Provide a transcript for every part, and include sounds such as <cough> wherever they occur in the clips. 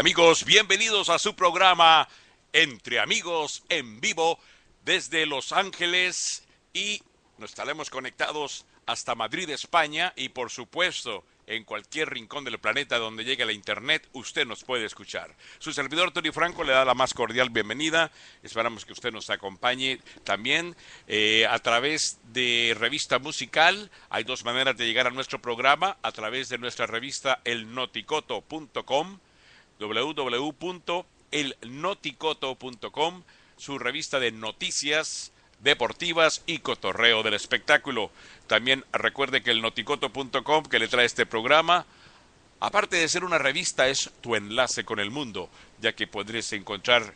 Amigos, bienvenidos a su programa Entre Amigos en vivo desde Los Ángeles y nos estaremos conectados hasta Madrid, España y por supuesto en cualquier rincón del planeta donde llegue la internet, usted nos puede escuchar. Su servidor Tony Franco le da la más cordial bienvenida. Esperamos que usted nos acompañe también eh, a través de revista musical. Hay dos maneras de llegar a nuestro programa, a través de nuestra revista elnoticoto.com www.elnoticoto.com, su revista de noticias deportivas y cotorreo del espectáculo. También recuerde que el noticoto.com que le trae este programa, aparte de ser una revista, es tu enlace con el mundo, ya que podréis encontrar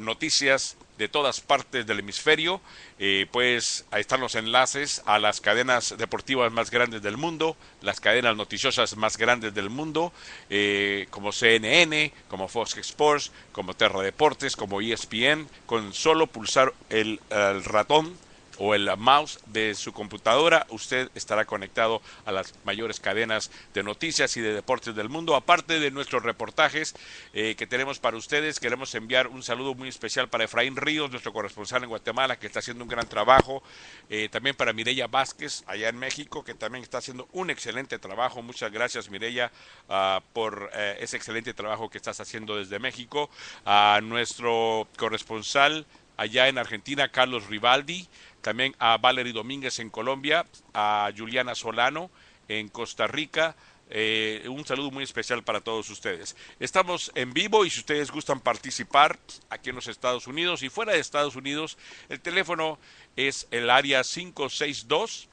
noticias de todas partes del hemisferio. Eh, pues ahí están los enlaces a las cadenas deportivas más grandes del mundo, las cadenas noticiosas más grandes del mundo, eh, como CNN, como Fox Sports, como Terra Deportes, como ESPN, con solo pulsar el ratón o el mouse de su computadora, usted estará conectado a las mayores cadenas de noticias y de deportes del mundo. Aparte de nuestros reportajes eh, que tenemos para ustedes, queremos enviar un saludo muy especial para Efraín Ríos, nuestro corresponsal en Guatemala, que está haciendo un gran trabajo. Eh, también para Mireya Vázquez, allá en México, que también está haciendo un excelente trabajo. Muchas gracias, Mireya, uh, por uh, ese excelente trabajo que estás haciendo desde México. A nuestro corresponsal allá en Argentina, Carlos Rivaldi también a Valery Domínguez en Colombia, a Juliana Solano en Costa Rica. Eh, un saludo muy especial para todos ustedes. Estamos en vivo y si ustedes gustan participar aquí en los Estados Unidos y fuera de Estados Unidos, el teléfono es el área 562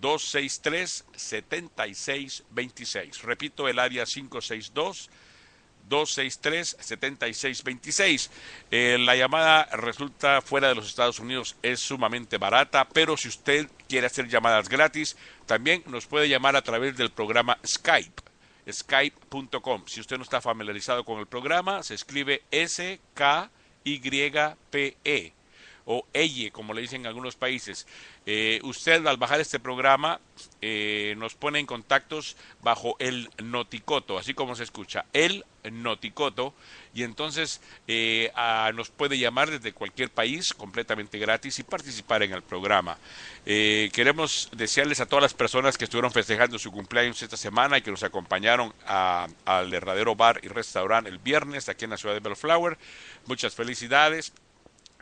263 7626. Repito, el área 562 263-7626. Eh, la llamada resulta fuera de los Estados Unidos, es sumamente barata, pero si usted quiere hacer llamadas gratis, también nos puede llamar a través del programa Skype, skype.com. Si usted no está familiarizado con el programa, se escribe S-K-Y-P-E o EYE, como le dicen en algunos países. Eh, usted al bajar este programa eh, nos pone en contactos bajo el Noticoto, así como se escucha, el Noticoto, y entonces eh, nos puede llamar desde cualquier país completamente gratis y participar en el programa. Eh, queremos desearles a todas las personas que estuvieron festejando su cumpleaños esta semana y que nos acompañaron al Herradero Bar y Restaurante el viernes aquí en la ciudad de Bellflower. Muchas felicidades.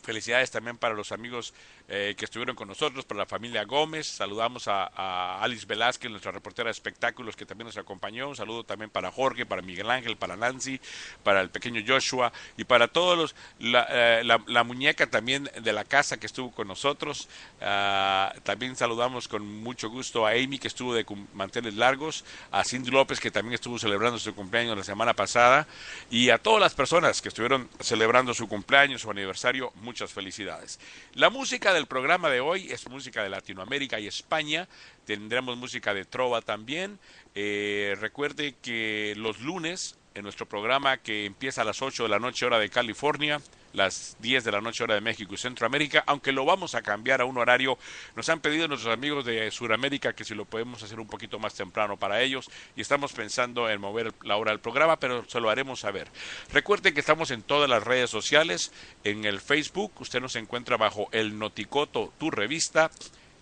Felicidades también para los amigos eh, que estuvieron con nosotros, para la familia Gómez. Saludamos a, Alice Velázquez, nuestra reportera de espectáculos, que también nos acompañó. Un saludo también para Jorge, para Miguel Ángel, para Nancy, para el pequeño Joshua y para todos los. La, eh, muñeca también de la casa que estuvo con nosotros. Uh, también saludamos con mucho gusto a Amy, que estuvo de manteles largos. A Cindy López, que también estuvo celebrando su cumpleaños la semana pasada. Y a todas las personas que estuvieron celebrando su cumpleaños, su aniversario muchas felicidades. La música del programa de hoy es música de Latinoamérica y España. Tendremos música de trova también. Eh, recuerde que los lunes en nuestro programa que empieza a las 8 de la noche hora de California, las 10 de la noche hora de México y Centroamérica, aunque lo vamos a cambiar a un horario. Nos han pedido nuestros amigos de Sudamérica que si lo podemos hacer un poquito más temprano para ellos y estamos pensando en mover la hora del programa, pero se lo haremos saber. Recuerden que estamos en todas las redes sociales, en el Facebook, usted nos encuentra bajo el Noticoto, tu revista.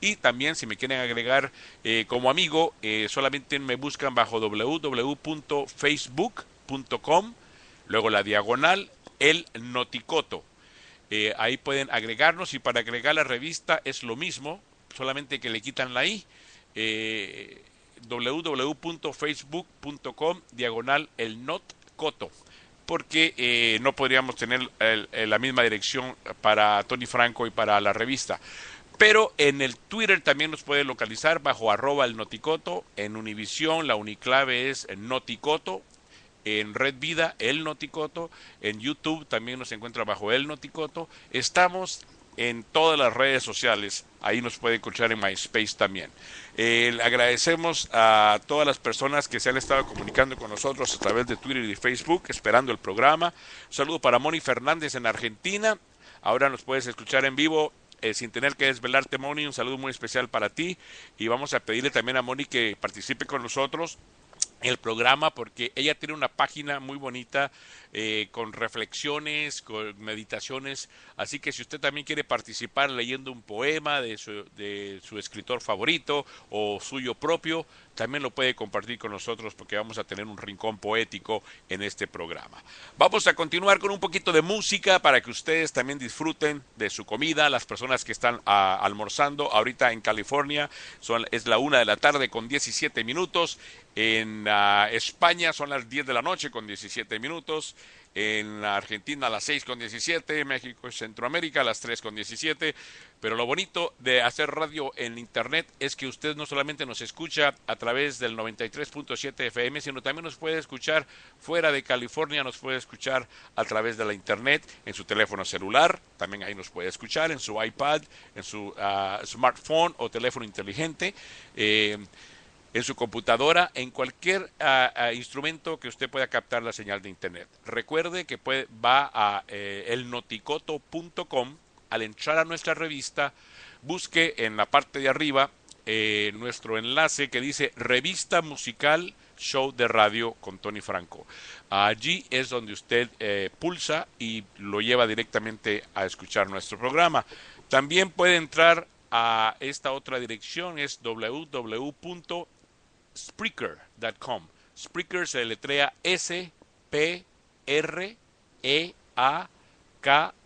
Y también si me quieren agregar eh, como amigo, eh, solamente me buscan bajo luego la diagonal el Noticoto. Eh, ahí pueden agregarnos y para agregar la revista es lo mismo, solamente que le quitan la i. Eh, www.facebook.com diagonal el notcoto porque eh, no podríamos tener el, la misma dirección para Tony Franco y para la revista. Pero en el Twitter también nos puede localizar bajo arroba el noticoto. En Univisión la uniclave es noticoto en Red Vida, El Noticoto, en YouTube también nos encuentra bajo El Noticoto. Estamos en todas las redes sociales, ahí nos puede escuchar en MySpace también. Eh, agradecemos a todas las personas que se han estado comunicando con nosotros a través de Twitter y Facebook, esperando el programa. Saludo para Moni Fernández en Argentina. Ahora nos puedes escuchar en vivo eh, sin tener que desvelarte, Moni. Un saludo muy especial para ti. Y vamos a pedirle también a Moni que participe con nosotros el programa porque ella tiene una página muy bonita eh, con reflexiones, con meditaciones, así que si usted también quiere participar leyendo un poema de su, de su escritor favorito o suyo propio, también lo puede compartir con nosotros porque vamos a tener un rincón poético en este programa. Vamos a continuar con un poquito de música para que ustedes también disfruten de su comida, las personas que están ah, almorzando ahorita en California, son, es la una de la tarde con 17 minutos, en ah, España son las 10 de la noche con 17 minutos, en Argentina a las 6 con 17, México y Centroamérica a las 3 con 17. Pero lo bonito de hacer radio en Internet es que usted no solamente nos escucha a través del 93.7 FM, sino también nos puede escuchar fuera de California, nos puede escuchar a través de la Internet, en su teléfono celular, también ahí nos puede escuchar, en su iPad, en su ah, smartphone o teléfono inteligente. Eh, en su computadora, en cualquier ah, ah, instrumento que usted pueda captar la señal de Internet. Recuerde que puede, va a eh, elnoticoto.com, al entrar a nuestra revista, busque en la parte de arriba eh, nuestro enlace que dice Revista Musical Show de Radio con Tony Franco. Allí es donde usted eh, pulsa y lo lleva directamente a escuchar nuestro programa. También puede entrar a esta otra dirección, es www Spreaker.com. Spreaker se letrea S P R E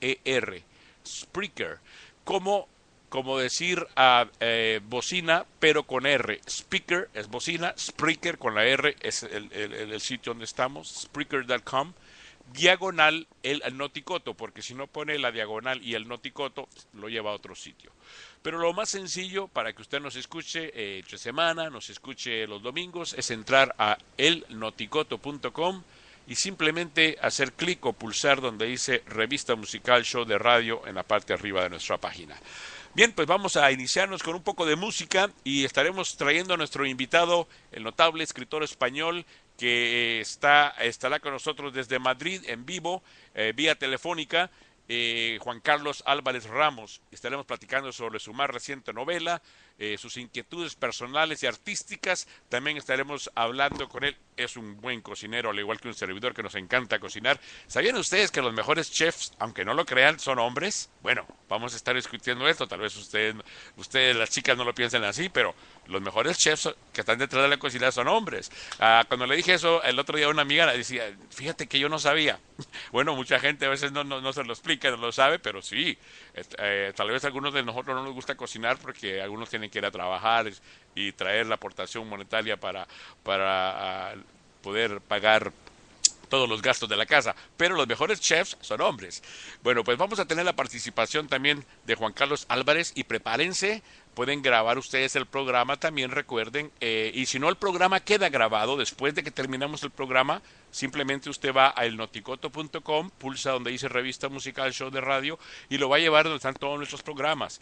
E R. Spreaker. Como como decir a eh, bocina, pero con R. Speaker es bocina, Spreaker con la R es el, el sitio donde estamos, Spreaker.com diagonal el noticoto, porque si no pone la diagonal y el noticoto, lo lleva a otro sitio. Pero lo más sencillo para que usted nos escuche eh, semana, nos escuche los domingos, es entrar a elnoticoto.com y simplemente hacer clic o pulsar donde dice Revista Musical Show de Radio en la parte arriba de nuestra página. Bien, pues vamos a iniciarnos con un poco de música y estaremos trayendo a nuestro invitado, el notable escritor español que está, estará con nosotros desde Madrid en vivo, eh, vía telefónica, eh, Juan Carlos Álvarez Ramos. Estaremos platicando sobre su más reciente novela, eh, sus inquietudes personales y artísticas. También estaremos hablando con él. Es un buen cocinero, al igual que un servidor que nos encanta cocinar. ¿Sabían ustedes que los mejores chefs, aunque no lo crean, son hombres? Bueno, vamos a estar discutiendo esto. Tal vez ustedes, ustedes las chicas, no lo piensen así, pero los mejores chefs que están detrás de la cocina son hombres. Ah, cuando le dije eso, el otro día una amiga le decía, fíjate que yo no sabía. <laughs> bueno, mucha gente a veces no, no, se lo explica, no lo sabe, pero sí. Eh, tal vez a algunos de nosotros no nos gusta cocinar porque algunos tienen que ir a trabajar y traer la aportación monetaria para, para ah, poder pagar todos los gastos de la casa, pero los mejores chefs son hombres. Bueno, pues vamos a tener la participación también de Juan Carlos Álvarez y prepárense pueden grabar ustedes el programa también, recuerden. Eh, y si no, el programa queda grabado después de que terminamos el programa. Simplemente usted va a elnoticoto.com, pulsa donde dice revista musical, show de radio y lo va a llevar donde están todos nuestros programas.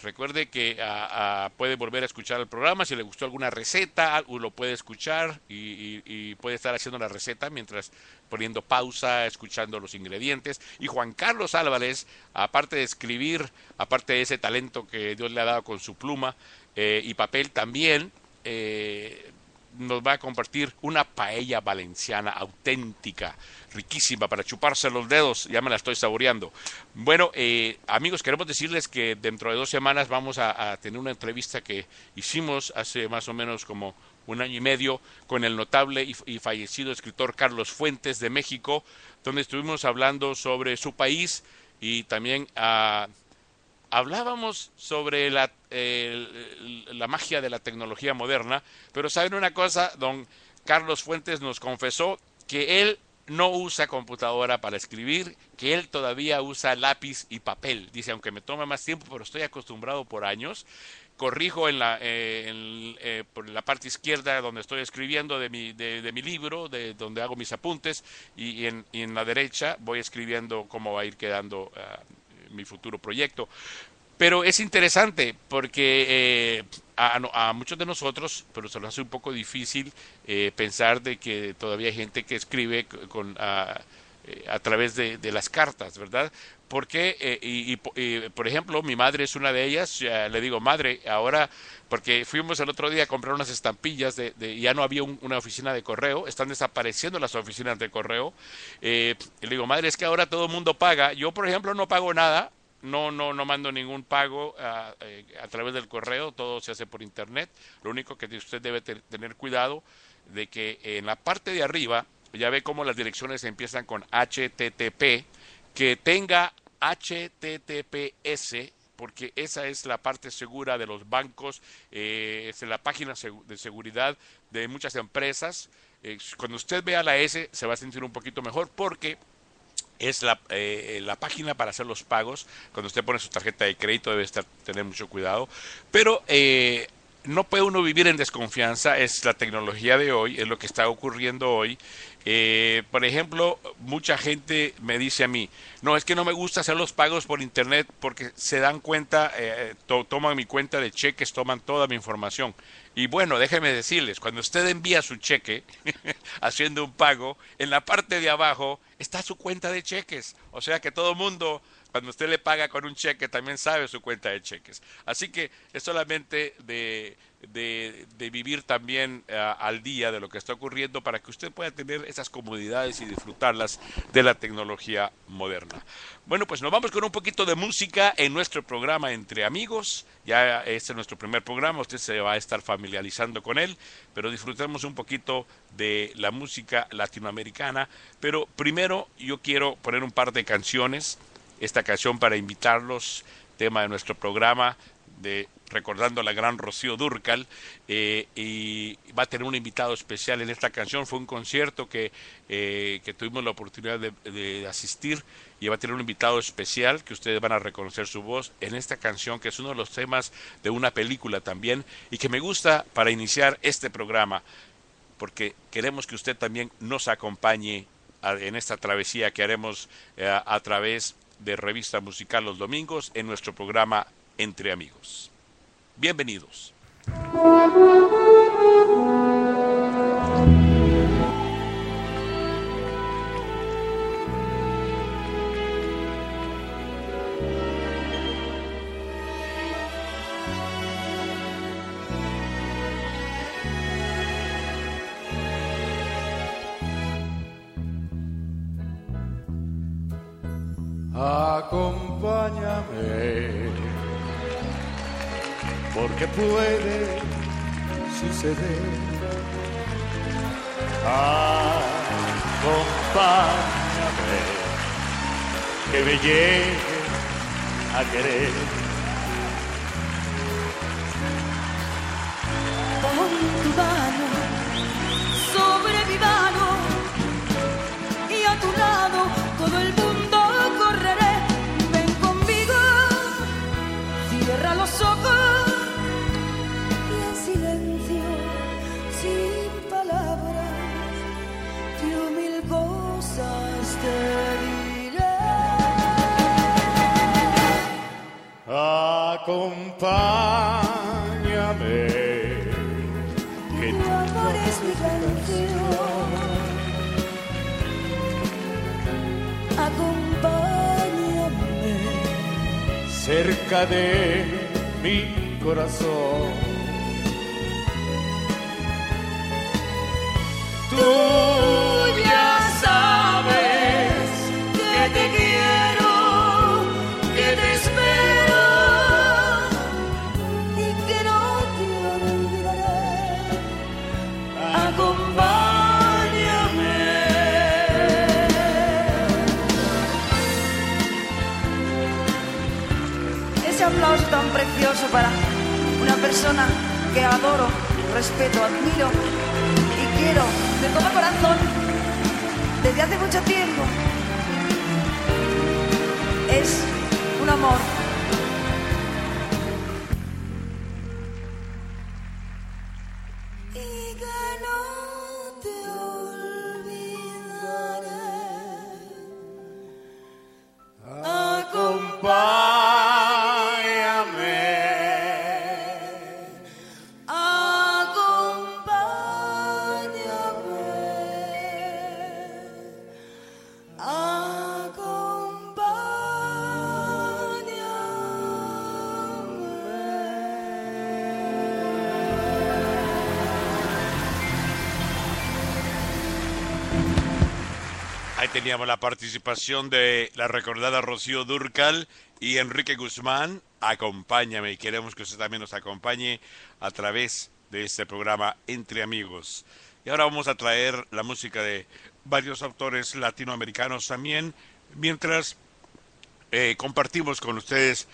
Recuerde que ah, ah, puede volver a escuchar el programa. Si le gustó alguna receta, lo puede escuchar y, puede estar haciendo la receta mientras poniendo pausa, escuchando los ingredientes. Y Juan Carlos Álvarez, aparte de escribir, aparte de ese talento que Dios le ha dado con su pluma eh, y papel, también eh, nos va a compartir una paella valenciana auténtica, riquísima para chuparse los dedos, ya me la estoy saboreando. Bueno, eh, amigos, queremos decirles que dentro de dos semanas vamos a, tener una entrevista que hicimos hace más o menos como un año y medio con el notable y, fallecido escritor Carlos Fuentes de México, donde estuvimos hablando sobre su país y también a hablábamos sobre la, la magia de la tecnología moderna, pero saben una cosa, don Carlos Fuentes nos confesó que él no usa computadora para escribir, que él todavía usa lápiz y papel. Dice, aunque me tome más tiempo, pero estoy acostumbrado por años. corrijo en la, eh, en, eh, la parte izquierda donde estoy escribiendo de mi, de, de mi libro, de donde hago mis apuntes, y, en, y, en, la derecha voy escribiendo cómo va a ir quedando uh, mi futuro proyecto. Pero es interesante porque eh, a, a, muchos de nosotros, pero se nos hace un poco difícil eh, pensar de que todavía hay gente que escribe con, a, a través de, de, las cartas, ¿verdad? Porque, eh, y, y, por ejemplo, mi madre es una de ellas, le digo, madre, ahora, porque fuimos el otro día a comprar unas estampillas, de, de ya no había un, una oficina de correo, están desapareciendo las oficinas de correo, eh, y le digo, madre, es que ahora todo el mundo paga, yo, por ejemplo, no pago nada, no, no, no mando ningún pago a, eh, a, través del correo, todo se hace por internet. Lo único que usted debe tener cuidado de que en la parte de arriba, ya ve cómo las direcciones empiezan con HTTP, que tenga HTTPS, porque esa es la parte segura de los bancos, eh, es la página de seguridad de muchas empresas. Eh, cuando usted vea la S se va a sentir un poquito mejor porque es la, eh, la, página para hacer los pagos. Cuando usted pone su tarjeta de crédito debe estar, tener mucho cuidado. Pero eh, no puede uno vivir en desconfianza, es la tecnología de hoy, es lo que está ocurriendo hoy. Eh, por ejemplo, mucha gente me dice a mí, no, es que no me gusta hacer los pagos por internet porque se dan cuenta, eh, to toman mi cuenta de cheques, toman toda mi información. Y bueno, déjeme decirles, cuando usted envía su cheque <laughs> haciendo un pago, en la parte de abajo está su cuenta de cheques. O sea que todo mundo cuando usted le paga con un cheque también sabe su cuenta de cheques. Así que es solamente de, de, vivir también uh, al día de lo que está ocurriendo para que usted pueda tener esas comodidades y disfrutarlas de la tecnología moderna. Bueno, pues nos vamos con un poquito de música en nuestro programa Entre Amigos. Ya este es nuestro primer programa, usted se va a estar familiarizando con él, pero disfrutemos un poquito de la música latinoamericana. Pero primero yo quiero poner un par de canciones esta canción para invitarlos, tema de nuestro programa de recordando a la gran Rocío Durcal eh, y va a tener un invitado especial en esta canción. Fue un concierto que, eh, que tuvimos la oportunidad de, asistir y va a tener un invitado especial que ustedes van a reconocer su voz en esta canción que es uno de los temas de una película también y que me gusta para iniciar este programa porque queremos que usted también nos acompañe a, en esta travesía que haremos eh, a través de Revista Musical los domingos en nuestro programa Entre Amigos. Bienvenidos. Puede suceder. Acompáñame, que me llegue a querer. Pon tu mano sobre mi mano y a tu lado te diré. Acompáñame, que Tu amor es mi canción. Acompáñame. cerca de mi corazón. Tú para una persona que adoro, respeto, admiro y quiero de todo corazón desde hace mucho tiempo. Es un amor. La participación de la recordada Rocío Durcal y Enrique Guzmán. Acompáñame y queremos que usted también nos acompañe a través de este programa Entre Amigos. Y ahora vamos a traer la música de varios autores latinoamericanos también, mientras eh, compartimos con ustedes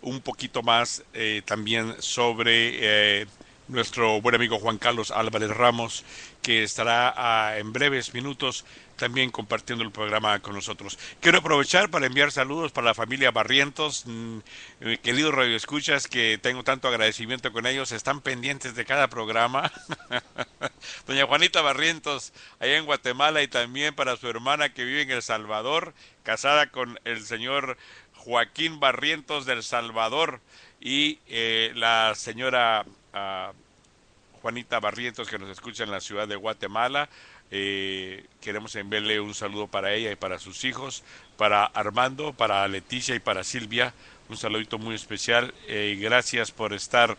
un poquito más eh, también sobre eh, nuestro buen amigo Juan Carlos Álvarez Ramos, que estará ah, en breves minutos también compartiendo el programa con nosotros. Quiero aprovechar para enviar saludos para la familia Barrientos, mm, eh, queridos radioescuchas, que tengo tanto agradecimiento con ellos, están pendientes de cada programa. <laughs> Doña Juanita Barrientos, allá en Guatemala, y también para su hermana que vive en El Salvador, casada con el señor Joaquín Barrientos del Salvador, y eh, la señora ah, Juanita Barrientos, que nos escucha en la ciudad de Guatemala. Eh, queremos enviarle un saludo para ella y para sus hijos, para Armando, para Leticia y para Silvia. Un saludito muy especial. Eh, gracias por estar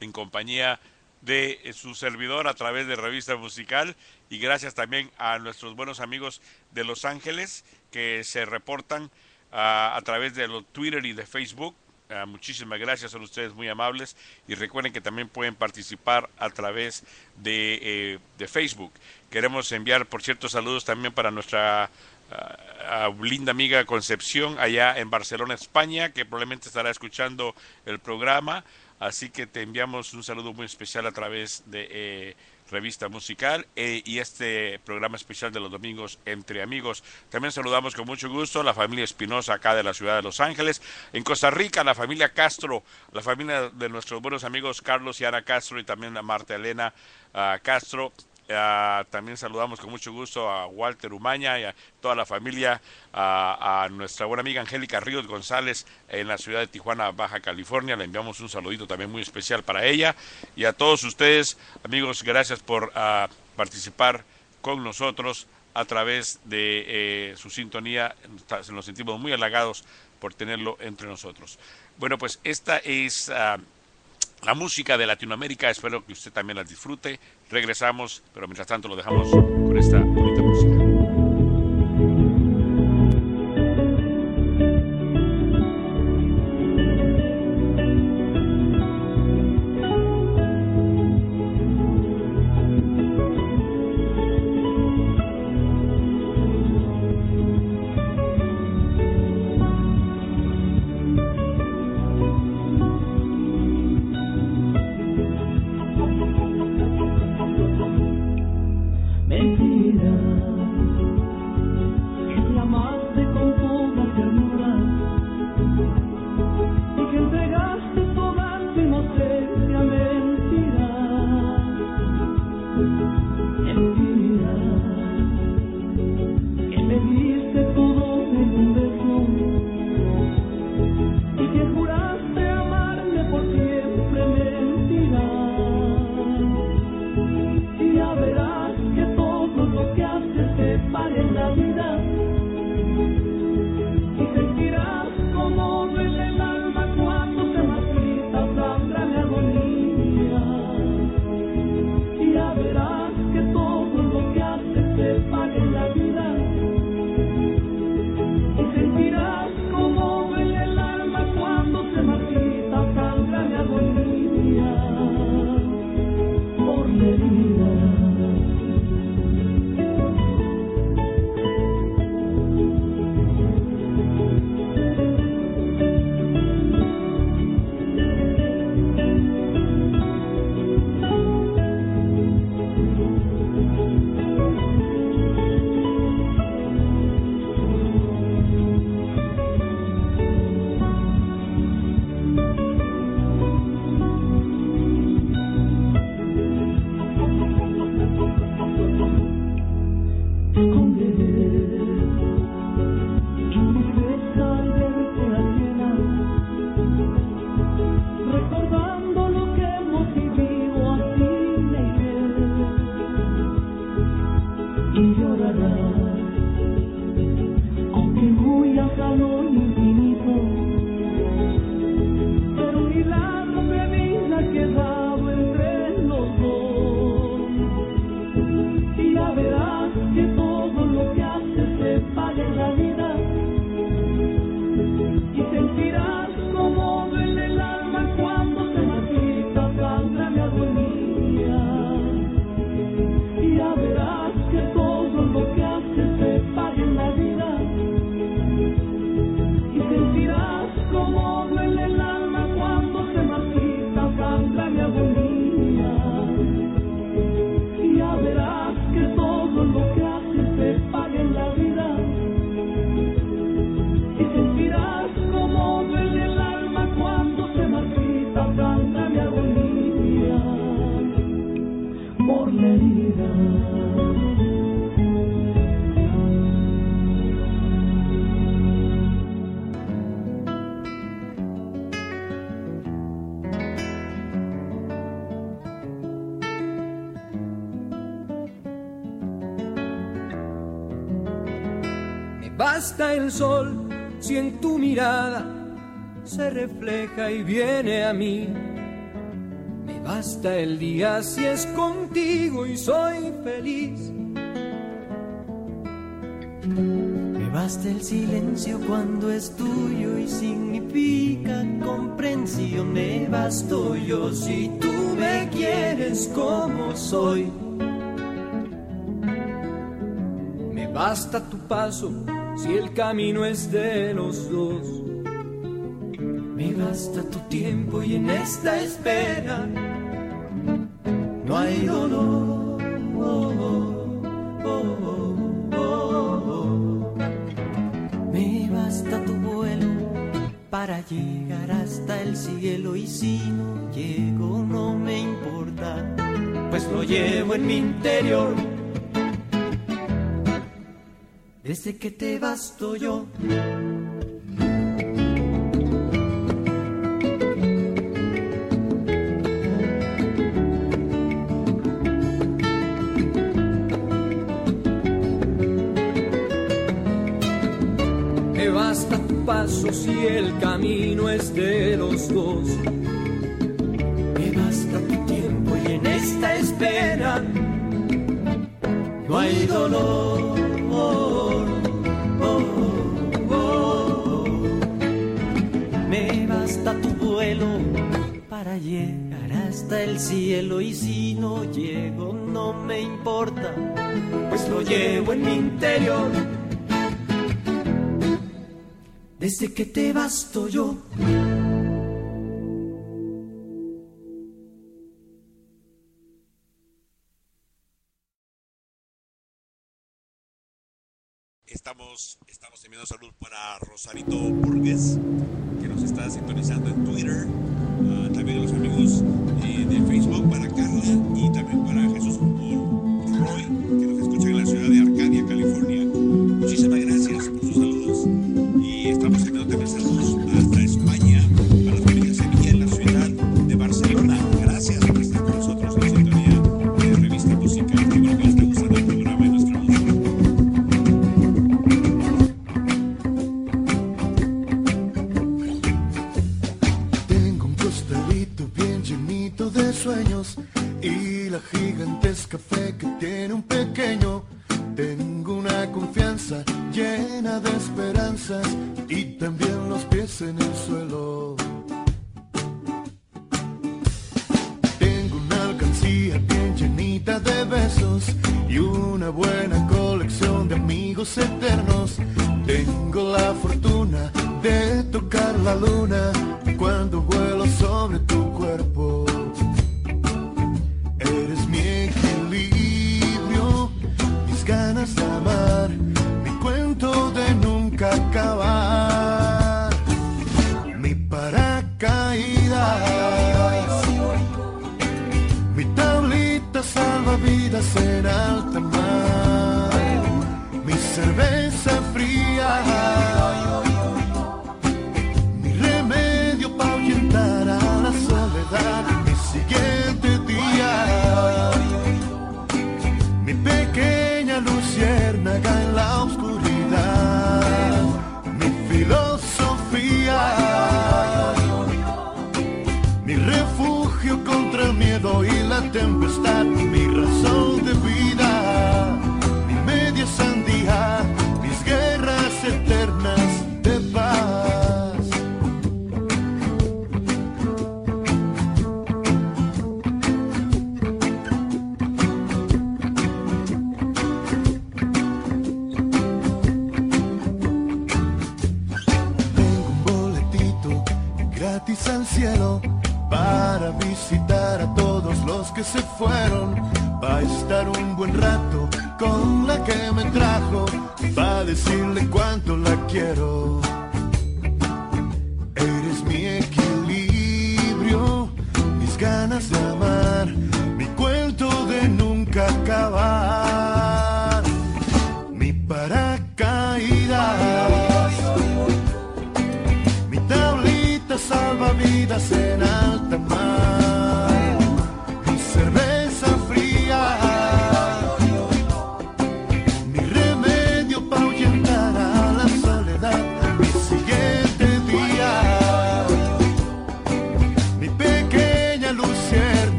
en compañía de su servidor a través de Revista Musical y gracias también a nuestros buenos amigos de Los Ángeles que se reportan a través de los Twitter y de Facebook. Ah, muchísimas gracias, son ustedes muy amables y recuerden que también pueden participar a través de, eh, de Facebook. Queremos enviar, por cierto, saludos también para nuestra ah, linda amiga Concepción allá en Barcelona, España, que probablemente estará escuchando el programa. Así que te enviamos un saludo muy especial a través de eh, revista musical eh, y este programa especial de los domingos entre amigos. También saludamos con mucho gusto a la familia Espinosa acá de la ciudad de Los Ángeles. En Costa Rica, la familia Castro, la familia de nuestros buenos amigos Carlos y Ana Castro y también a Marta Elena ah, Castro También saludamos con mucho gusto a Walter Umaña y a toda la familia, a, nuestra buena amiga Angélica Ríos González en la ciudad de Tijuana, Baja California. Le enviamos un saludito también muy especial para ella. Y a todos ustedes, amigos, gracias por uh, participar con nosotros a través de eh, su sintonía. Nos sentimos muy halagados por tenerlo entre nosotros. Bueno, pues esta es... Uh, la música de Latinoamérica. Espero que usted también la disfrute. Regresamos, pero mientras tanto lo dejamos con esta y viene a mí. Me basta el día si es contigo y soy feliz. Me basta el silencio cuando es tuyo y significa comprensión. Me basto yo si tú me quieres como soy. Me basta tu paso si el camino es de los dos. Me basta tu tiempo y en esta espera no hay dolor. Me basta tu vuelo para llegar hasta el cielo y si no llego no me importa, pues lo llevo en mi interior. Desde que te basto yo. Basta tu paso si el camino es de los dos. Me basta tu tiempo y en esta espera no hay dolor. Me basta tu vuelo para llegar hasta el cielo y si no llego no me importa, pues lo llevo en mi interior. Desde que te basto yo. Estamos, estamos enviando salud para Rosarito Burgues, que nos está sintonizando en Twitter. Ah, también a los amigos eh, de Facebook, para Carla y también para Jesús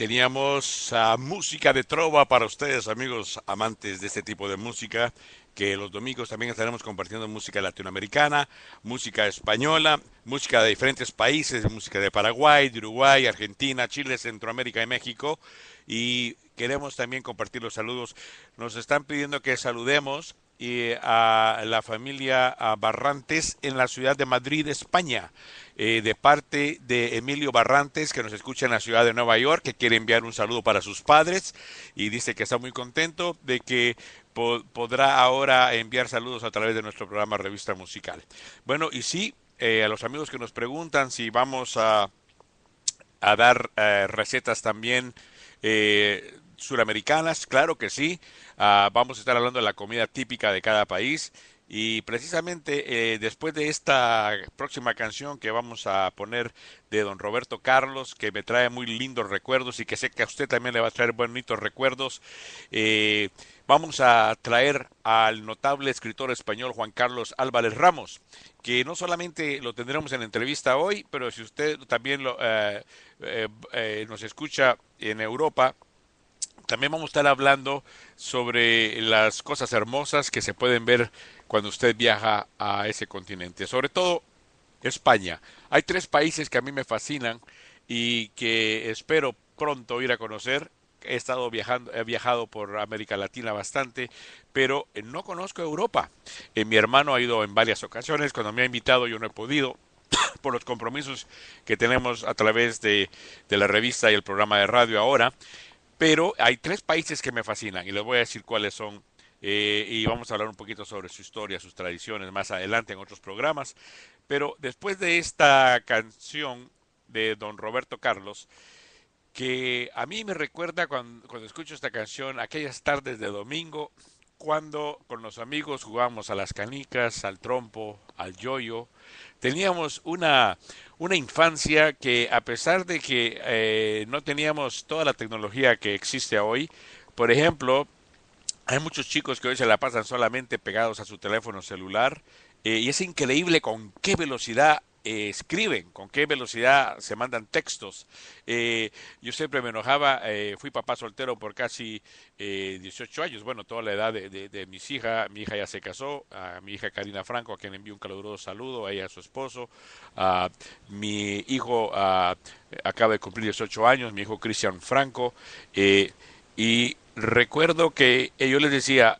teníamos uh, música de trova para ustedes, amigos amantes de este tipo de música, que los domingos también estaremos compartiendo música latinoamericana, música española, música de diferentes países, música de Paraguay, de Uruguay, Argentina, Chile, Centroamérica y México. Y queremos también compartir los saludos. Nos están pidiendo que saludemos y a la familia Barrantes en la ciudad de Madrid, España, eh, de parte de Emilio Barrantes, que nos escucha en la ciudad de Nueva York, que quiere enviar un saludo para sus padres y dice que está muy contento de que podrá ahora enviar saludos a través de nuestro programa Revista Musical. Bueno, y sí, eh, a los amigos que nos preguntan si vamos a, a dar eh, recetas también suramericanas, claro que sí. Uh, vamos a estar hablando de la comida típica de cada país. Y precisamente eh, después de esta próxima canción que vamos a poner de don Roberto Carlos, que me trae muy lindos recuerdos y que sé que a usted también le va a traer bonitos recuerdos, eh, vamos a traer al notable escritor español Juan Carlos Álvarez Ramos, que no solamente lo tendremos en entrevista hoy, pero si usted también lo, eh, eh, nos escucha en Europa, también vamos a estar hablando sobre las cosas hermosas que se pueden ver cuando usted viaja a ese continente, sobre todo España. Hay tres países que a mí me fascinan y que espero pronto ir a conocer. He estado viajando, he viajado por América Latina bastante, pero no conozco Europa. Eh, mi hermano ha ido en varias ocasiones, cuando me ha invitado yo no he podido <clears throat> por los compromisos que tenemos a través de la revista y el programa de radio ahora. Pero hay tres países que me fascinan y les voy a decir cuáles son. Eh, y vamos a hablar un poquito sobre su historia, sus tradiciones más adelante en otros programas. Pero después de esta canción de don Roberto Carlos, que a mí me recuerda cuando, cuando escucho esta canción, aquellas tardes de domingo, cuando con los amigos jugábamos a las canicas, al trompo, al yoyo. Teníamos una, una infancia que a pesar de que eh, no teníamos toda la tecnología que existe hoy, por ejemplo, hay muchos chicos que hoy se la pasan solamente pegados a su teléfono celular eh, y es increíble con qué velocidad eh, escriben, con qué velocidad se mandan textos. Eh, yo siempre me enojaba, eh, fui papá soltero por casi 18 años, bueno, toda la edad de, de, mis hijas, mi hija ya se casó, a mi hija Karina Franco, a quien envío un caluroso saludo, a ella, a su esposo, a mi hijo acaba de cumplir 18 años, mi hijo Cristian Franco, y recuerdo que yo les decía,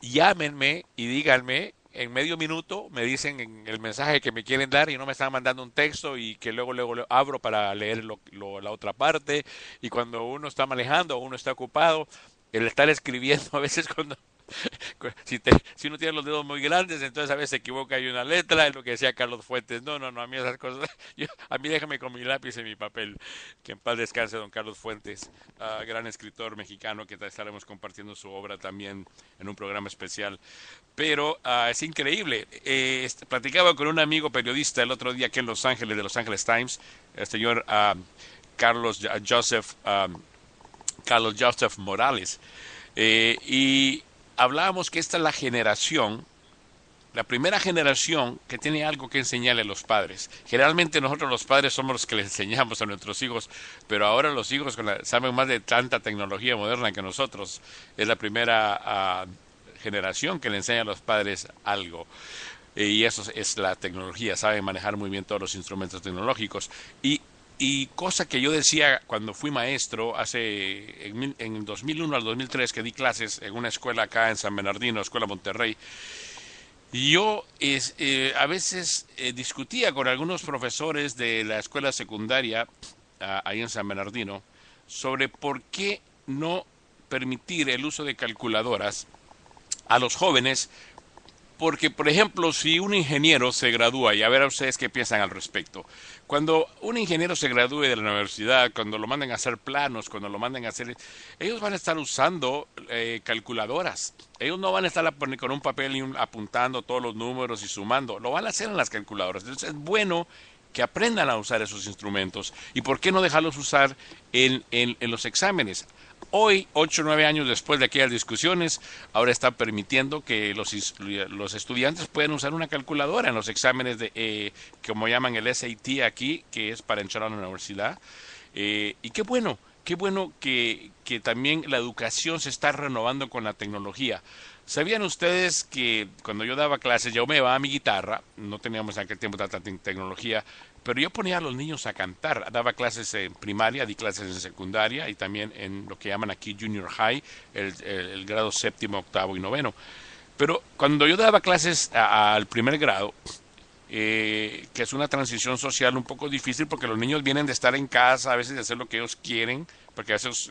llámenme y díganme en medio minuto me dicen en el mensaje que me quieren dar y no me están mandando un texto y que luego luego abro para leer lo, la otra parte. Y cuando uno está manejando uno está ocupado el estar escribiendo <laughs> a veces cuando <laughs> si, te, si uno tiene los dedos muy grandes, entonces a veces se equivoca hay una letra, es lo que decía Carlos Fuentes. No, no, no, a mí esas cosas, <laughs> a mí déjame con mi lápiz y mi papel. Que en paz descanse don Carlos Fuentes, uh, gran escritor mexicano que estaremos compartiendo su obra también en un programa especial. Pero uh, es increíble. Eh, platicaba con un amigo periodista el otro día aquí en Los Ángeles, de Los Ángeles Times, el señor uh, Carlos Joseph, um, Carlos Joseph Morales. Eh, y hablábamos que esta es la generación, la primera generación que tiene algo que enseñarle a los padres. Generalmente nosotros los padres somos los que les enseñamos a nuestros hijos, pero ahora los hijos saben más de tanta tecnología moderna que nosotros. Es la primera ah, generación que le enseña a los padres algo. Y eso es la tecnología, saben manejar muy bien todos los instrumentos tecnológicos. Y y cosa que yo decía cuando fui maestro, hace en, en 2001 al 2003 que di clases en una escuela acá en San Bernardino, Escuela Monterrey, yo es, eh, a veces eh, discutía con algunos profesores de la escuela secundaria ahí en San Bernardino sobre por qué no permitir el uso de calculadoras a los jóvenes porque, por ejemplo, si un ingeniero se gradúa, y a ver a ustedes qué piensan al respecto, cuando un ingeniero se gradúe de la universidad, cuando lo manden a hacer planos, cuando lo manden a hacer, ellos van a estar usando eh, calculadoras. Ellos no van a estar con un papel apuntando todos los números y sumando, lo van a hacer en las calculadoras. Entonces es bueno que aprendan a usar esos instrumentos. ¿Y por qué no dejarlos usar en, en, en los exámenes? Hoy, ocho o nueve años después de aquellas discusiones, ahora está permitiendo que los, los estudiantes puedan usar una calculadora en los exámenes de, eh, como llaman el SAT aquí, que es para entrar a la universidad. Eh, y qué bueno qué bueno que, que también la educación se está renovando con la tecnología. ¿Sabían ustedes que cuando yo daba clases, yo me llevaba mi guitarra, no teníamos en aquel tiempo tanta te- tecnología, pero yo ponía a los niños a cantar, daba clases en primaria, di clases en secundaria y también en lo que llaman aquí junior high, el, grado séptimo, octavo y noveno. Pero cuando yo daba clases al primer grado, eh, que es una transición social un poco difícil porque los niños vienen de estar en casa, a veces de hacer lo que ellos quieren, porque a veces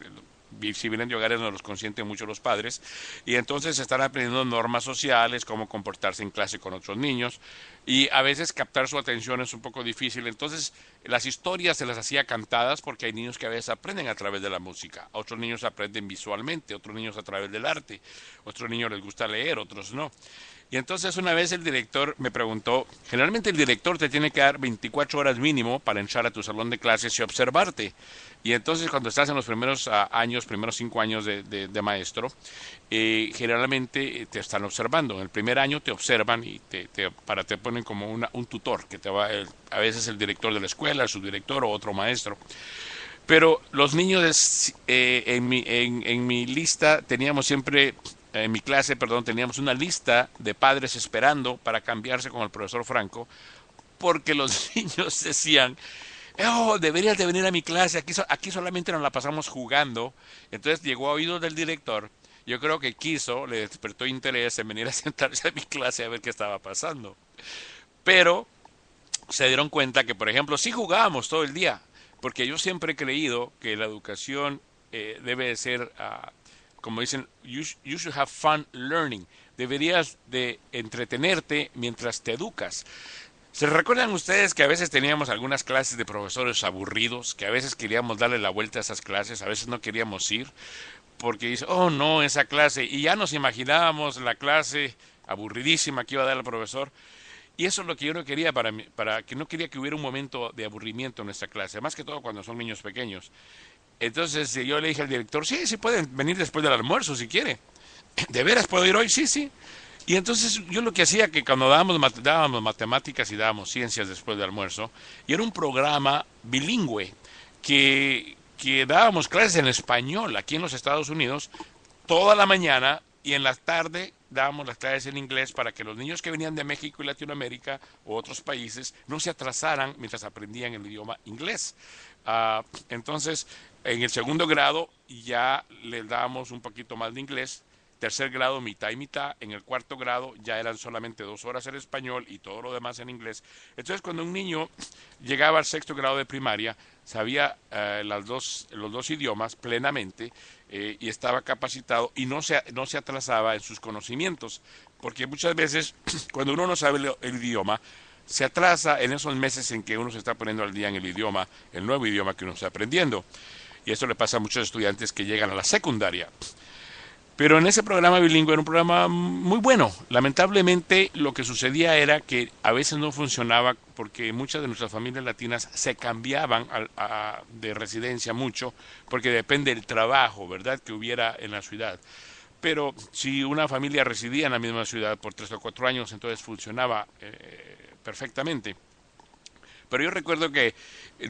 si vienen de hogares no los consienten mucho los padres, y entonces están aprendiendo normas sociales, cómo comportarse en clase con otros niños, y a veces captar su atención es un poco difícil, entonces las historias se las hacía cantadas porque hay niños que a veces aprenden a través de la música, otros niños aprenden visualmente, otros niños a través del arte, otros niños les gusta leer, otros no. Y entonces una vez el director me preguntó, generalmente el director te tiene que dar 24 horas mínimo para entrar a tu salón de clases y observarte. Y entonces cuando estás en los primeros ah, años, primeros cinco años de, maestro, eh, generalmente eh, te están observando. En el primer año te observan y te, para te ponen como una- un tutor, que te va, a veces el director de la escuela, el subdirector o otro maestro. Pero los niños, eh, en, mi, en mi lista teníamos siempre, en mi clase, perdón, teníamos una lista de padres esperando para cambiarse con el profesor Franco, porque los <laughs> niños decían, oh, deberías de venir a mi clase, aquí, aquí solamente nos la pasamos jugando. Entonces llegó a oídos del director, yo creo que quiso, le despertó interés en venir a <laughs> sentarse a mi clase a ver qué estaba pasando. Pero se dieron cuenta que, por ejemplo, sí jugábamos todo el día, porque yo siempre he creído que la educación eh, debe de ser, ah, como dicen, you, you should have fun learning. Deberías de entretenerte mientras te educas. ¿Se recuerdan ustedes que a veces teníamos algunas clases de profesores aburridos, que a veces queríamos darle la vuelta a esas clases, a veces no queríamos ir, porque dice, oh no, esa clase, y ya nos imaginábamos la clase aburridísima que iba a dar el profesor, y eso es lo que yo no quería para para que no quería que hubiera un momento de aburrimiento en nuestra clase, más que todo cuando son niños pequeños. Entonces eh, yo le dije al director, sí, sí pueden venir después del almuerzo si quiere. <clears throat> ¿De veras puedo ir hoy? Sí, sí. Y entonces yo lo que hacía que cuando dábamos, dábamos matemáticas y dábamos ciencias después del almuerzo, y era un programa bilingüe que, que dábamos clases en español aquí en los Estados Unidos toda la mañana y en la tarde dábamos las clases en inglés para que los niños que venían de México y Latinoamérica o otros países no se atrasaran mientras aprendían el idioma inglés. Ah, entonces, en el segundo grado ya les dábamos un poquito más de inglés, tercer grado mitad y mitad, en el cuarto grado ya eran solamente dos horas en español y todo lo demás en inglés. Entonces, cuando un niño llegaba al sexto grado de primaria, sabía eh, las dos, los dos idiomas plenamente eh, y estaba capacitado y no se, no se atrasaba en sus conocimientos, porque muchas veces <clears throat> cuando uno no sabe el, el idioma, se atrasa en esos meses en que uno se está poniendo al día en el idioma, el nuevo idioma que uno está aprendiendo. Y eso le pasa a muchos estudiantes que llegan a la secundaria. Pero en ese programa bilingüe era un programa muy bueno. Lamentablemente lo que sucedía era que a veces no funcionaba porque muchas de nuestras familias latinas se cambiaban de residencia mucho porque depende del trabajo, ¿verdad?, que hubiera en la ciudad. Pero si una familia residía en la misma ciudad por tres o cuatro años, entonces funcionaba eh, perfectamente. Pero yo recuerdo que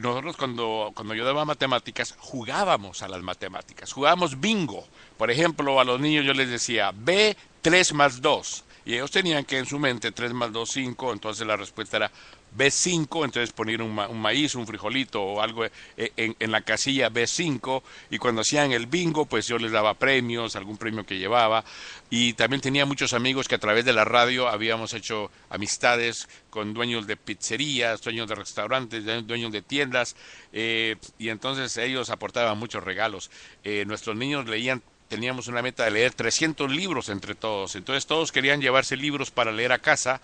nosotros cuando, cuando yo daba matemáticas jugábamos a las matemáticas, jugábamos bingo. Por ejemplo, a los niños yo les decía B 3 más 2 y ellos tenían que en su mente 3 más 2, 5, entonces la respuesta era B5, entonces poner un, ma- un maíz, un frijolito o algo eh, en, la casilla B5 y cuando hacían el bingo pues yo les daba premios, algún premio que llevaba y también tenía muchos amigos que a través de la radio habíamos hecho amistades con dueños de pizzerías, dueños de restaurantes, due- dueños de tiendas eh, y entonces ellos aportaban muchos regalos. Eh, nuestros niños leían teníamos una meta de leer 300 libros entre todos. Entonces todos querían llevarse libros para leer a casa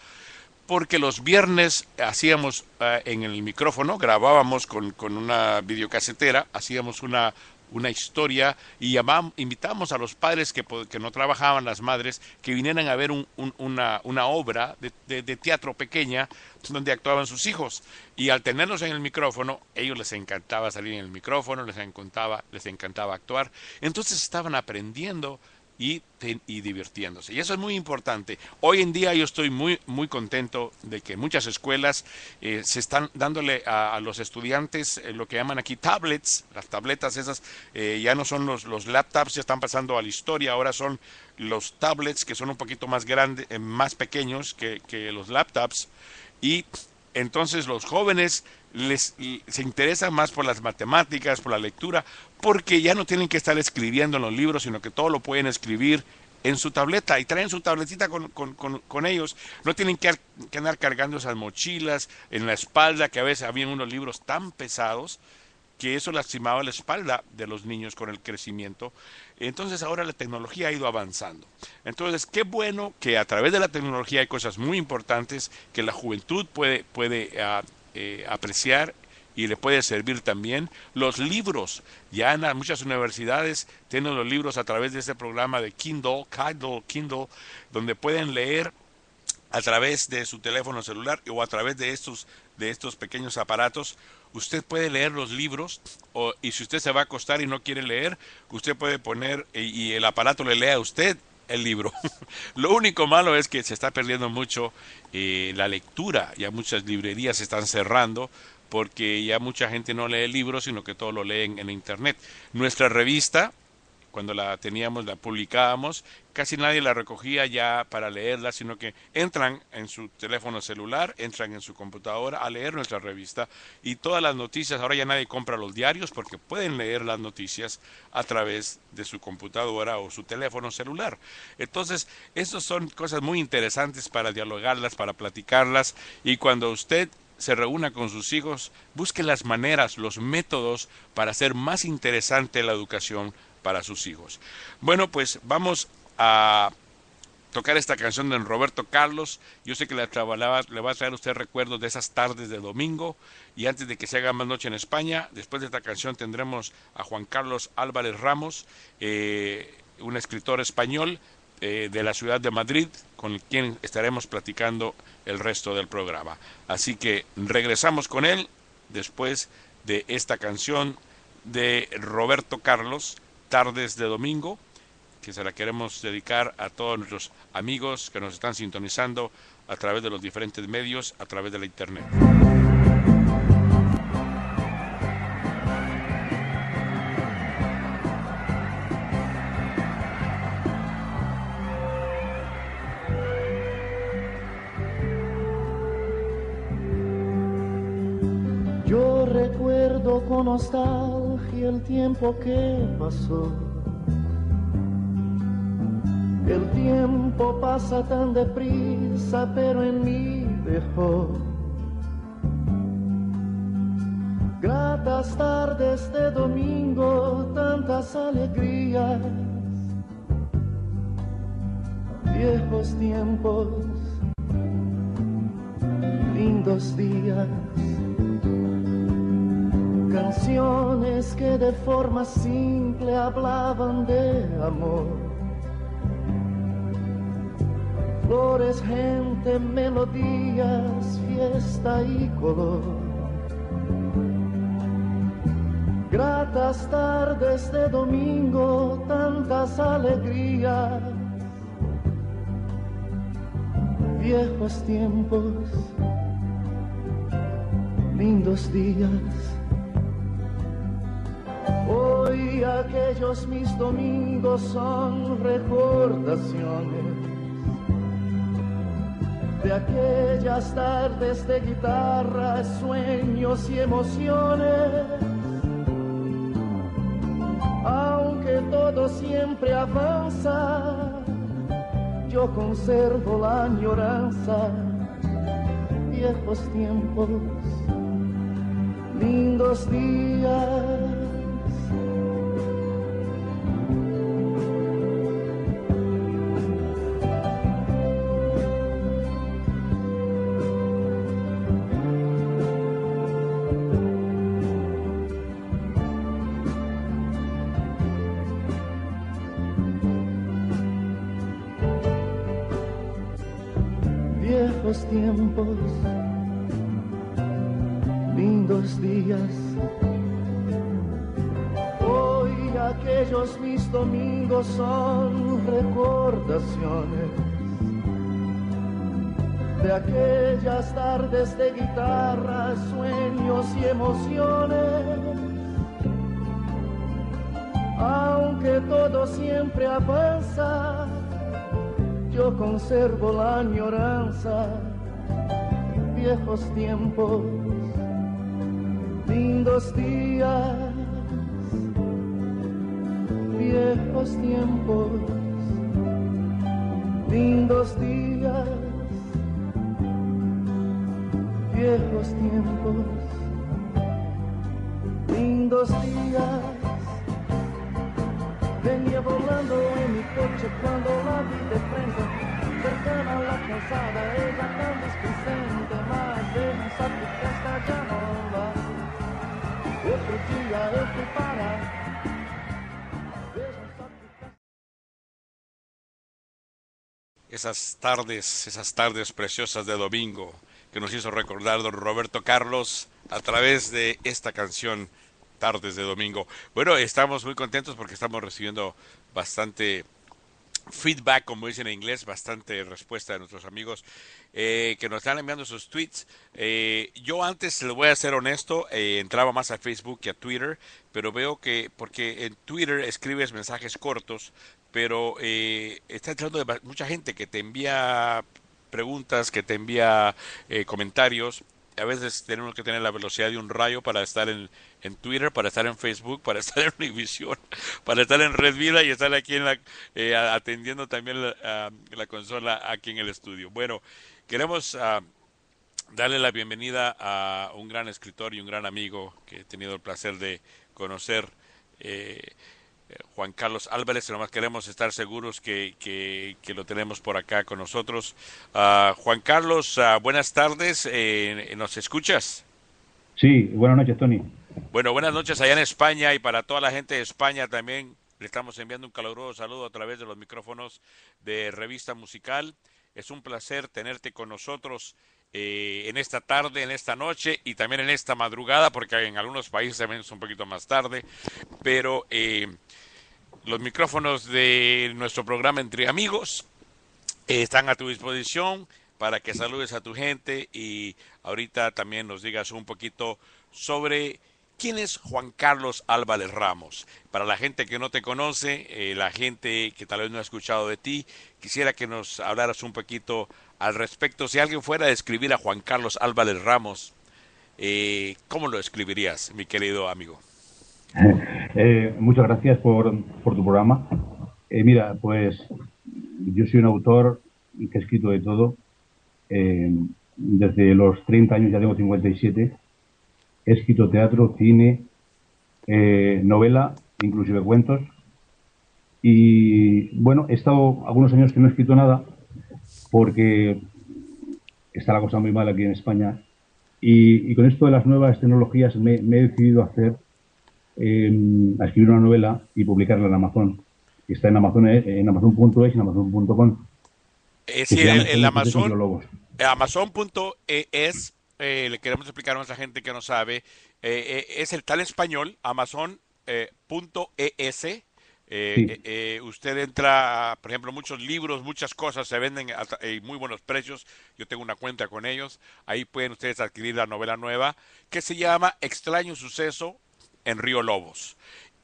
porque los viernes hacíamos eh, en el micrófono, grabábamos con, con una videocasetera, hacíamos una, una historia y llamam- invitábamos a los padres que, que no trabajaban, las madres, que vinieran a ver un- un- una, una obra de, de- de teatro pequeña donde actuaban sus hijos. Y al tenerlos en el micrófono, ellos les encantaba salir en el micrófono, les encantaba, les encantaba actuar. Entonces estaban aprendiendo y, y, divirtiéndose. Y eso es muy importante. Hoy en día yo estoy muy, muy contento de que muchas escuelas eh, se están dándole a, los estudiantes eh, lo que llaman aquí tablets, las tabletas esas eh, ya no son los, los laptops, ya están pasando a la historia, ahora son los tablets que son un poquito más grandes, más pequeños que, que los laptops y entonces los jóvenes les, se interesan más por las matemáticas, por la lectura, porque ya no tienen que estar escribiendo en los libros, sino que todo lo pueden escribir en su tableta y traen su tabletita con, con, con, ellos. No tienen que, que, andar cargando esas mochilas en la espalda, que a veces habían unos libros tan pesados que eso lastimaba la espalda de los niños con el crecimiento. Entonces ahora la tecnología ha ido avanzando. Entonces, qué bueno que a través de la tecnología hay cosas muy importantes que la juventud puede, puede ah, eh, apreciar y le puede servir también. Los libros, ya en muchas universidades tienen los libros a través de este programa de Kindle, Kindle, Kindle, donde pueden leer a través de su teléfono celular o a través de estos, de estos pequeños aparatos usted puede leer los libros o, y si usted se va a acostar y no quiere leer, usted puede poner y, el aparato le lea a usted el libro. <laughs> Lo único malo es que se está perdiendo mucho eh, la lectura, ya muchas librerías se están cerrando porque ya mucha gente no lee libros, sino que todo lo leen en Internet. Nuestra revista, cuando la teníamos, la publicábamos, casi nadie la recogía ya para leerla, sino que entran en su teléfono celular, entran en su computadora a leer nuestra revista y todas las noticias, ahora ya nadie compra los diarios porque pueden leer las noticias a través de su computadora o su teléfono celular. Entonces, esas son cosas muy interesantes para dialogarlas, para platicarlas y cuando usted se reúna con sus hijos, busque las maneras, los métodos para hacer más interesante la educación para sus hijos. Bueno, pues vamos a tocar esta canción de Roberto Carlos. Yo sé que le, le va a traer usted recuerdos de esas tardes de domingo. Y antes de que se haga más noche en España, después de esta canción tendremos a Juan Carlos Álvarez Ramos, eh, un escritor español eh, de la ciudad de Madrid, con quien estaremos platicando el resto del programa. Así que regresamos con él después de esta canción de Roberto Carlos tardes de domingo, que se la queremos dedicar a todos nuestros amigos que nos están sintonizando a través de los diferentes medios, a través de la Internet. El tiempo que pasó. El tiempo pasa tan deprisa, pero en mí dejó. Gratas tardes de domingo, tantas alegrías, viejos tiempos, lindos días canciones que de forma simple hablaban de amor. Flores, gente, melodías, fiesta y color. Gratas tardes de domingo, tantas alegrías. Viejos tiempos, lindos días aquellos mis domingos son recordaciones de aquellas tardes de guitarra, sueños y emociones. Aunque todo siempre avanza, yo conservo la añoranza, viejos tiempos, lindos días de aquellas tardes de guitarra, sueños y emociones. Aunque todo siempre avanza, yo conservo la añoranza, viejos tiempos, lindos días, viejos tiempos, lindos días viejos tiempos, lindos días. Venía volando en mi coche cuando la vi de frente, cercana a la calzada, ella tan displicente, más de un sacrificio ya no va. Otro día eu fui parar. Esas tardes, esas tardes preciosas de domingo, que nos hizo recordar don Roberto Carlos a través de esta canción Tardes de Domingo. Bueno, estamos muy contentos porque estamos recibiendo bastante feedback, como dicen en inglés, bastante respuesta de nuestros amigos eh, que nos están enviando sus tweets. Eh, yo antes, le voy a ser honesto, eh, entraba más a Facebook que a Twitter, pero veo que, porque en Twitter escribes mensajes cortos, pero está entrando de mucha gente que te envía preguntas, que te envía eh, comentarios. A veces tenemos que tener la velocidad de un rayo para estar en, en Twitter, para estar en Facebook, para <laughs> estar en Univision, para estar en Red Vida y estar aquí en la, eh, atendiendo también la, la, consola aquí en el estudio. Bueno, queremos uh, darle la bienvenida a un gran escritor y un gran amigo que he tenido el placer de conocer. Eh, eh, Juan Carlos Álvarez, nomás queremos estar seguros que, que, lo tenemos por acá con nosotros. Uh, Juan Carlos, uh, buenas tardes, eh, ¿nos escuchas? Sí, buenas noches, Tony. Bueno, buenas noches allá en España y para toda la gente de España también le estamos enviando un caluroso saludo a través de los micrófonos de Revista Musical. Es un placer tenerte con nosotros eh, en esta tarde, en esta noche y también en esta madrugada, porque en algunos países también es un poquito más tarde, pero eh, los micrófonos de nuestro programa Entre Amigos eh, están a tu disposición para que saludes a tu gente y ahorita también nos digas un poquito sobre quién es Juan Carlos Álvarez Ramos. Para la gente que no te conoce, eh, la gente que tal vez no ha escuchado de ti, quisiera que nos hablaras un poquito al respecto. Si alguien fuera a describir a Juan Carlos Álvarez Ramos, eh, ¿cómo lo escribirías, mi querido amigo? Eh, muchas gracias por, por tu programa. Eh, mira, pues yo soy un autor que he escrito de todo. Desde los 30 años, ya tengo 57. He escrito teatro, cine, eh, novela, inclusive cuentos. Y bueno, he estado algunos años que no he escrito nada porque está la cosa muy mal aquí en España. Y, y con esto de las nuevas tecnologías me, me he decidido a hacer a escribir una novela y publicarla en Amazon. Está en Amazon en Amazon.es y en Amazon.com. Es decir, el, el Amazon, Amazon.es, eh, le queremos explicar a nuestra gente que no sabe, eh, eh, es el tal español, Amazon.es. Eh, eh, usted entra, por ejemplo, muchos libros, muchas cosas se venden a, muy buenos precios. Yo tengo una cuenta con ellos. Ahí pueden ustedes adquirir la novela nueva que se llama Extraño Suceso en Río Lobos.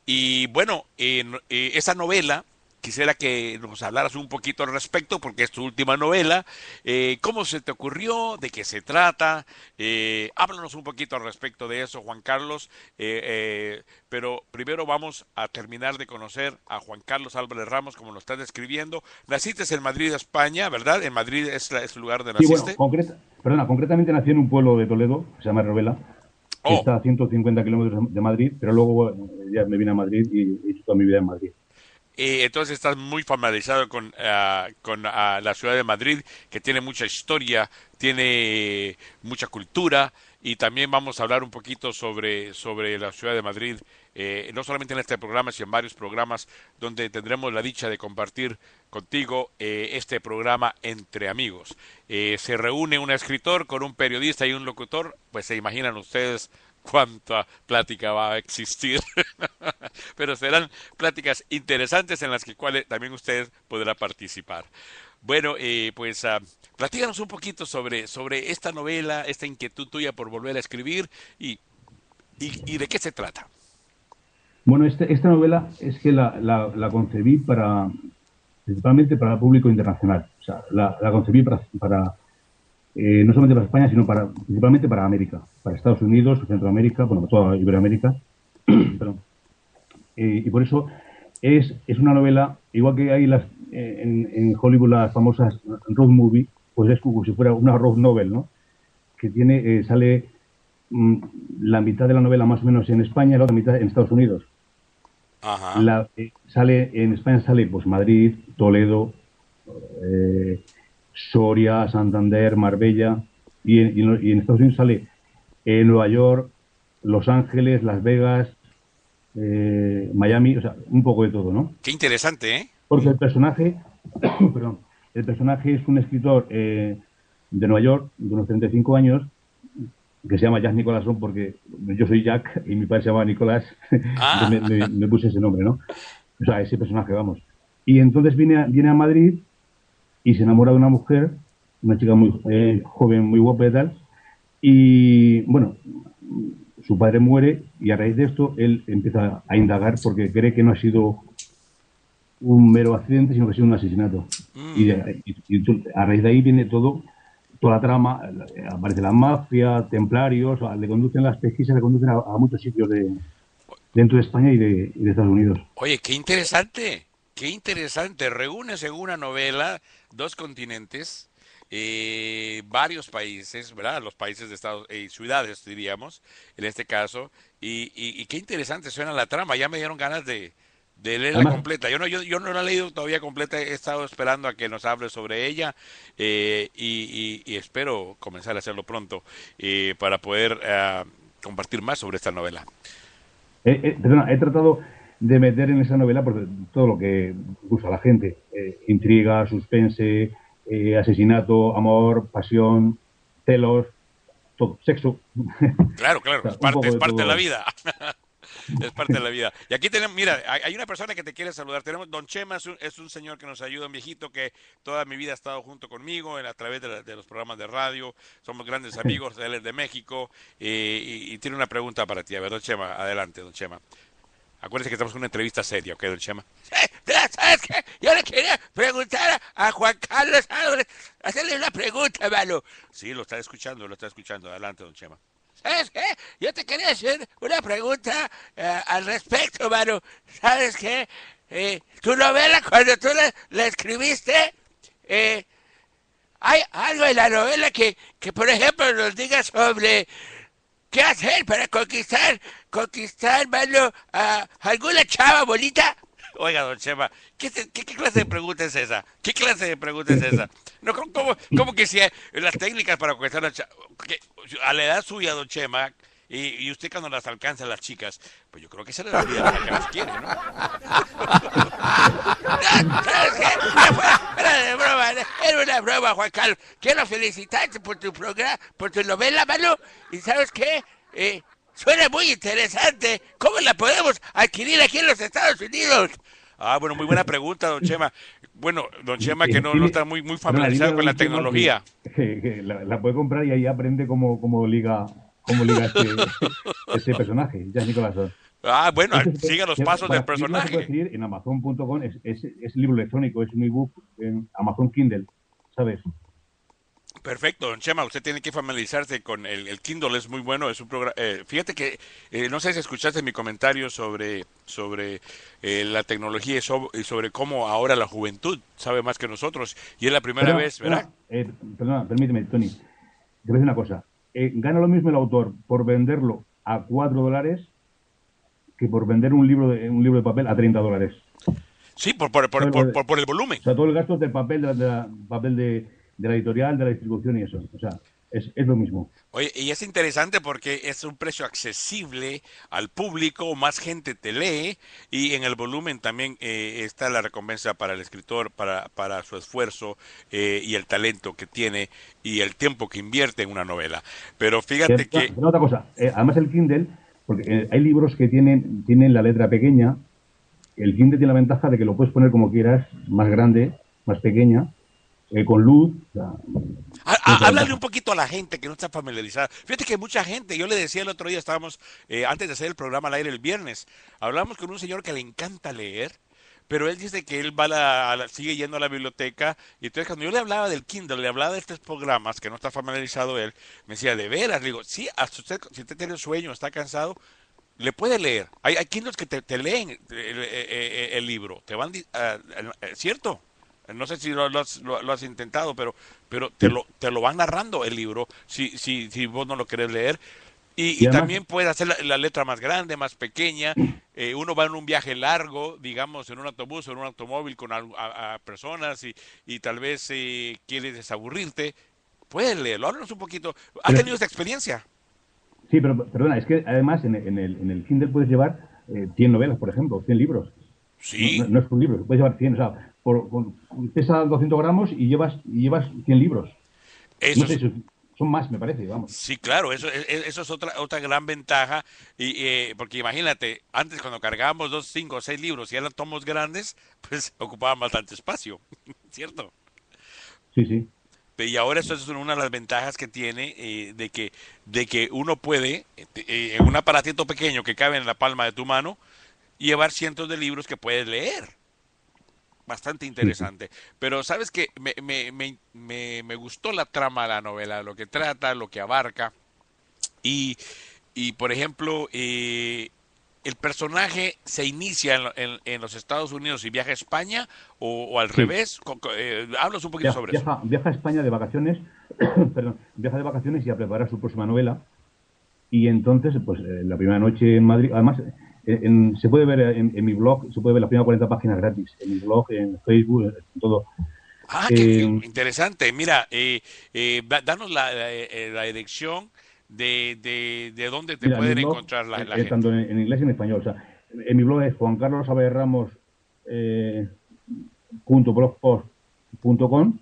Y bueno, en, esa novela quisiera que nos hablaras un poquito al respecto, porque es tu última novela. Eh, ¿Cómo se te ocurrió? ¿De qué se trata? Eh, háblanos un poquito al respecto de eso, Juan Carlos. Eh, eh, pero primero vamos a terminar de conocer a Juan Carlos Álvarez Ramos, como lo estás describiendo. Naciste en Madrid, España, ¿verdad? En Madrid es, la, es el lugar de naciste. Sí, bueno, concreta, perdona, concretamente nací en un pueblo de Toledo, que se llama Revela. Oh. Está a 150 kilómetros de Madrid, pero luego ya me vine a Madrid y he hecho toda mi vida en Madrid. Eh, entonces estás muy familiarizado con, uh, con uh, la ciudad de Madrid, que tiene mucha historia, tiene mucha cultura, y también vamos a hablar un poquito sobre, sobre la ciudad de Madrid, eh, no solamente en este programa, sino en varios programas donde tendremos la dicha de compartir contigo eh, este programa entre amigos. Eh, se reúne un escritor con un periodista y un locutor, pues se imaginan ustedes cuánta plática va a existir. <laughs> Pero serán pláticas interesantes en las que cuales también usted podrá participar. Bueno, eh, pues uh, platícanos un poquito sobre, sobre esta novela, esta inquietud tuya por volver a escribir y, y, y de qué se trata. Bueno, este, esta novela es que la, la, la, concebí para, principalmente para el público internacional. O sea, la, la concebí para, para eh, no solamente para España, sino para, principalmente para América, para Estados Unidos, Centroamérica, bueno, toda Iberoamérica. <clears throat> Perdón. Eh, y por eso es, es una novela, igual que hay las, eh, en, en, Hollywood las famosas road movie, pues es como si fuera una road novel, ¿no? Que tiene, sale mm, la mitad de la novela más o menos en España y la otra mitad en Estados Unidos. Ajá. La, eh, sale en España sale pues Madrid, Toledo, eh, Soria, Santander, Marbella y en, y en, y en Estados Unidos sale eh, Nueva York, Los Ángeles, Las Vegas, eh, Miami, o sea, un poco de todo, ¿no? Qué interesante, ¿eh? Porque el personaje, <coughs> perdón, el personaje es un escritor eh, de Nueva York, de unos 35 años, que se llama Jack Nicholson porque yo soy Jack y mi padre se llama Nicolás, <laughs> Ah. me, me, me, puse ese nombre, ¿no? O sea, ese personaje, vamos. Y entonces viene a, viene a Madrid y se enamora de una mujer, una chica muy eh, joven, muy guapa y tal, y bueno, su padre muere y a raíz de esto él empieza a indagar porque cree que no ha sido un mero accidente, sino que ha sido un asesinato. Mm. Y, de, y, y, a raíz de ahí viene todo toda la trama, aparece la mafia, templarios, le conducen las pesquisas, le conducen a, a muchos sitios de, dentro de España y de, y de, Estados Unidos. Oye, qué interesante, qué interesante. Reúne según una novela dos continentes, eh, varios países, ¿verdad? Los países de Estados eh, ciudades, diríamos, en este caso. Y, y, y, qué interesante suena la trama. Ya me dieron ganas de, de leerla Además, completa. Yo no, yo, yo no la he leído todavía completa, he estado esperando a que nos hable sobre ella eh, y, y, y, espero comenzar a hacerlo pronto eh, para poder uh, compartir más sobre esta novela. Perdona, he tratado de meter en esa novela porque todo lo que usa la gente, eh, intriga, suspense, asesinato, amor, pasión, celos, todo, sexo. Claro, claro, <laughs> o sea, es parte, es parte de, de la vida. <laughs> es parte de la vida. Y aquí tenemos, mira, hay una persona que te quiere saludar. Tenemos, Don Chema es un, es un señor que nos ayuda, un viejito que toda mi vida ha estado junto conmigo en, a través de, la, de los programas de radio. Somos grandes <laughs> amigos, él es de México eh, y, y, tiene una pregunta para ti. A ver, Don Chema, adelante, Don Chema. Acuérdense que estamos en una entrevista seria, ¿ok, Don Chema? ¿Sabes qué? Yo le quería preguntar a Juan Carlos Álvarez, hacerle una pregunta, mano. Sí, lo está escuchando, lo está escuchando. Adelante, Don Chema. ¿Sabes qué? Yo te quería hacer una pregunta uh, al respecto, mano. ¿Sabes qué? Eh, tu novela, cuando tú la, la escribiste, eh, hay algo en la novela que, que, por ejemplo, nos diga sobre qué hacer para conquistar, conquistar, mano, a alguna chava bonita. Oiga, don Chema, ¿qué, qué, ¿qué, clase de pregunta es esa? ¿Qué clase de pregunta es esa? No, ¿cómo, cómo, cómo que si las técnicas para conquistar a, a la edad suya, don Chema, y, y, usted cuando las alcanza las chicas, pues yo creo que se le debería dar que las quiere, ¿no? <laughs> ¿Sabes qué? Era de broma, era una broma, Juan Carlos. Quiero felicitarte por tu programa, por tu novela, mano. Y ¿sabes qué? Eh, suena muy interesante. ¿Cómo la podemos adquirir aquí en los Estados Unidos? Ah, bueno, muy buena pregunta, don Chema. Bueno, don Chema, que no, no está muy, muy familiarizado con la tecnología. Que, <laughs> que la, la, puede comprar y ahí aprende cómo, cómo liga, cómo liga este, <laughs> este personaje, ya Nicolás. Ah, bueno, este, siga los pasos del personaje. Puede en Amazon.com, es, es, es libro electrónico, es un ebook en Amazon Kindle, ¿sabes? Perfecto, don Chema, usted tiene que familiarizarse con el, el Kindle, es muy bueno, es un programa. Eh, fíjate que eh, no sé si escuchaste mi comentario sobre sobre eh, la tecnología y sobre, y sobre, cómo ahora la juventud sabe más que nosotros y es la primera pero, vez, ¿verdad? Eh, perdona, permíteme, Tony, te voy a decir una cosa. Eh, gana lo mismo el autor por venderlo a 4 dólares que por vender un libro de un libro de papel a 30 dólares. Sí, por, por, por, por, por el volumen. O sea, todo el gasto del papel, de la, de la papel de de la editorial, de la distribución y eso. O sea, es, es lo mismo. Oye, y es interesante porque es un precio accesible al público, más gente te lee y en el volumen también eh, está la recompensa para el escritor, para, para su esfuerzo eh, y el talento que tiene y el tiempo que invierte en una novela. Pero fíjate que... otra cosa, eh, además el Kindle, porque eh, hay libros que tienen, tienen la letra pequeña, el Kindle tiene la ventaja de que lo puedes poner como quieras, más grande, más pequeña, eh, con luz. sea, Há- há- Háblale un poquito a la gente que no está familiarizada. Fíjate que mucha gente, yo le decía el otro día, estábamos, eh, antes de hacer el programa al aire el viernes, hablamos con un señor que le encanta leer, pero él dice que él va a la- a la- sigue yendo a la biblioteca, y entonces cuando yo le hablaba del Kindle, le hablaba de estos programas, que no está familiarizado él, me decía, de veras, le digo, sí, hasta usted, si usted tiene sueño, está cansado, le puede leer. Hay, hay Kindles que te, te leen el, el- el- libro, te van, ah, ah, ¿cierto? No sé si lo, lo has, lo- lo has intentado, pero, pero te, lo, te lo van narrando el libro si, si, si vos no lo querés leer. Y, Y también puedes hacer la, la letra más grande, más pequeña. Eh, uno va en un viaje largo, digamos, en un autobús o en un automóvil con a, a personas y, y tal vez eh, quieres desaburrirte. Puedes leerlo. Háblanos un poquito. ¿Has Pero- tenido esta experiencia? Sí, pero perdona, es que además en, el- en el, en el Kindle puedes llevar eh, 100 novelas, por ejemplo, 100 libros. Sí. No, no es un libro, puedes llevar 100, o sea, por, por- pesa 200 gramos y llevas, y llevas 100 libros. Eso no sé, es- son- más, me parece, vamos. Sí, claro, eso, es- es- eso es otra, otra gran ventaja, y, eh, porque imagínate, antes cuando cargábamos dos, cinco o seis libros y eran tomos grandes, <laughs> pues ocupaban bastante espacio, <laughs> ¿cierto? Sí, sí. Y ahora eso es una de las ventajas que tiene eh, de que de que uno puede eh, en un aparatito pequeño que cabe en la palma de tu mano llevar cientos de libros que puedes leer. Bastante interesante. Pero sabes que me, me, me, me, me gustó la trama de la novela, lo que trata, lo que abarca. Y, y por ejemplo, eh, el personaje se inicia en, en- en los Estados Unidos y viaja a España o, o al Sí. revés. Co- co- eh, háblanos un poquito Viaja, sobre eso. viaja, viaja a España de vacaciones, <coughs> perdón, viaja de vacaciones y a preparar su próxima novela. Y entonces, pues eh, la primera noche en Madrid, además, en- se puede ver en, en mi blog, se puede ver las primeras 40 páginas gratis, en mi blog, en Facebook, en todo. Ah, qué Eh, interesante. Mira, eh, eh, da- danos la, la, eh, la dirección de, de, de dónde te Mira, pueden blog, encontrar la, la gente. Tanto en, inglés y en español. O sea, en mi blog es juancarlosaberramos eh, punto blogspot punto com.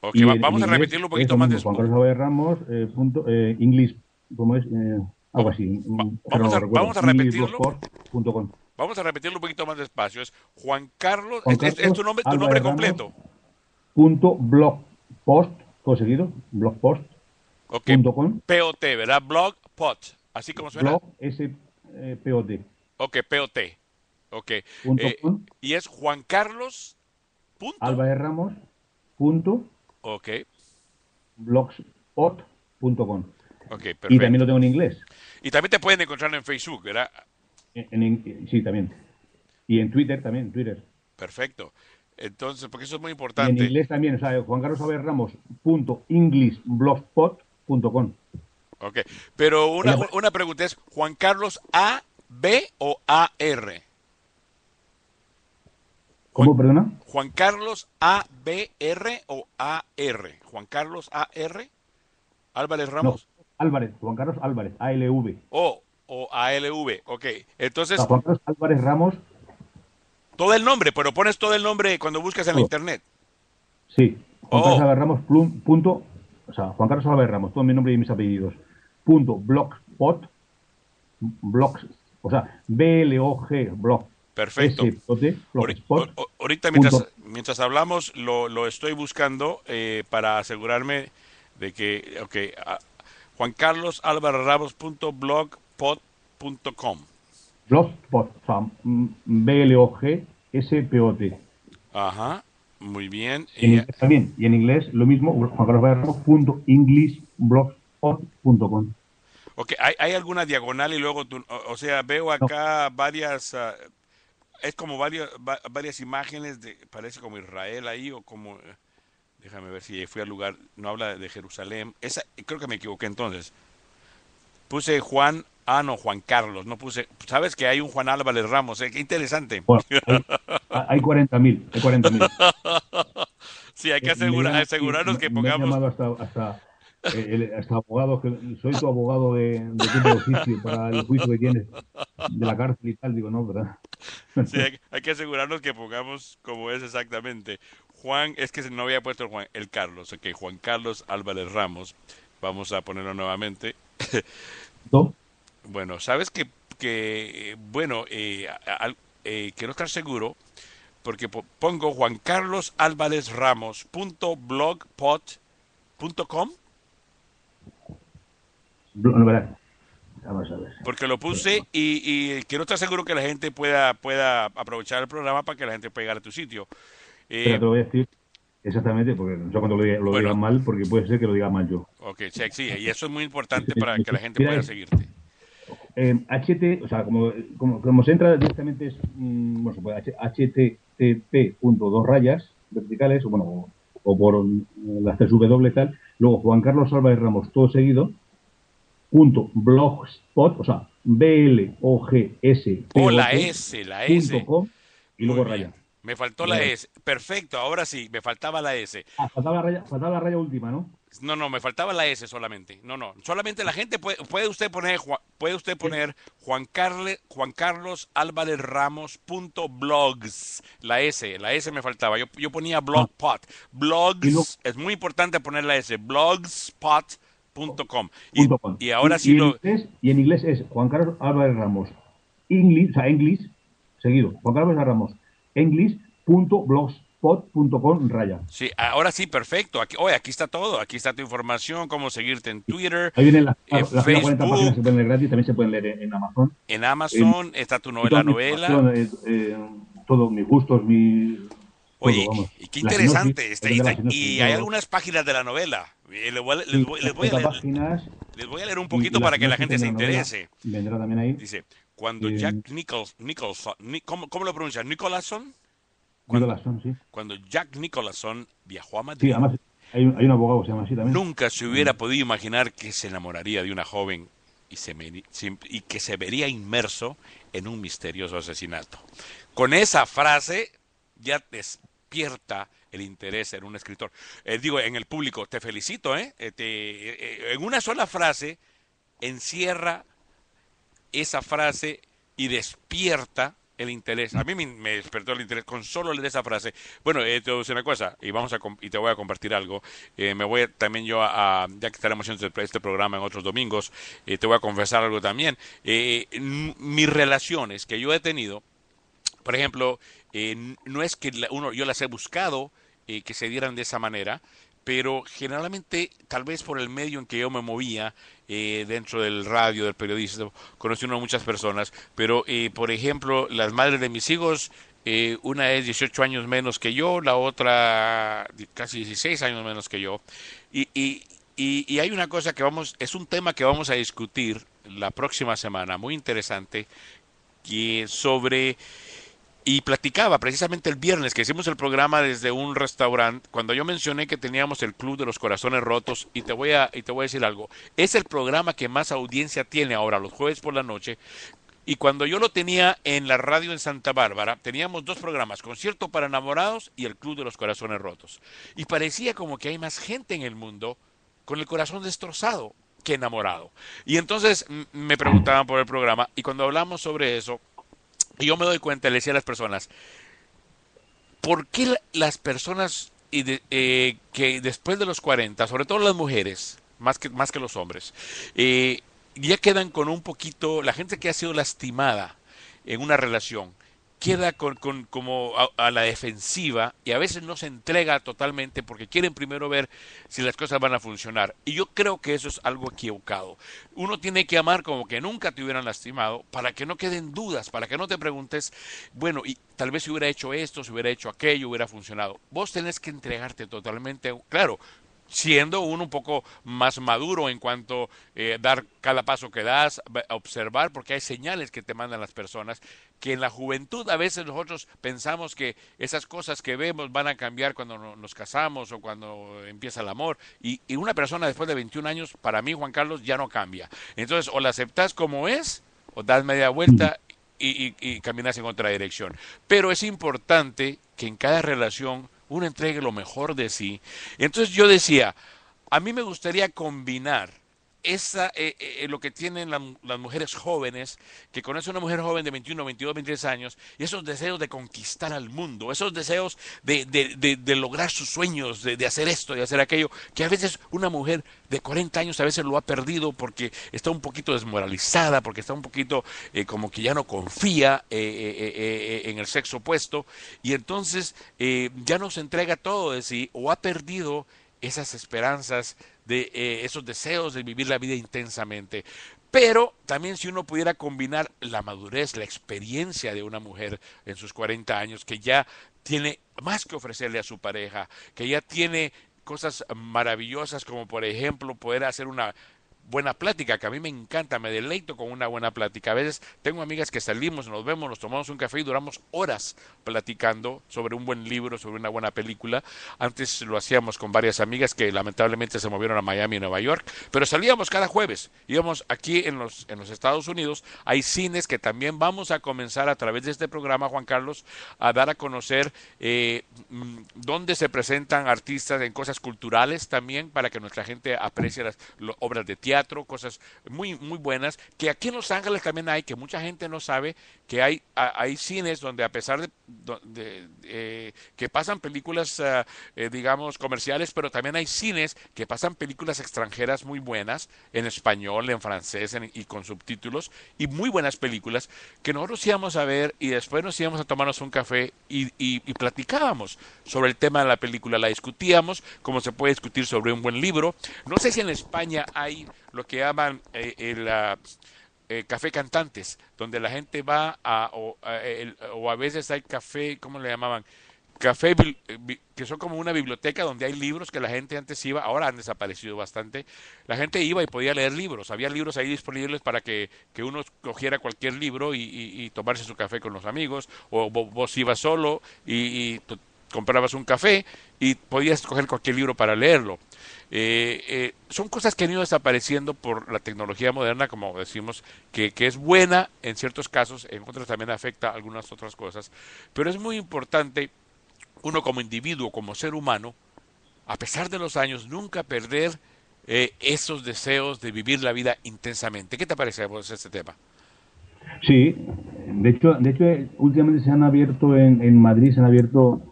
Ok, Y va- en- vamos a repetirlo un poquito más despacio. Juan Carlos Aberramos, eh, punto, English, ¿cómo es? Algo así. pero vamos a- recuerdo. vamos a repetirlo. Vamos a repetirlo un poquito más despacio. Es Juan Carlos, Juan es, es- es Carlos tu nombre, tu nombre completo. Punto blogpost, todo seguido, blogpost, Ok, punto com, POT, ¿verdad? Blog Pot, así como suena. blog, S, eh, P-O-T, Ok, POT. Ok. Punto Eh, com. y es Juan Carlos. Punto. Álvarez Ramos, punto, Ok, blogspot.com. ok, Y también lo tengo en inglés. Y también te pueden encontrar en Facebook, ¿verdad? En, en sí, también. Y en Twitter también, en Twitter. Perfecto. Entonces, porque eso es muy Y en importante. inglés también, o sea, Juan Carlos Ramos, punto englishblogspot.com. Ok, pero una, una pregunta es, ¿Juan Carlos A, B o A, R? ¿Cómo, perdona? ¿Juan Carlos A, B, R o A, R? ¿Juan Carlos A, R? ¿Álvarez Ramos? Álvarez, Juan Carlos Álvarez, ALV. O, o A, L, V. Ok, entonces, Juan Carlos Álvarez Ramos, todo el nombre, pero pones todo el nombre cuando buscas en la Todo. internet. sí. Juan Oh. Carlos Álvarez Ramos, plum- punto, o sea, Juan Carlos Álvarez Ramos, todo mi nombre y mis apellidos, punto blogspot, blogs, o sea, B-L-O-G, blog. Perfecto. Blogspot. o- Ahorita mientras, punto- mientras hablamos lo, lo estoy buscando eh, para asegurarme de que, ok, ah, Juan Carlos Álvarez Ramos punto blogspot.com. Blogspot, B-L-O-G-S-P-O-T. Ajá, muy bien. En Y- inglés también. Y en inglés lo mismo, Juan Carlos Álvarez Ramos, punto englishblogspot.com. ok, ¿hay, hay alguna diagonal y luego, tú- o, o sea, veo acá varias, ah, es como varias, va- varias imágenes, de, parece como Israel ahí o como, déjame ver si fui al lugar, no habla de Jerusalén, esa, creo que me equivoqué entonces. Puse Juan, ah no, Juan Carlos, no puse, sabes que hay un Juan Álvarez Ramos, eh, qué interesante. Bueno, hay, hay 40.000, hay 40.000. <laughs> sí, hay que Me asegurar, asegurarnos que me han pongamos llamado hasta, hasta, eh, el- hasta abogado, que soy tu abogado de, de tiempo de oficio para el juicio que tienes de la cárcel y tal. Digo, no, ¿verdad? Sí, hay, hay que asegurarnos que pongamos como es exactamente. Juan, es que no había puesto el Juan, el Carlos, ok, Juan Carlos Álvarez Ramos. Vamos a ponerlo nuevamente. <laughs> ¿No? Bueno, sabes que, que bueno, eh, al- eh, quiero estar seguro porque po- pongo Juan Carlos Álvarez Ramos punto punto com No, ¿verdad? Vamos a ver. porque lo puse y, y quiero estar seguro que la gente pueda pueda aprovechar el programa para que la gente pueda llegar a tu sitio. Eh, Espera, te lo voy a decir exactamente, porque no sé cuando lo, diga- lo Bueno. diga mal, porque puede ser que lo diga mal yo. ok, sí, sí, y eso es muy importante para que la gente pueda seguirte. Eh, HT, o sea, como, como, como se entra directamente es, mm, bueno, se http punto dos rayas verticales, o bueno, o, o por las tres W tal, luego Juan Carlos Álvarez Ramos, todo seguido, punto blogspot, o sea, B L O G S O la O T S, la S. com, y luego raya. Me faltó la. S. Perfecto, ahora sí, me faltaba la S. Ah, faltaba la raya, faltaba la raya última, ¿no? No, no, me faltaba la S solamente. No, no, solamente la gente puede, puede usted poner puede usted poner Juan Carle, Juan Carlos Álvarez Ramos punto blogs. La S, la S me faltaba. Yo, yo ponía blogspot. Blogs, es muy importante poner la S. Blogspot.com. Y, com. y ahora y, sí y en lo inglés, y en inglés es Juan Carlos Álvarez Ramos, English, o sea, English, seguido, Juan Carlos Álvarez Ramos, english.blogspot.com raya. Sí, ahora sí, perfecto. Aquí, oye, aquí está todo. Aquí está tu información, cómo seguirte en Twitter, Ahí vienen las, en las 140 páginas Facebook, se pueden leer gratis, también se pueden leer en, en Amazon. en Amazon, está tu novela, novela. eh, eh, todo, mis gustos, mi... Oye, todo, y qué interesante. este, y hay algunas páginas de la novela. Les voy a, les Sí, voy- les voy a 30 leer, páginas. les voy a leer un poquito para que la gente se interese. Vendrá también ahí. Dice, cuando Jack Nichols, Nicholson, Ni- ¿cómo, cómo lo pronuncias? ¿Nicholson? Nicolás Son, sí. Cuando Jack Nicholson viajó a Sí, Madrid, además hay un, hay un abogado que se llama así también. nunca se hubiera podido imaginar que se enamoraría de una joven y, se y que se vería inmerso en un misterioso asesinato. Con esa frase ya despierta el interés en un escritor. Eh, digo, en el público, te felicito, ¿eh? Eh, te- eh, eh, en una sola frase encierra esa frase y despierta el interés. A mí me, despertó el interés con solo leer esa frase. Bueno, eh, te voy a decir una cosa y vamos a y te voy a compartir algo. Eh, me voy también yo a, ya que estaremos haciendo este, este programa en otros domingos, eh, te voy a confesar algo también. Eh, mis relaciones que yo he tenido, por ejemplo, no es que uno yo las he buscado que se dieran de esa manera, pero generalmente, tal vez por el medio en que yo me movía, eh, dentro del radio, del periodismo, conocí a muchas personas, pero, eh, por ejemplo, las madres de mis hijos, eh, una es 18 años menos que yo, la otra casi 16 años menos que yo, y, y, y, y hay una cosa que vamos, es un tema que vamos a discutir la próxima semana, muy interesante, que sobre y platicaba precisamente el viernes que hicimos el programa desde un restaurante cuando yo mencioné que teníamos el club de los corazones rotos y te voy a y te voy a decir algo es el programa que más audiencia tiene ahora los jueves por la noche y cuando yo lo tenía en la radio en Santa Bárbara teníamos dos programas concierto para enamorados y el club de los corazones rotos. Y parecía como que hay más gente en el mundo con el corazón destrozado que enamorado. Y entonces me preguntaban por el programa y cuando hablamos sobre eso y yo me doy cuenta, le decía a las personas, ¿por qué la- las personas y de- eh, que después de los 40, sobre todo las mujeres, más que, más que los hombres, eh, ya quedan con un poquito, la gente que ha sido lastimada en una relación, queda con, con- como a, a la defensiva y a veces no se entrega totalmente porque quieren primero ver si las cosas van a funcionar. Y yo creo que eso es algo equivocado. Uno tiene que amar como que nunca te hubieran lastimado para que no queden dudas, para que no te preguntes, bueno, y tal vez si hubiera hecho esto, si hubiera hecho aquello, hubiera funcionado. Vos tenés que entregarte totalmente, claro, siendo uno un poco más maduro en cuanto eh, dar cada paso que das, va- observar, porque hay señales que te mandan las personas, que en la juventud a veces nosotros pensamos que esas cosas que vemos van a cambiar cuando no- nos casamos o cuando empieza el amor, y, y una persona después de 21 años, para mí Juan Carlos, ya no cambia. Entonces, o la aceptas como es, o das media vuelta y, y, y caminas en otra dirección. Pero es importante que en cada relación uno entregue lo mejor de sí. Entonces yo decía, a mí me gustaría combinar esa, eh, eh, lo que tienen la- las mujeres jóvenes, que conoce una mujer joven de 21, 22, 23 años, y esos deseos de conquistar al mundo, esos deseos de, de- de- lograr sus sueños, de, hacer esto, de hacer aquello, que a veces una mujer de 40 años a veces lo ha perdido porque está un poquito desmoralizada, porque está un poquito eh, como que ya no confía eh, eh, eh, eh, en el sexo opuesto, y entonces eh, ya no se entrega todo de sí, o ha perdido esas esperanzas, de eh, esos deseos de vivir la vida intensamente. Pero también si uno pudiera combinar la madurez, la experiencia de una mujer en sus 40 años, que ya tiene más que ofrecerle a su pareja, que ya tiene cosas maravillosas como por ejemplo poder hacer una buena plática, que a mí me encanta, me deleito con una buena plática. A veces tengo amigas que salimos, nos vemos, nos tomamos un café y duramos horas platicando sobre un buen libro, sobre una buena película. Antes lo hacíamos con varias amigas que lamentablemente se movieron a Miami y Nueva York, pero salíamos cada jueves. Íbamos aquí en los, en los Estados Unidos, hay cines que también vamos a comenzar a través de este programa, Juan Carlos, a dar a conocer eh, dónde se presentan artistas en cosas culturales también para que nuestra gente aprecie las obras de teatro, cosas muy muy buenas que aquí en Los Ángeles también hay que mucha gente no sabe que hay hay cines donde a pesar de, eh, que pasan películas ah, eh, digamos comerciales pero también hay cines que pasan películas extranjeras muy buenas en español en francés en- y con subtítulos y muy buenas películas que nosotros íbamos a ver y después nos íbamos a tomarnos un café y- y platicábamos sobre el tema de la película, la discutíamos, como se puede discutir sobre un buen libro. No sé si en España hay lo que llaman eh, el, ah, eh, café cantantes, donde la gente va a o, a, el- o a veces hay café, ¿cómo le llamaban? Café, eh, que son como una biblioteca donde hay libros que la gente antes iba, ahora han desaparecido bastante. La gente iba y podía leer libros, había libros ahí disponibles para que, que uno cogiera cualquier libro y, y- tomarse su café con los amigos, o vo- vos ibas solo y, y comprabas un café y podías escoger cualquier libro para leerlo. Eh, eh, son cosas que han ido desapareciendo por la tecnología moderna, como decimos, que, que es buena en ciertos casos, en otros también afecta algunas otras cosas, pero es muy importante uno como individuo, como ser humano, a pesar de los años, nunca perder eh, esos deseos de vivir la vida intensamente. ¿Qué te parece a vos este tema? Sí, de hecho, de hecho últimamente se han abierto en, en Madrid, se han abierto,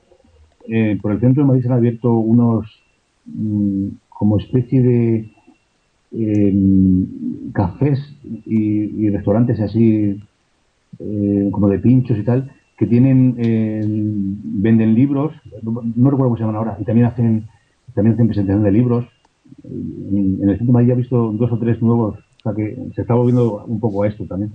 eh, por el centro de Madrid se han abierto unos mm, como especie de em, cafés y, restaurantes así, eh, como de pinchos y tal, que tienen, eh, venden libros, no, recuerdo cómo se llaman ahora, y también hacen, también hacen presentación de libros. En, en el centro de Madrid he visto dos o tres nuevos, o sea que se está volviendo un poco a esto también.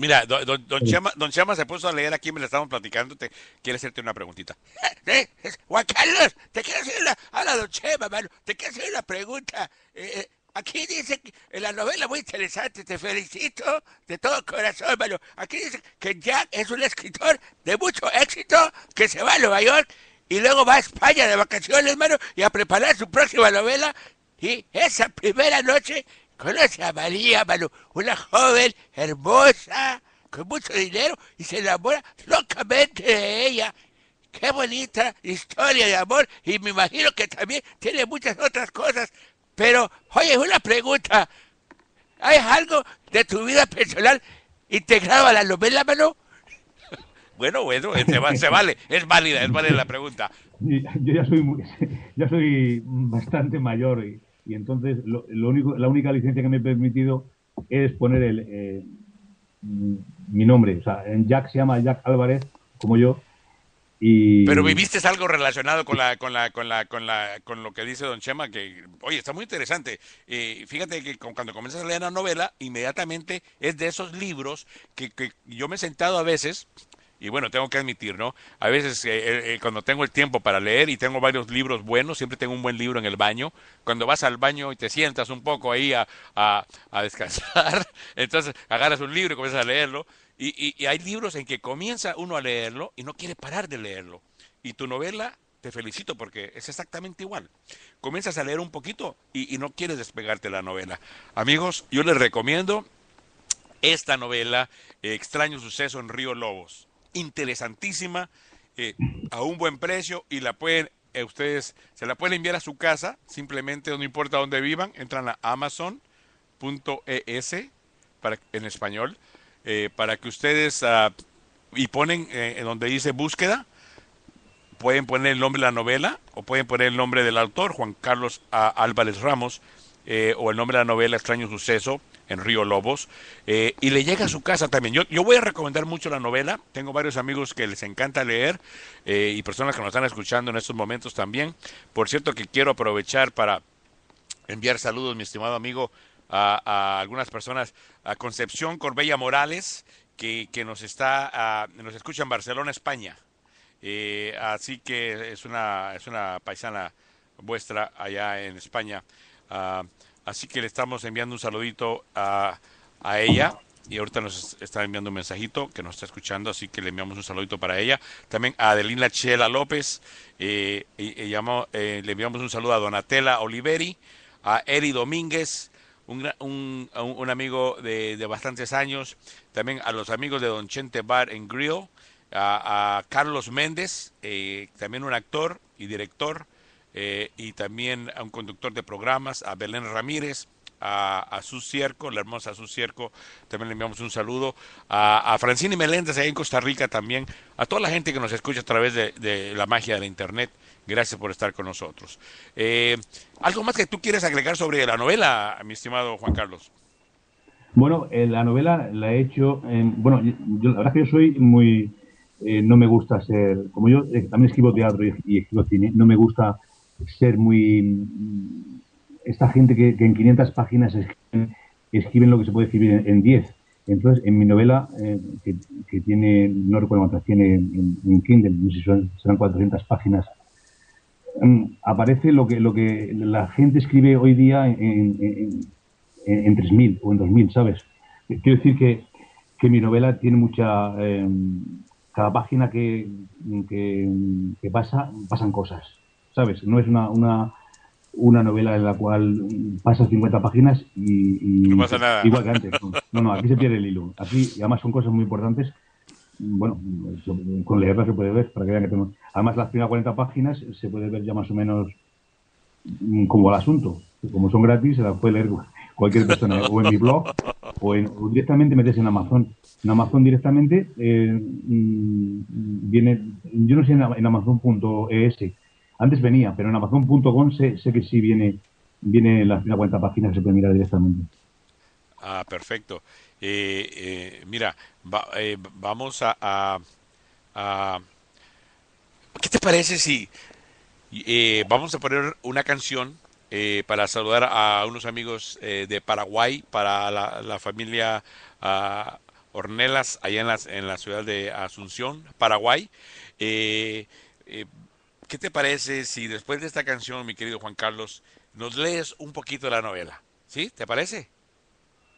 Mira, don, don, don Chema, don Chema se puso a leer aquí, me lo estamos platicando, te quiere hacerte una preguntita. Eh, eh, Juan Carlos, te quiero hacer una... Hola, don Chema, mano. Te quiero hacer una pregunta. Eh, eh, aquí dice que en la novela muy interesante, te felicito de todo corazón, mano. Aquí dice que Jack es un escritor de mucho éxito que se va a Nueva York y luego va a España de vacaciones, mano, y a preparar su próxima novela. Y esa primera noche conoce a María, mano, una joven hermosa, con mucho dinero, y se enamora locamente de ella. Qué bonita historia de amor, y me imagino que también tiene muchas otras cosas. Pero, oye, una pregunta. ¿Hay algo de tu vida personal integrado a la novela, mano? Bueno, bueno, eh, se, va- se vale, es válida, es válida la pregunta. Yo ya soy muy- <laughs> ya soy bastante mayor y, y entonces lo, único, la única licencia que me he permitido es poner el, eh, mm, mi nombre. O sea, en Jack se llama Jack Álvarez, como yo. Y, Pero viviste algo relacionado con la, con la, con la, con la, con lo que dice Don Chema, que, oye, está muy interesante. Eh, fíjate que cuando comienzas a leer la novela, inmediatamente es de esos libros que, que yo me he sentado a veces, y bueno, tengo que admitir, ¿no? A veces eh, eh, eh, cuando tengo el tiempo para leer y tengo varios libros buenos, siempre tengo un buen libro en el baño. Cuando vas al baño y te sientas un poco ahí a, a, descansar, <laughs> entonces agarras un libro y comienzas a leerlo. Y, y- hay libros en que comienza uno a leerlo y no quiere parar de leerlo. Y tu novela, te felicito porque es exactamente igual. Comienzas a leer un poquito y, y no quieres despegarte de la novela. Amigos, yo les recomiendo esta novela, Extraño Suceso en Río Lobos. Interesantísima, eh, a un buen precio y la pueden eh, ustedes se la pueden enviar a su casa, simplemente no importa dónde vivan, entran a amazon.es para en español eh, para que ustedes ah, y ponen en donde dice búsqueda pueden poner el nombre de la novela o pueden poner el nombre del autor Juan Carlos A. Álvarez Ramos o el nombre de la novela Extraño Suceso en Río Lobos eh, y le llega a su casa también. Yo, yo voy a recomendar mucho la novela. Tengo varios amigos que les encanta leer eh, y personas que nos están escuchando en estos momentos también. Por cierto que quiero aprovechar para enviar saludos, mi estimado amigo, a, a algunas personas, a Concepción Corbella Morales, que, que nos está, ah, nos escucha en Barcelona, España. Eh, así que es una, es una paisana vuestra allá en España. Ah, así que le estamos enviando un saludito a, a ella. Y ahorita nos está enviando un mensajito que nos está escuchando, así que le enviamos un saludito para ella. También a Adelina Chela López, eh, eh, le enviamos un saludo a Donatella Oliveri, a Eri Domínguez, un, un, un- amigo de, de bastantes años, también a los amigos de Don Chente Bar en Grill, a, a Carlos Méndez, eh, también un actor y director, eh, y también a un conductor de programas, a Belén Ramírez, a, a Sus Cierco, la hermosa Sus Cierco, también le enviamos un saludo, a, a Francine Meléndez ahí en Costa Rica también, a toda la gente que nos escucha a través de, la magia de la Internet, gracias por estar con nosotros. Eh, ¿Algo más que tú quieres agregar sobre la novela, mi estimado Juan Carlos? Bueno, eh, la novela la he hecho. en- bueno, yo, la verdad que yo soy muy. eh, no me gusta ser. Como yo eh, también escribo teatro y escribo cine, no me gusta ser muy. Esta gente que, que en 500 páginas escriben, escriben lo que se puede escribir en, en 10. Entonces, en mi novela, eh, que, que tiene. No recuerdo cuántas tiene en, en Kindle, no sé si serán 400 páginas. mm, Aparece lo que, lo que la gente escribe hoy día en- en, en 3.000 o en 2.000, ¿sabes? Quiero decir que, que mi novela tiene mucha... eh, cada página que, que, que pasa, pasan cosas, ¿sabes? No es una, una, una novela en la cual pasas 50 páginas y... y- No pasa nada. Igual que antes. No, no, no, aquí se pierde el hilo. Aquí, y además son cosas muy importantes. Bueno, con leerlas se puede ver, para que vean que tengo... Además, las primeras 40 páginas se puede ver ya más o menos mm, como el asunto. Como son gratis, se las puede leer cualquier persona, o en mi blog, o, en- o directamente metes en Amazon. En Amazon directamente eh, mm, viene, yo no sé en, en Amazon.es, antes venía, pero en Amazon.com sé, sé que sí viene, viene primeras 40 páginas que se puede mirar directamente. Ah, perfecto. Eh, eh, mira, va- eh, vamos a, a- ¿Qué te parece si eh, vamos a poner una canción para saludar a unos amigos de Paraguay, para la, la familia ah, Ornelas, allá en, las, en la ciudad de Asunción, Paraguay? ¿Qué te parece si después de esta canción, mi querido Juan Carlos, nos lees un poquito de la novela? ¿Sí? ¿Te parece?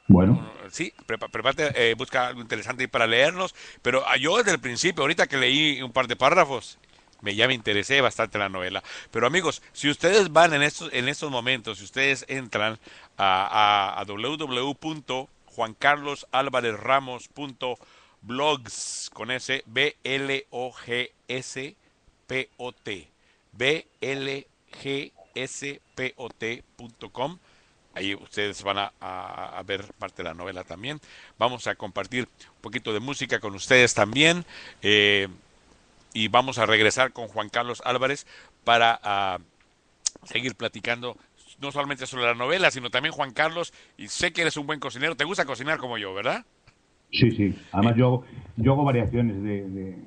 Bueno, Sí, prepárate, eh, busca algo interesante para leernos. Pero ah, yo desde el principio, ahorita que leí un par de párrafos, me ya me interesé bastante la novela. Pero amigos, si ustedes van en estos, en estos momentos, si ustedes entran a, a, a www.juancarlosalvarezramos.blogs con ese B L O G S P O T B L G S P O T.com Ahí ustedes van a, a- a ver parte de la novela también. Vamos a compartir un poquito de música con ustedes también. eh, y vamos a regresar con Juan Carlos Álvarez para ah, seguir platicando no solamente sobre la novela, sino también Juan Carlos. Y sé que eres un buen cocinero. Te gusta cocinar como yo, ¿verdad? sí, sí. Además yo hago, yo hago variaciones de, de,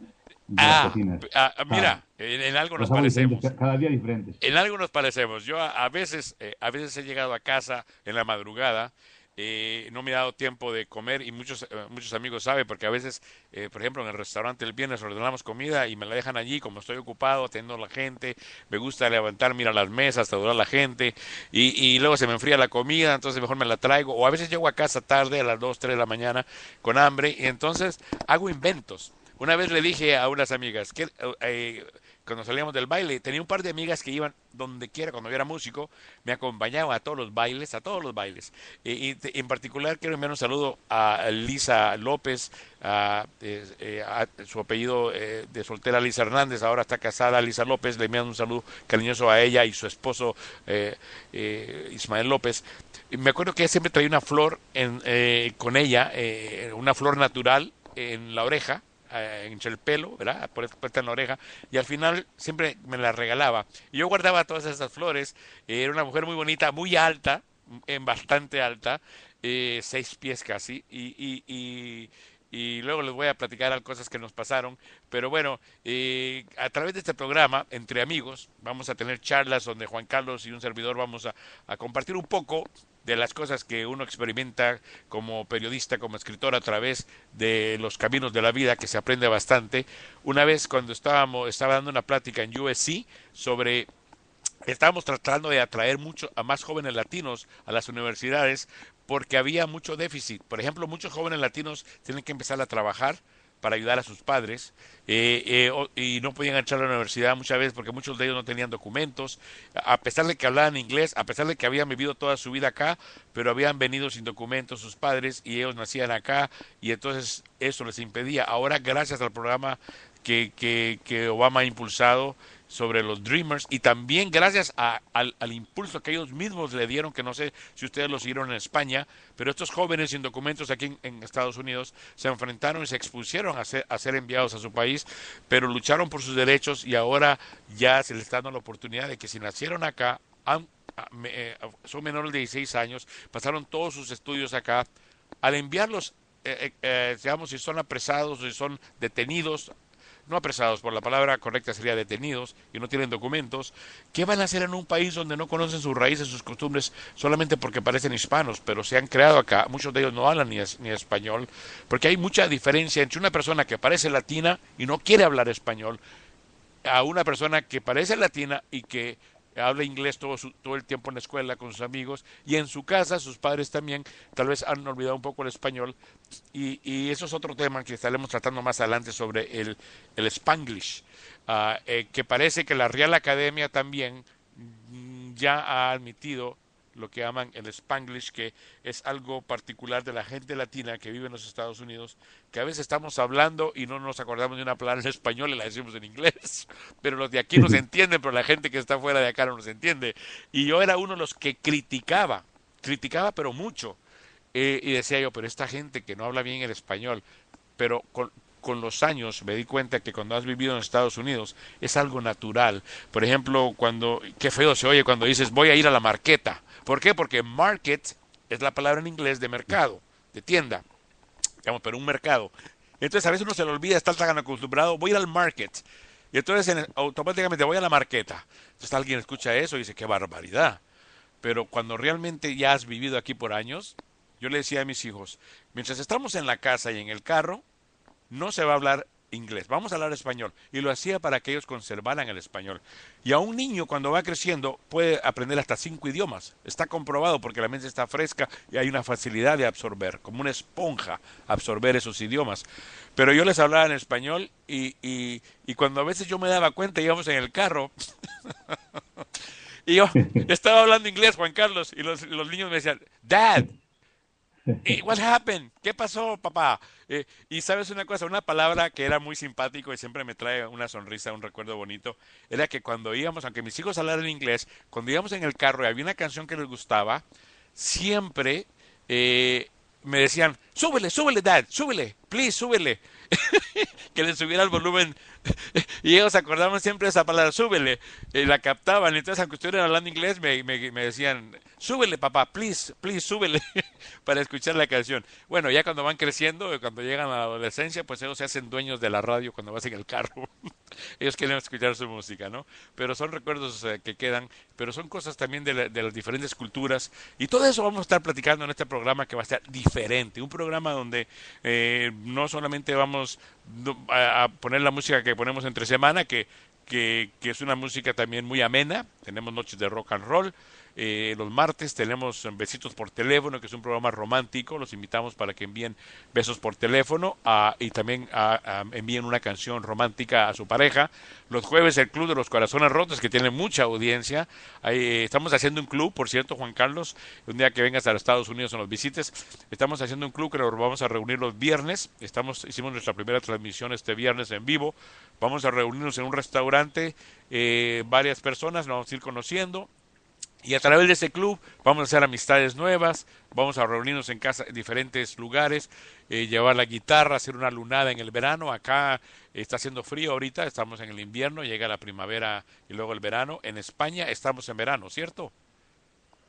de las Ah, cocinas. ah, mira, en, en algo nos parecemos. Cada día diferentes. En algo nos parecemos. Yo a, a veces, eh, a veces he llegado a casa en la madrugada, eh, no me ha dado tiempo de comer y muchos, eh, muchos amigos saben porque a veces, eh, por ejemplo, en el restaurante el viernes ordenamos comida y me la dejan allí como estoy ocupado atendiendo a la gente, me gusta levantarme, ir a las mesas, saludar a la gente y, y luego se me enfría la comida, entonces mejor me la traigo o a veces llego a casa tarde a las 2, 3 de la mañana con hambre y entonces hago inventos. Una vez le dije a unas amigas, ¿qué, eh, cuando salíamos del baile, tenía un par de amigas que iban donde quiera, cuando yo era músico, me acompañaban a todos los bailes, a todos los bailes. Eh, y en particular quiero enviar un saludo a Lisa López, a, eh, eh, su apellido eh, de soltera Lisa Hernández, ahora está casada Lisa López, le envían un saludo cariñoso a ella y su esposo eh, eh, Ismael López. Me acuerdo que siempre traía una flor en, eh, con ella, eh, una flor natural en la oreja, eh, el pelo, ¿verdad? Por puesta en la oreja, y al final siempre me la regalaba. Y yo guardaba todas esas flores, eh, era una mujer muy bonita, muy alta, en bastante alta, eh, seis pies casi, y, y, y, luego les voy a platicar cosas que nos pasaron, pero bueno, eh, a través de este programa, entre amigos, vamos a tener charlas donde Juan Carlos y un servidor vamos a compartir un poco de las cosas que uno experimenta como periodista, como escritor a través de los caminos de la vida, que se aprende bastante. Una vez cuando estábamos, estaba dando una plática en USC sobre estábamos tratando de atraer mucho a más jóvenes latinos a las universidades porque había mucho déficit. Por ejemplo, muchos jóvenes latinos tienen que empezar a trabajar para ayudar a sus padres eh, eh, y no podían entrar a la universidad muchas veces porque muchos de ellos no tenían documentos, a pesar de que hablaban inglés, a pesar de que habían vivido toda su vida acá, pero habían venido sin documentos sus padres y ellos nacían acá y entonces eso les impedía. Ahora, gracias al programa que, que, que Obama ha impulsado sobre los Dreamers y también gracias a- al, impulso que ellos mismos le dieron, que no sé si ustedes lo siguieron en España, pero estos jóvenes sin documentos aquí en, Estados Unidos se enfrentaron y se expusieron a ser, a ser enviados a su país, pero lucharon por sus derechos y ahora ya se les está dando la oportunidad de que si nacieron acá, eh, son menores de 16 años, pasaron todos sus estudios acá, al enviarlos, eh, eh, digamos, si son apresados o si son detenidos, no apresados, por la palabra correcta sería detenidos y no tienen documentos, ¿qué van a hacer en un país donde no conocen sus raíces, sus costumbres, solamente porque parecen hispanos, pero se han creado acá? Muchos de ellos no hablan ni, ni español, porque hay mucha diferencia entre una persona que parece latina y no quiere hablar español, a una persona que parece latina y que habla inglés todo, su- todo el tiempo en la escuela con sus amigos y en su casa sus padres también tal vez han olvidado un poco el español. Y, y eso es otro tema que estaremos tratando más adelante sobre el, el spanglish ah, eh, que parece que la Real Academia también ya ha admitido lo que llaman el spanglish, que es algo particular de la gente latina que vive en los Estados Unidos, que a veces estamos hablando y no nos acordamos de una palabra en español y la decimos en inglés, <laughs> pero los de aquí nos <laughs> entienden, pero la gente que está fuera de acá no nos entiende. Y yo era uno de los que criticaba, criticaba pero mucho, eh, y decía yo, pero esta gente que no habla bien el español, pero con, con los años me di cuenta que cuando has vivido en Estados Unidos es algo natural. Por ejemplo, cuando, qué feo se oye cuando dices voy a ir a la marqueta. ¿Por qué? Porque market es la palabra en inglés de mercado, de tienda, digamos, pero un mercado. Entonces a veces uno se le olvida, está tan acostumbrado, voy a ir al market. Y entonces en- automáticamente voy a la marqueta. Entonces alguien escucha eso y dice, qué barbaridad. Pero cuando realmente ya has vivido aquí por años, yo le decía a mis hijos, mientras estamos en la casa y en el carro, no se va a hablar inglés, vamos a hablar español. Y lo hacía para que ellos conservaran el español. Y a un niño cuando va creciendo puede aprender hasta cinco idiomas. Está comprobado porque la mente está fresca y hay una facilidad de absorber, como una esponja, absorber esos idiomas. Pero yo les hablaba en español y, y, y cuando a veces yo me daba cuenta, íbamos en el carro, <laughs> y yo <laughs> estaba hablando inglés, Juan Carlos, y los, los niños me decían, Dad, eh, what happened? ¿Qué pasó, papá? Eh, y sabes una cosa, una palabra que era muy simpático y siempre me trae una sonrisa, un recuerdo bonito, era que cuando íbamos, aunque mis hijos hablaran inglés, cuando íbamos en el carro y había una canción que les gustaba, siempre eh, me decían, súbele, súbele, dad, súbele, please, súbele. <laughs> que le subiera el volumen. <laughs> y ellos acordaban siempre esa palabra, súbele. Y la captaban. Entonces, aunque estuvieran hablando inglés, me, me, me decían, súbele, papá, please, please, súbele. <laughs> para escuchar la canción. Bueno, ya cuando van creciendo, cuando llegan a la adolescencia, pues ellos se hacen dueños de la radio cuando vas en el carro. ellos quieren escuchar su música, ¿no? Pero son recuerdos eh, que quedan, pero son cosas también de, la- de las diferentes culturas. Y todo eso vamos a estar platicando en este programa que va a ser diferente. Un programa donde eh, no solamente vamos a poner la música que ponemos entre semana, que que, que es una música también muy amena. Tenemos noches de rock and roll. Eh, los martes tenemos Besitos por teléfono, que es un programa romántico. Los invitamos para que envíen besos por teléfono ah, y también ah, ah, envíen una canción romántica a su pareja. Los jueves el Club de los Corazones Rotos, que tiene mucha audiencia. Ahí, eh, estamos haciendo un club, por cierto, Juan Carlos, un día que vengas a los Estados Unidos o nos visites, estamos haciendo un club que nos vamos a reunir los viernes. Estamos, hicimos nuestra primera transmisión este viernes en vivo. Vamos a reunirnos en un restaurante, eh, varias personas, nos vamos a ir conociendo y a través de ese club vamos a hacer amistades nuevas, vamos a reunirnos en casa en diferentes lugares, eh, llevar la guitarra, hacer una lunada en el verano. Acá está haciendo frío ahorita, estamos en el invierno, llega la primavera y luego el verano. En España estamos en verano, ¿cierto?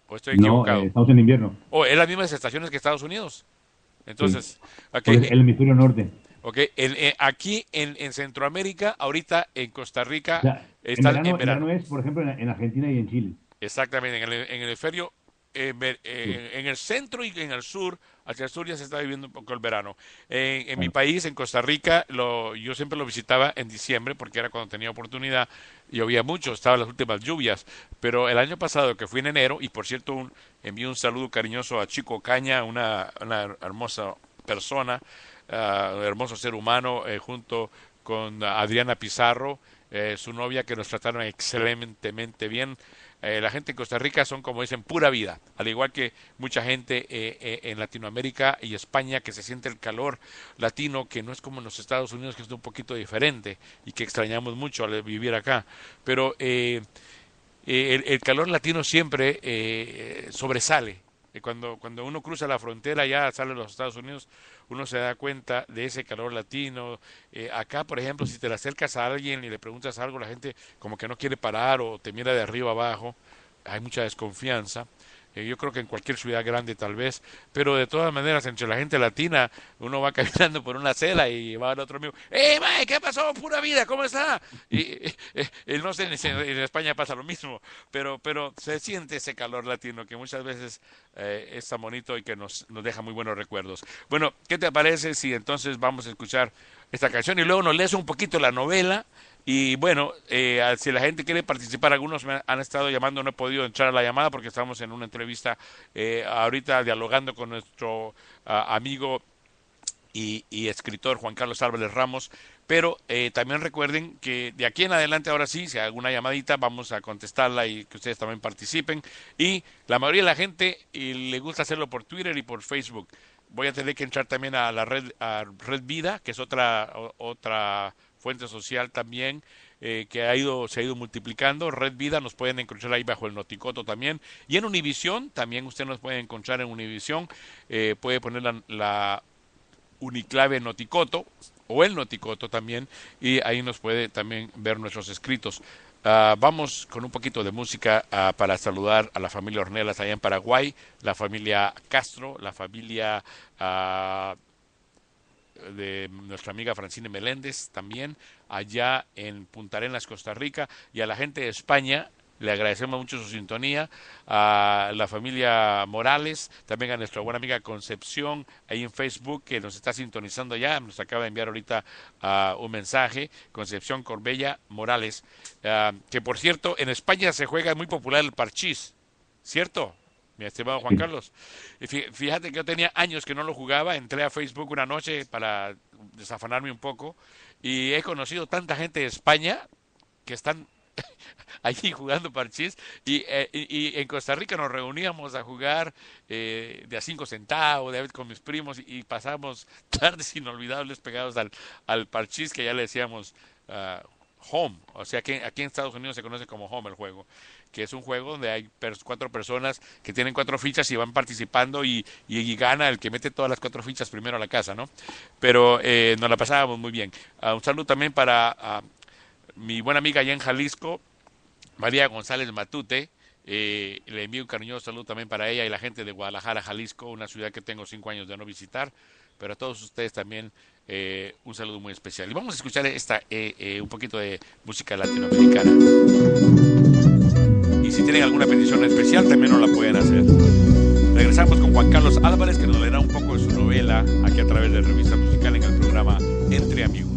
¿O estoy No, equivocado? eh, estamos en invierno. ¿O es las mismas estaciones que Estados Unidos? Entonces, Pues el hemisferio norte. ok, el- eh, aquí en, en Centroamérica, ahorita en Costa Rica, O sea, en está verano, en verano. en verano es, por ejemplo, en, en Argentina y en Chile. Exactamente, en el, en el hemisferio, eh, eh, en el centro y en el sur, hacia el sur ya se está viviendo un poco el verano. En, en mi país, en Costa Rica, lo, yo siempre lo visitaba en diciembre porque era cuando tenía oportunidad, llovía mucho, estaban las últimas lluvias, pero el año pasado que fui en enero, y por cierto un, envío un saludo cariñoso a Chico Caña, una, una hermosa persona, un hermoso ser humano, eh, junto con Adriana Pizarro, eh, su novia, que nos trataron excelentemente bien. Eh, la gente en Costa Rica son, como dicen, pura vida, al igual que mucha gente eh, eh, en Latinoamérica y España que se siente el calor latino, que no es como en los Estados Unidos, que es un poquito diferente y que extrañamos mucho al vivir acá. Pero eh, eh, el, el calor latino siempre eh, sobresale. Cuando, cuando uno cruza la frontera, ya sale a los Estados Unidos, uno se da cuenta de ese calor latino. Eh, acá, por ejemplo, si te le acercas a alguien y le preguntas algo, la gente como que no quiere parar o te mira de arriba abajo. Hay mucha desconfianza. Eh, yo creo que en cualquier ciudad grande tal vez, pero de todas maneras entre la gente latina uno va <laughs> caminando por una acera y va al otro amigo, ¡Eh, mae, qué pasó? Pura vida, ¿cómo está? Y, <laughs> eh, eh, no sé, en España pasa lo mismo, pero, pero se siente ese calor latino que muchas veces eh, es tan bonito y que nos, nos deja muy buenos recuerdos. Bueno, ¿qué te parece si entonces vamos a escuchar esta canción y luego nos lees un poquito la novela? Y bueno, eh, si la gente quiere participar, algunos me han estado llamando, no he podido entrar a la llamada porque estamos en una entrevista eh, ahorita dialogando con nuestro amigo y, escritor Juan Carlos Álvarez Ramos. Pero eh, también recuerden que de aquí en adelante, ahora sí, si hay alguna llamadita, vamos a contestarla y que ustedes también participen. Y la mayoría de la gente le gusta hacerlo por Twitter y por Facebook. Voy a tener que entrar también a la red, a Red Vida, que es otra, otra fuente social también eh, que ha ido, se ha ido multiplicando. Red Vida nos pueden encontrar ahí bajo el Noticoto también. Y en Univisión, también usted nos puede encontrar en Univisión. Eh, puede poner la, la Uniclave Noticoto o el Noticoto también y ahí nos puede también ver nuestros escritos. Ah, vamos con un poquito de música ah, para saludar a la familia Ornelas allá en Paraguay, la familia Castro, la familia ah, de nuestra amiga Francine Meléndez también allá en Punta Arenas, Costa Rica, y a la gente de España. Le agradecemos mucho su sintonía, a la familia Morales, también a nuestra buena amiga Concepción, ahí en Facebook, que nos está sintonizando ya, nos acaba de enviar ahorita ah, un mensaje, Concepción Corbella Morales, ah, que por cierto, en España se juega muy popular el parchís, ¿cierto? Mi estimado Juan Carlos. Y fí- Fíjate que yo tenía años que no lo jugaba, entré a Facebook una noche para desafanarme un poco y he conocido tanta gente de España que están <laughs> allí jugando parchís y, eh, y- en Costa Rica nos reuníamos a jugar eh, de a cinco centavos de con mis primos y, y pasamos <laughs> tardes inolvidables pegados al, al parchís que ya le decíamos ah, home, o sea que aquí en Estados Unidos se conoce como home el juego, que es un juego donde hay cuatro personas que tienen cuatro fichas y van participando y, y- gana el que mete todas las cuatro fichas primero a la casa, ¿no? Pero eh, nos la pasábamos muy bien. Ah, un saludo también para ah, mi buena amiga allá en Jalisco, María González Matute. eh, le envío un cariñoso saludo también para ella y la gente de Guadalajara, Jalisco, una ciudad que tengo cinco años de no visitar. Pero a todos ustedes también eh, un saludo muy especial. Y vamos a escuchar esta eh, un poquito de música latinoamericana. Y si tienen alguna petición especial, también nos la pueden hacer. Regresamos con Juan Carlos Álvarez, que nos leerá un poco de su novela aquí a través de Revista Musical en el programa Entre Amigos.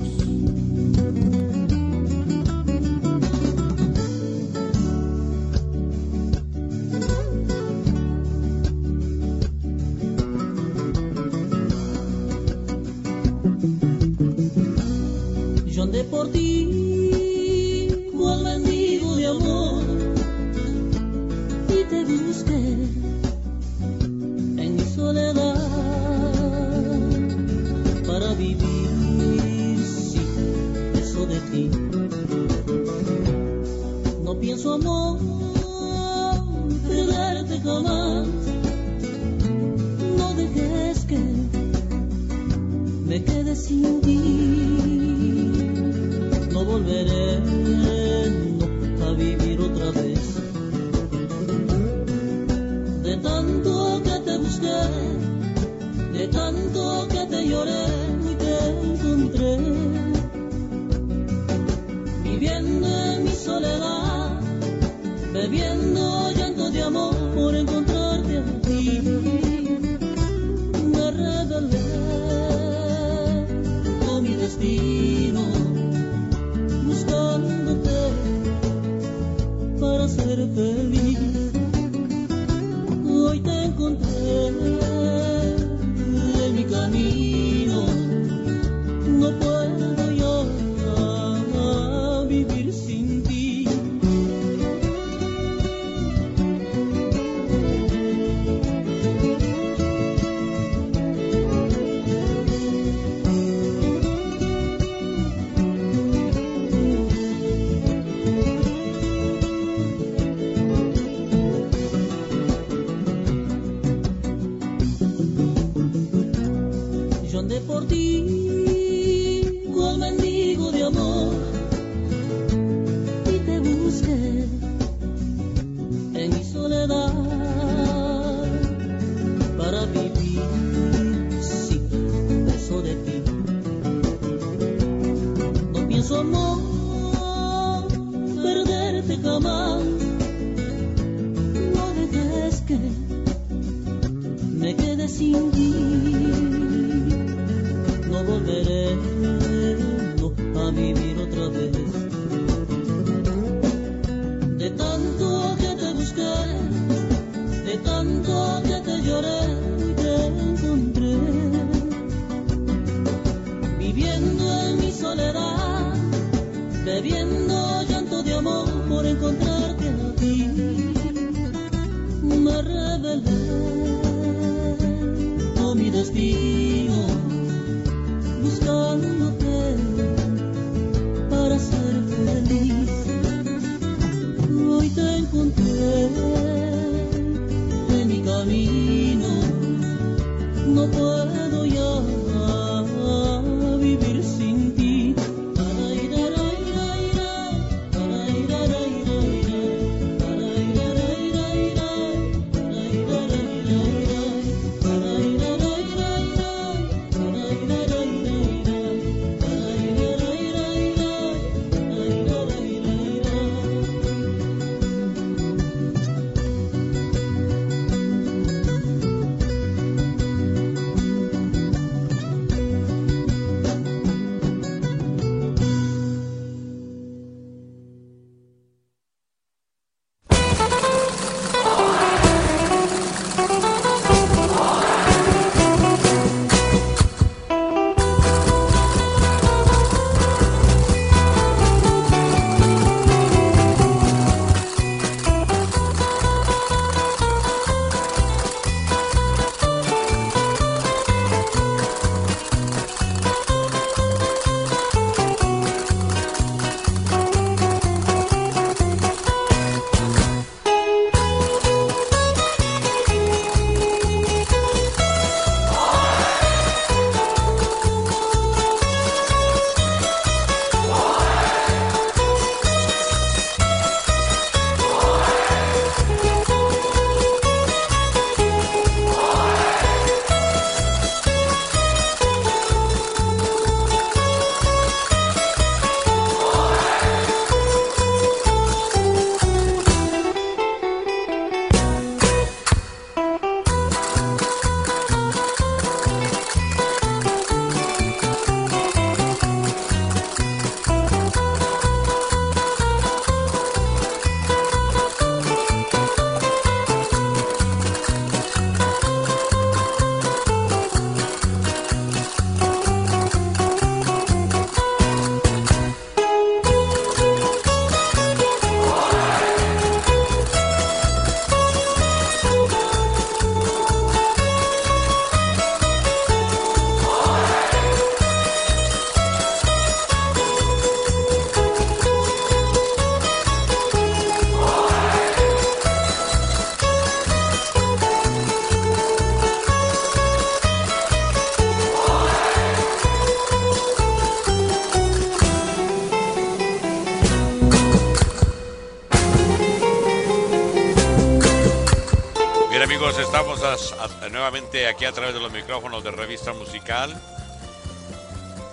Aquí a través de los micrófonos de Revista Musical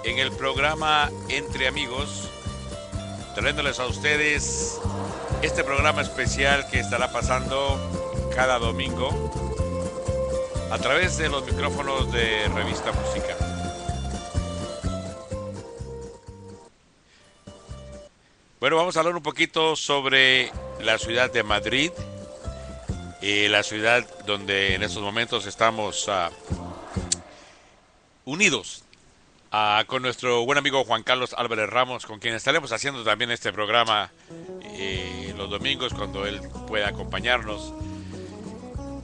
en el programa Entre Amigos, trayéndoles a ustedes este programa especial que estará pasando cada domingo a través de los micrófonos de Revista Musical. Bueno, vamos a hablar un poquito sobre la ciudad de Madrid, la ciudad donde en estos momentos estamos ah, unidos ah, con nuestro buen amigo Juan Carlos Álvarez Ramos, con quien estaremos haciendo también este programa eh, los domingos cuando él pueda acompañarnos.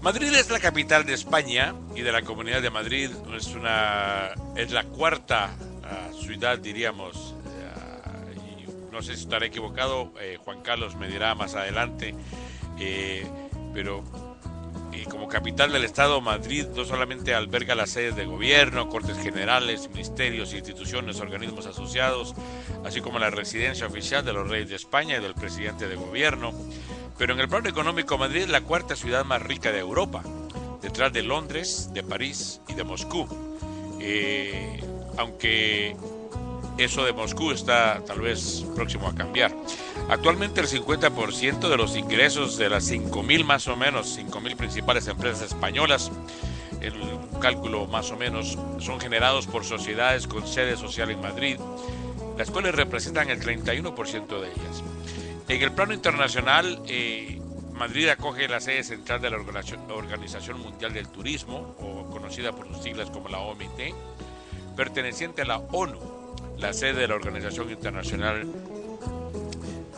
Madrid es la capital de España y de la Comunidad de Madrid es una es la cuarta ah, ciudad diríamos no sé si estaré equivocado eh, Juan Carlos me dirá más adelante eh, pero eh, como capital del Estado, Madrid no solamente alberga las sedes de gobierno, cortes generales, ministerios, instituciones, organismos asociados, así como la residencia oficial de los reyes de España y del presidente de gobierno, pero en el plano económico Madrid es la cuarta ciudad más rica de Europa, detrás de Londres, de París y de Moscú. Eh, aunque eso de Moscú está tal vez próximo a cambiar. Actualmente el 50% de los ingresos de las 5.000 más o menos, 5.000 principales empresas españolas, el cálculo más o menos, son generados por sociedades con sede social en Madrid, las cuales representan el 31% de ellas. En el plano internacional, eh, Madrid acoge la sede central de la Organización- Mundial del Turismo, o conocida por sus siglas como la OMT, perteneciente a la ONU, la sede de la Organización Internacional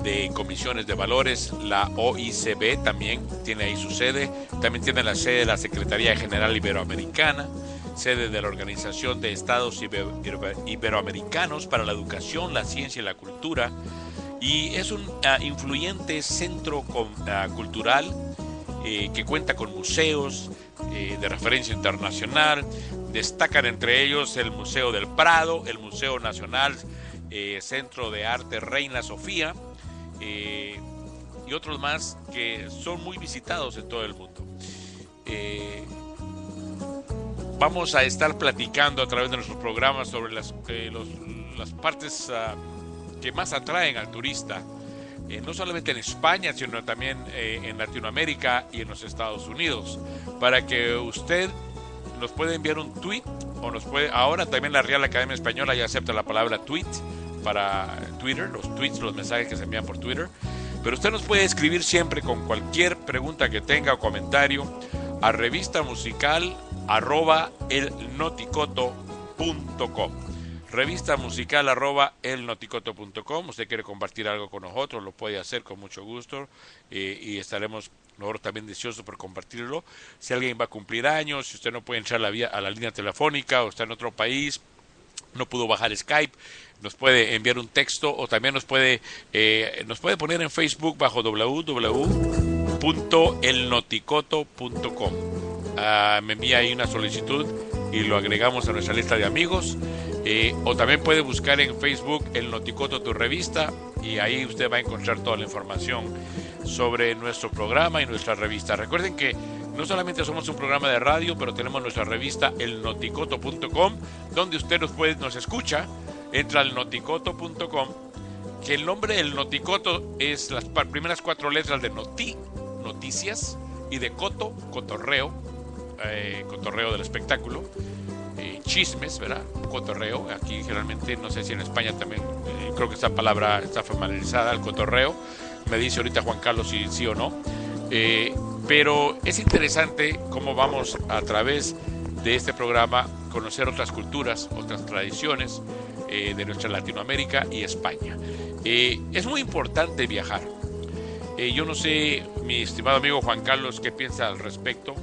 de Comisiones de Valores, la OICB también tiene ahí su sede, también tiene la sede de la Secretaría General Iberoamericana, sede de la Organización de Estados Ibe- Ibe- Iberoamericanos para la Educación, la Ciencia y la Cultura, y es un ah, influyente centro ah, cultural eh, que cuenta con museos eh, de referencia internacional. Destacan entre ellos el Museo del Prado, el Museo Nacional eh, Centro de Arte Reina Sofía eh, y otros más que son muy visitados en todo el mundo. Eh, vamos a estar platicando a través de nuestros programas sobre las, eh, los- las partes ah, que más atraen al turista, eh, no solamente en España, sino también eh, en Latinoamérica y en los Estados Unidos, para que usted nos puede enviar un tweet o nos puede, ahora también la Real Academia Española ya acepta la palabra tweet para Twitter, los tweets, los mensajes que se envían por Twitter, pero usted nos puede escribir siempre con cualquier pregunta que tenga o comentario a revista musical arroba elnoticoto.com revista musical arroba elnoticoto.com usted quiere compartir algo con nosotros lo puede hacer con mucho gusto eh, y estaremos nosotros también deseosos por compartirlo. Si alguien va a cumplir años si usted no puede entrar a la, vía, a la línea telefónica o está en otro país no pudo bajar Skype, nos puede enviar un texto o también nos puede eh, nos puede poner en Facebook bajo www.elnoticoto.com. Ah, me envía ahí una solicitud y lo agregamos a nuestra lista de amigos. Eh, o también puede buscar en Facebook El Noticoto tu revista y ahí usted va a encontrar toda la información sobre nuestro programa y nuestra revista. Recuerden que no solamente somos un programa de radio, pero tenemos nuestra revista elnoticoto.com, donde usted nos puede, nos escucha, entra al noticoto.com, que el nombre del noticoto es las primeras cuatro letras de noti, noticias, y de coto, cotorreo, eh, cotorreo del espectáculo, eh, chismes, ¿verdad? Cotorreo, aquí generalmente, no sé si en España también, eh, creo que esta palabra está familiarizada, el cotorreo, me dice ahorita Juan Carlos si sí o no. Pero es interesante cómo vamos a través de este programa conocer otras culturas, otras tradiciones eh, de nuestra Latinoamérica y España. Eh, es muy importante viajar. Eh, yo no sé, mi estimado amigo Juan Carlos, qué piensa al respecto,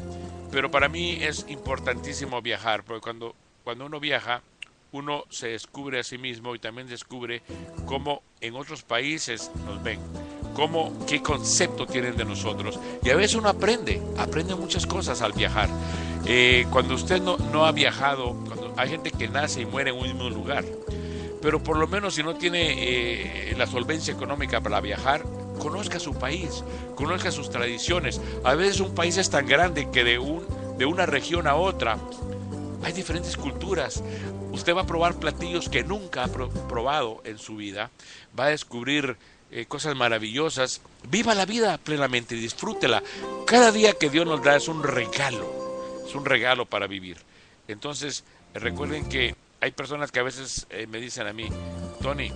pero para mí es importantísimo viajar, porque cuando, cuando uno viaja, uno se descubre a sí mismo y también descubre cómo en otros países nos ven, cómo, qué concepto tienen de nosotros. Y a veces uno aprende, aprende muchas cosas al viajar. Eh, cuando usted no, no ha viajado, cuando hay gente que nace y muere en un mismo lugar, pero por lo menos si no tiene eh, la solvencia económica para viajar, conozca su país, conozca sus tradiciones. A veces un país es tan grande que de, un, de una región a otra hay diferentes culturas. Usted va a probar platillos que nunca ha pro- probado en su vida, va a descubrir eh, cosas maravillosas. Viva la vida plenamente y disfrútela. Cada día que Dios nos da es un regalo, es un regalo para vivir. Entonces, recuerden que hay personas que a veces eh, me dicen a mí, Tony,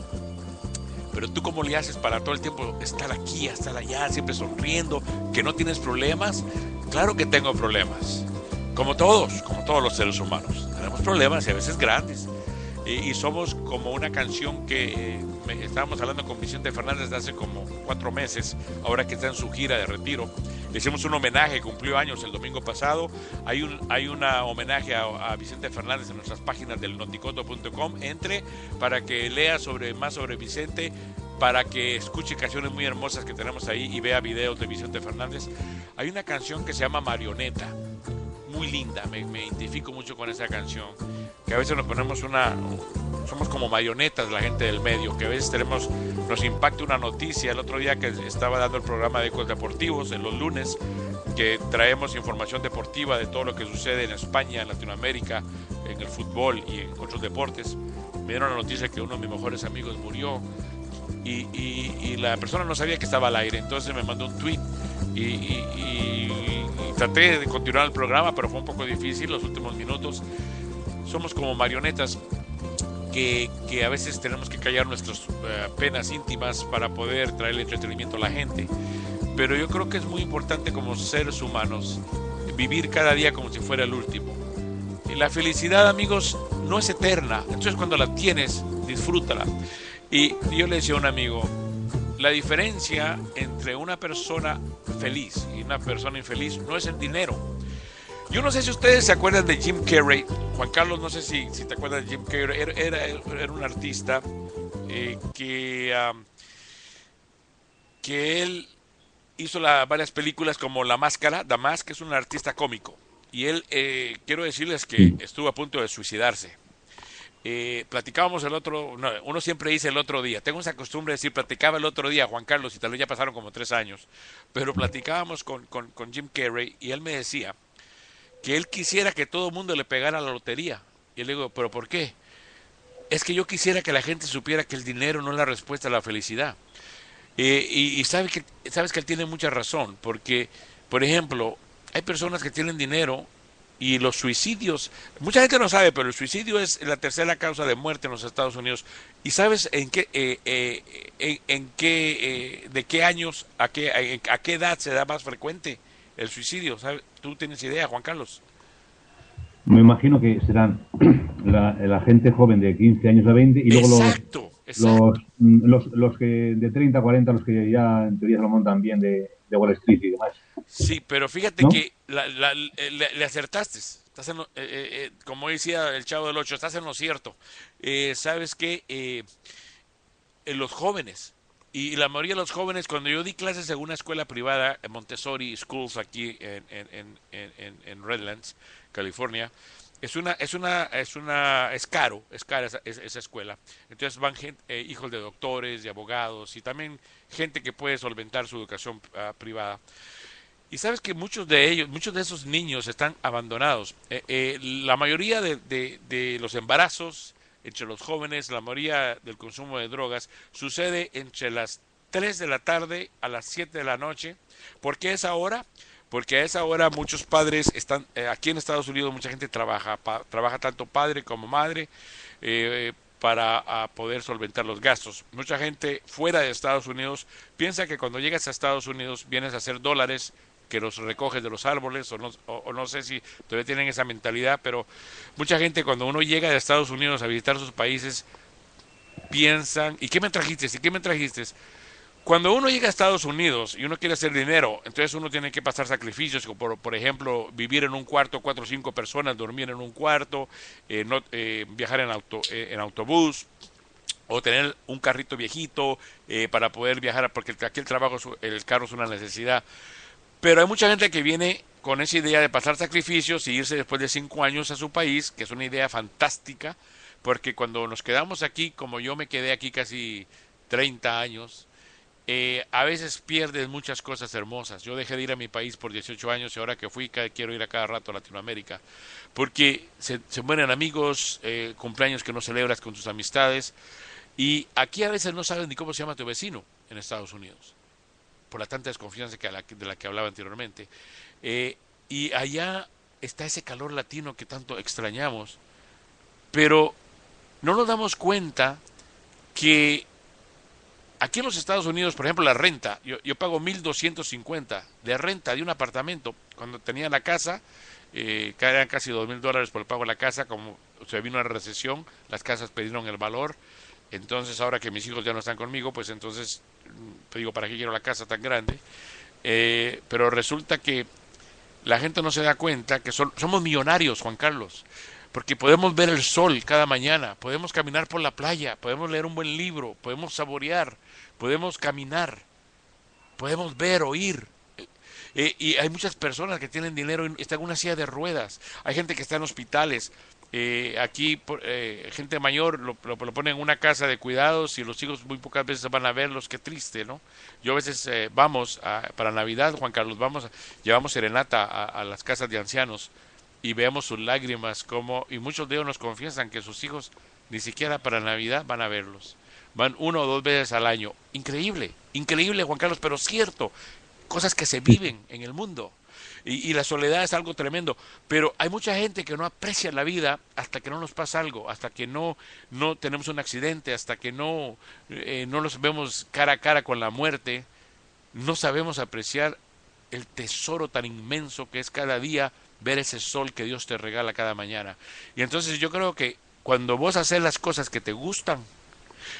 pero tú cómo le haces para todo el tiempo estar aquí, estar allá, siempre sonriendo, que no tienes problemas. Claro que tengo problemas, como todos, como todos los seres humanos. Tenemos problemas y a veces grandes. Y, somos como una canción que eh, estábamos hablando con Vicente Fernández de hace como cuatro meses, ahora que está en su gira de retiro. Le hicimos un homenaje, cumplió años el domingo pasado. Hay un hay una homenaje a, a Vicente Fernández en nuestras páginas del noticoto.com. Entre para que lea sobre más sobre Vicente, para que escuche canciones muy hermosas que tenemos ahí y vea videos de Vicente Fernández. Hay una canción que se llama Marioneta muy linda, me, me identifico mucho con esa canción, que a veces nos ponemos una, somos como marionetas la gente del medio, que a veces tenemos, nos impacta una noticia, el otro día que estaba dando el programa de Ecos Deportivos, en los lunes, que traemos información deportiva de todo lo que sucede en España, en Latinoamérica, en el fútbol y en otros deportes, me dieron la noticia que uno de mis mejores amigos murió y, y- y la persona no sabía que estaba al aire, entonces me mandó un tweet y, y- traté de continuar el programa, pero fue un poco difícil los últimos minutos. Somos como marionetas que, que a veces tenemos que callar nuestras eh, penas íntimas para poder traer entretenimiento a la gente. Pero yo creo que es muy importante como seres humanos vivir cada día como si fuera el último. La felicidad, amigos, no es eterna. Entonces cuando la tienes, disfrútala. Y yo le decía a un amigo, la diferencia entre una persona feliz y una persona infeliz no es el dinero. Yo no sé si ustedes se acuerdan de Jim Carrey. Juan Carlos, no sé si, si te acuerdas de Jim Carrey. Era, era, era un artista eh, que, um, que él hizo la- varias películas como La Máscara. Damas, que es un artista cómico. Y él, eh, quiero decirles que estuvo a punto de suicidarse. Eh, platicábamos el otro, no, uno siempre dice el otro día, tengo esa costumbre de decir, platicaba el otro día, Juan Carlos, y tal vez ya pasaron como tres años, pero platicábamos con, con, con Jim Carrey y él me decía que él quisiera que todo el mundo le pegara la lotería. Y le digo, ¿pero por qué? Es que yo quisiera que la gente supiera que el dinero no es la respuesta a la felicidad. Eh, y y sabe que, sabes que él tiene mucha razón, porque, por ejemplo, hay personas que tienen dinero y los suicidios, mucha gente no sabe, pero el suicidio es la tercera causa de muerte en los Estados Unidos. ¿Y sabes en qué, eh, eh, en, en qué, eh, de qué años, a qué, a, a qué edad se da más frecuente el suicidio? ¿Sabe? ¿Tú tienes idea, Juan Carlos? Me imagino que serán <clears throat> la, la gente joven de 15 años a 20 y luego Exacto, los, los, los, los que de 30 a 40, los que ya en teoría se lo montan bien de, de Wall Street y demás. Sí, pero fíjate ¿No? que la- la- le, le acertaste. Estás en lo- eh, eh, eh, como decía el Chavo del Ocho, estás en lo cierto. Eh, Sabes que eh, los jóvenes, y la mayoría de los jóvenes, cuando yo di clases en una escuela privada, en Montessori Schools, aquí en, en, en, en- Redlands, California, es una, es una, es una, es caro, es cara esa, escuela. Entonces van gen- eh, hijos de doctores, de abogados y también gente que puede solventar su educación ah, privada. Y sabes que muchos de ellos, muchos de esos niños están abandonados. Eh, eh, la mayoría de, de- los embarazos entre los jóvenes, la mayoría del consumo de drogas, sucede entre las 3 de la tarde a las 7 de la noche. ¿Por qué esa hora? Porque a esa hora muchos padres están, eh, aquí en Estados Unidos mucha gente trabaja, pa- trabaja tanto padre como madre para poder solventar los gastos. Mucha gente fuera de Estados Unidos piensa que cuando llegas a Estados Unidos vienes a hacer dólares que los recoges de los árboles o no, o- o no sé si todavía tienen esa mentalidad, pero mucha gente cuando uno llega de Estados Unidos a visitar sus países piensan, ¿y qué me trajiste? ¿Y qué me trajiste? Cuando uno llega a Estados Unidos y uno quiere hacer dinero, entonces uno tiene que pasar sacrificios, como por, ejemplo, vivir en un cuarto, cuatro o cinco personas, dormir en un cuarto, eh, eh, viajar en, auto, eh, en autobús, o tener un carrito viejito eh, para poder viajar, porque aquí el trabajo, el carro es una necesidad. Pero hay mucha gente que viene con esa idea de pasar sacrificios y irse después de cinco años a su país, que es una idea fantástica, porque cuando nos quedamos aquí, como yo me quedé aquí casi 30 años, eh, a veces pierdes muchas cosas hermosas. Yo dejé de ir a mi país por 18 años y ahora que fui quiero ir a cada rato a Latinoamérica. Porque se, se mueren amigos, eh, cumpleaños que no celebras con tus amistades. Y aquí a veces no sabes ni cómo se llama tu vecino en Estados Unidos. Por la tanta desconfianza de la que hablaba anteriormente. Eh, y allá está ese calor latino que tanto extrañamos. Pero no nos damos cuenta que aquí en los Estados Unidos, por ejemplo, la renta, yo, yo pago 1.250 de renta de un apartamento. Cuando tenía la casa, eh, eran casi 2.000 dólares por el pago de la casa, como se vino una recesión, las casas perdieron el valor. Entonces, ahora que mis hijos ya no están conmigo, pues entonces, mm, te digo, ¿para qué quiero la casa tan grande? Eh, pero resulta que la gente no se da cuenta que son- somos millonarios, Juan Carlos, porque podemos ver el sol cada mañana, podemos caminar por la playa, podemos leer un buen libro, podemos saborear, podemos caminar, podemos ver, oír. Eh, y hay muchas personas que tienen dinero y están en una silla de ruedas. Hay gente que está en hospitales. Eh, aquí, eh, gente mayor lo, lo, ponen en una casa de cuidados y los hijos muy pocas veces van a verlos. Qué triste, ¿no? Yo a veces eh, vamos a- para Navidad, Juan Carlos, vamos, llevamos serenata a las casas de ancianos y vemos sus lágrimas como y muchos de ellos nos confiesan que sus hijos ni siquiera para Navidad van a verlos. Van uno o dos veces al año. Increíble, increíble Juan Carlos, pero cierto. Cosas que se viven en el mundo. Y, y la soledad es algo tremendo. Pero hay mucha gente que no aprecia la vida hasta que no nos pasa algo, hasta que no, no tenemos un accidente, hasta que no, eh, no nos vemos cara a cara con la muerte. No sabemos apreciar el tesoro tan inmenso que es cada día ver ese sol que Dios te regala cada mañana. Y entonces yo creo que cuando vos haces las cosas que te gustan,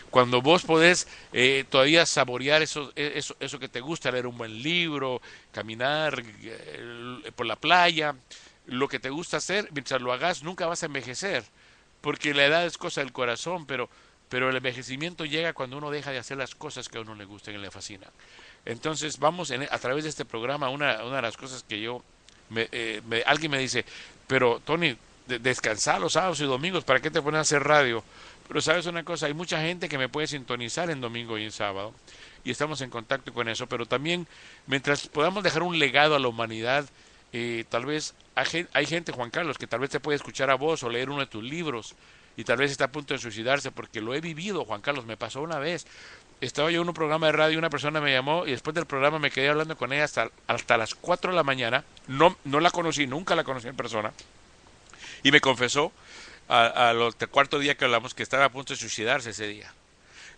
cuando vos podés eh, todavía saborear eso, eh, eso, eso que te gusta, leer un buen libro, caminar eh, por la playa, lo que te gusta hacer, mientras lo hagas nunca vas a envejecer, porque la edad es cosa del corazón, pero, pero el envejecimiento llega cuando uno deja de hacer las cosas que a uno le gustan y le fascinan. Entonces vamos a través de este programa, una, una de las cosas que yo, eh, me- alguien me dice, pero Tony, de- descansa los sábados y domingos, ¿para qué te pones a hacer radio? Pero sabes una cosa, hay mucha gente que me puede sintonizar en domingo y en sábado y estamos en contacto con eso, pero también mientras podamos dejar un legado a la humanidad, eh, tal vez hay gente, Juan Carlos, que tal vez te puede escuchar a vos o leer uno de tus libros y tal vez está a punto de suicidarse porque lo he vivido, Juan Carlos, me pasó una vez. Estaba yo en un programa de radio y una persona me llamó y después del programa me quedé hablando con ella hasta, hasta las 4 de la mañana. No, no la conocí, nunca la conocí en persona. Y me confesó al cuarto día que hablamos que estaba a punto de suicidarse ese día.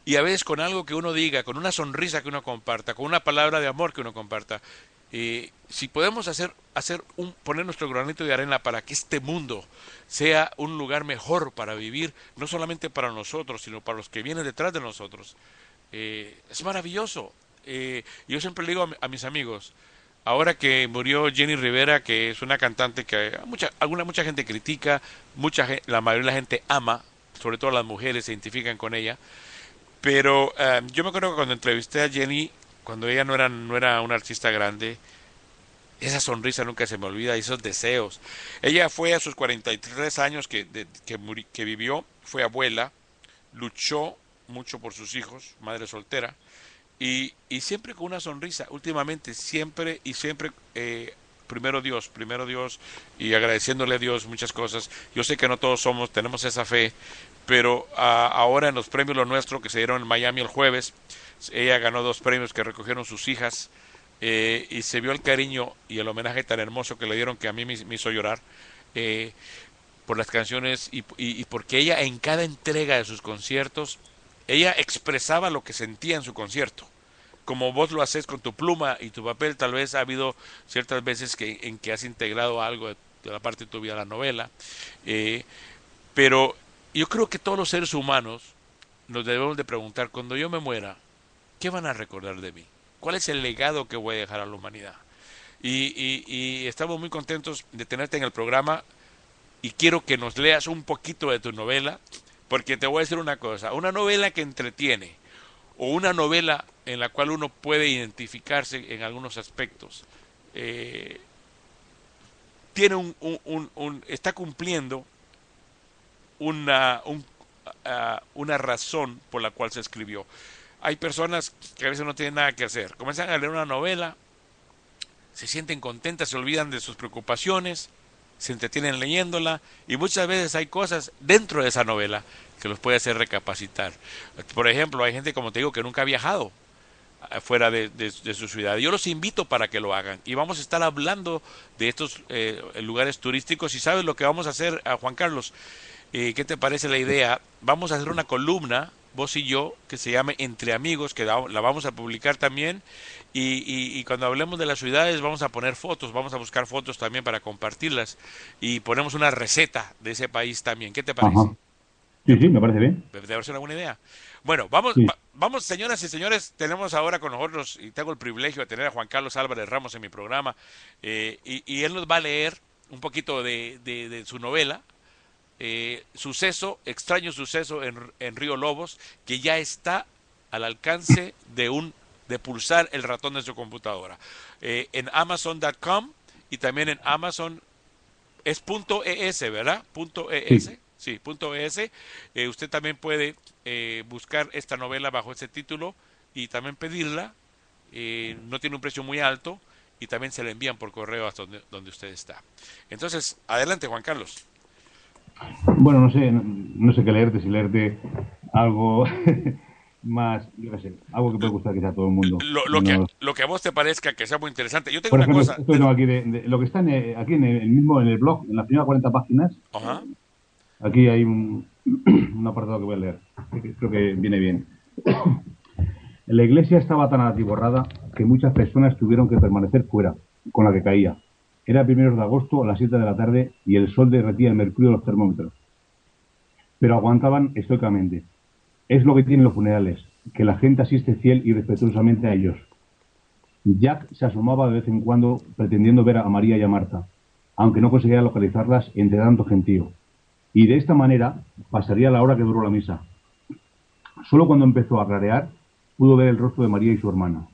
Y a veces con algo que uno diga, con una sonrisa que uno comparta, con una palabra de amor que uno comparta, eh, si podemos hacer, hacer un, poner nuestro granito de arena para que este mundo sea un lugar mejor para vivir, no solamente para nosotros, sino para los que vienen detrás de nosotros, eh, es maravilloso. Eh, yo siempre le digo a, mi- a mis amigos, ahora que murió Jenny Rivera, que es una cantante que mucha, alguna mucha gente critica, mucha la mayoría de la gente ama, sobre todo las mujeres se identifican con ella, pero eh, yo me acuerdo que cuando entrevisté a Jenny, cuando ella no era, no era una artista grande, esa sonrisa nunca se me olvida, esos deseos. Ella fue a sus 43 años que, de- que, que vivió, fue abuela, luchó mucho por sus hijos, madre soltera, y, y siempre con una sonrisa, últimamente, siempre y siempre, eh, primero Dios, primero Dios, y agradeciéndole a Dios muchas cosas. Yo sé que no todos somos, tenemos esa fe, pero ah, ahora en los premios Lo Nuestro que se dieron en Miami el jueves, ella ganó dos premios que recogieron sus hijas, eh, y se vio el cariño y el homenaje tan hermoso que le dieron que a mí me, hizo llorar. eh, por las canciones y porque ella en cada entrega de sus conciertos, ella expresaba lo que sentía en su concierto. Como vos lo haces con tu pluma y tu papel, tal vez ha habido ciertas veces que, en que has integrado algo de, la parte de tu vida a la novela. eh, pero yo creo que todos los seres humanos nos debemos de preguntar, cuando yo me muera, ¿qué van a recordar de mí? ¿Cuál es el legado que voy a dejar a la humanidad? Y estamos muy contentos de tenerte en el programa y quiero que nos leas un poquito de tu novela, porque te voy a decir una cosa, una novela que entretiene o una novela en la cual uno puede identificarse en algunos aspectos, eh, tiene un, un- un- está cumpliendo una, un- ah, una razón por la cual se escribió. hay personas que a veces no tienen nada que hacer. Comienzan a leer una novela, se sienten contentas, se olvidan de sus preocupaciones, se entretienen leyéndola y muchas veces hay cosas dentro de esa novela que los puede hacer recapacitar. Por ejemplo, hay gente, como te digo, que nunca ha viajado fuera de, de- su ciudad. Yo los invito para que lo hagan y vamos a estar hablando de estos eh, lugares turísticos y sabes lo que vamos a hacer, a Juan Carlos. Eh, ¿Qué te parece la idea? Vamos a hacer una columna, vos y yo, que se llame Entre Amigos, que la, la vamos a publicar también. Y, y- y cuando hablemos de las ciudades vamos a poner fotos, vamos a buscar fotos también para compartirlas. Y ponemos una receta de ese país también. ¿Qué te parece? Ajá. Sí, sí, me parece bien. Debe ser una buena idea. Bueno, vamos, Sí. va- vamos, señoras y señores, tenemos ahora con nosotros, y tengo el privilegio de tener a Juan Carlos Álvarez Ramos en mi programa, eh, y, y él nos va a leer un poquito de, de- de su novela, eh, Suceso, extraño suceso en, en Río Lobos, que ya está al alcance de un de pulsar el ratón de su computadora. Eh, en Amazon.com y también en Amazon es punto .es, ¿verdad? Punto .es. Sí. Sí, punto .es. Eh, usted también puede eh, buscar esta novela bajo ese título y también pedirla. No tiene un precio muy alto y también se la envían por correo hasta donde, donde usted está. Entonces, adelante, Juan Carlos. Bueno, no sé, no, no sé qué leerte, si leerte algo <laughs> más, yo qué sé, algo que puede gustar quizá a todo el mundo. Lo, lo que, No- lo que a vos te parezca que sea muy interesante. Yo tengo por una ejemplo, cosa. esto tengo aquí, de, de- lo que está en, aquí en el, mismo, en el blog, en las primeras 40 páginas, Ajá. aquí hay un, <clears throat> un apartado que voy a leer, que creo que viene bien. <clears throat> La iglesia estaba tan atiborrada que muchas personas tuvieron que permanecer fuera, con la que caía. Era primeros de agosto a las 7 de la tarde y el sol derretía el mercurio de los termómetros. Pero aguantaban estoicamente. Es lo que tienen los funerales, que la gente asiste fiel y respetuosamente a ellos. Jack se asomaba de vez en cuando pretendiendo ver a María y a Marta, aunque no conseguía localizarlas entre tanto gentío. Y de esta manera pasaría la hora que duró la misa. Solo cuando empezó a rarear pudo ver el rostro de María y su hermana.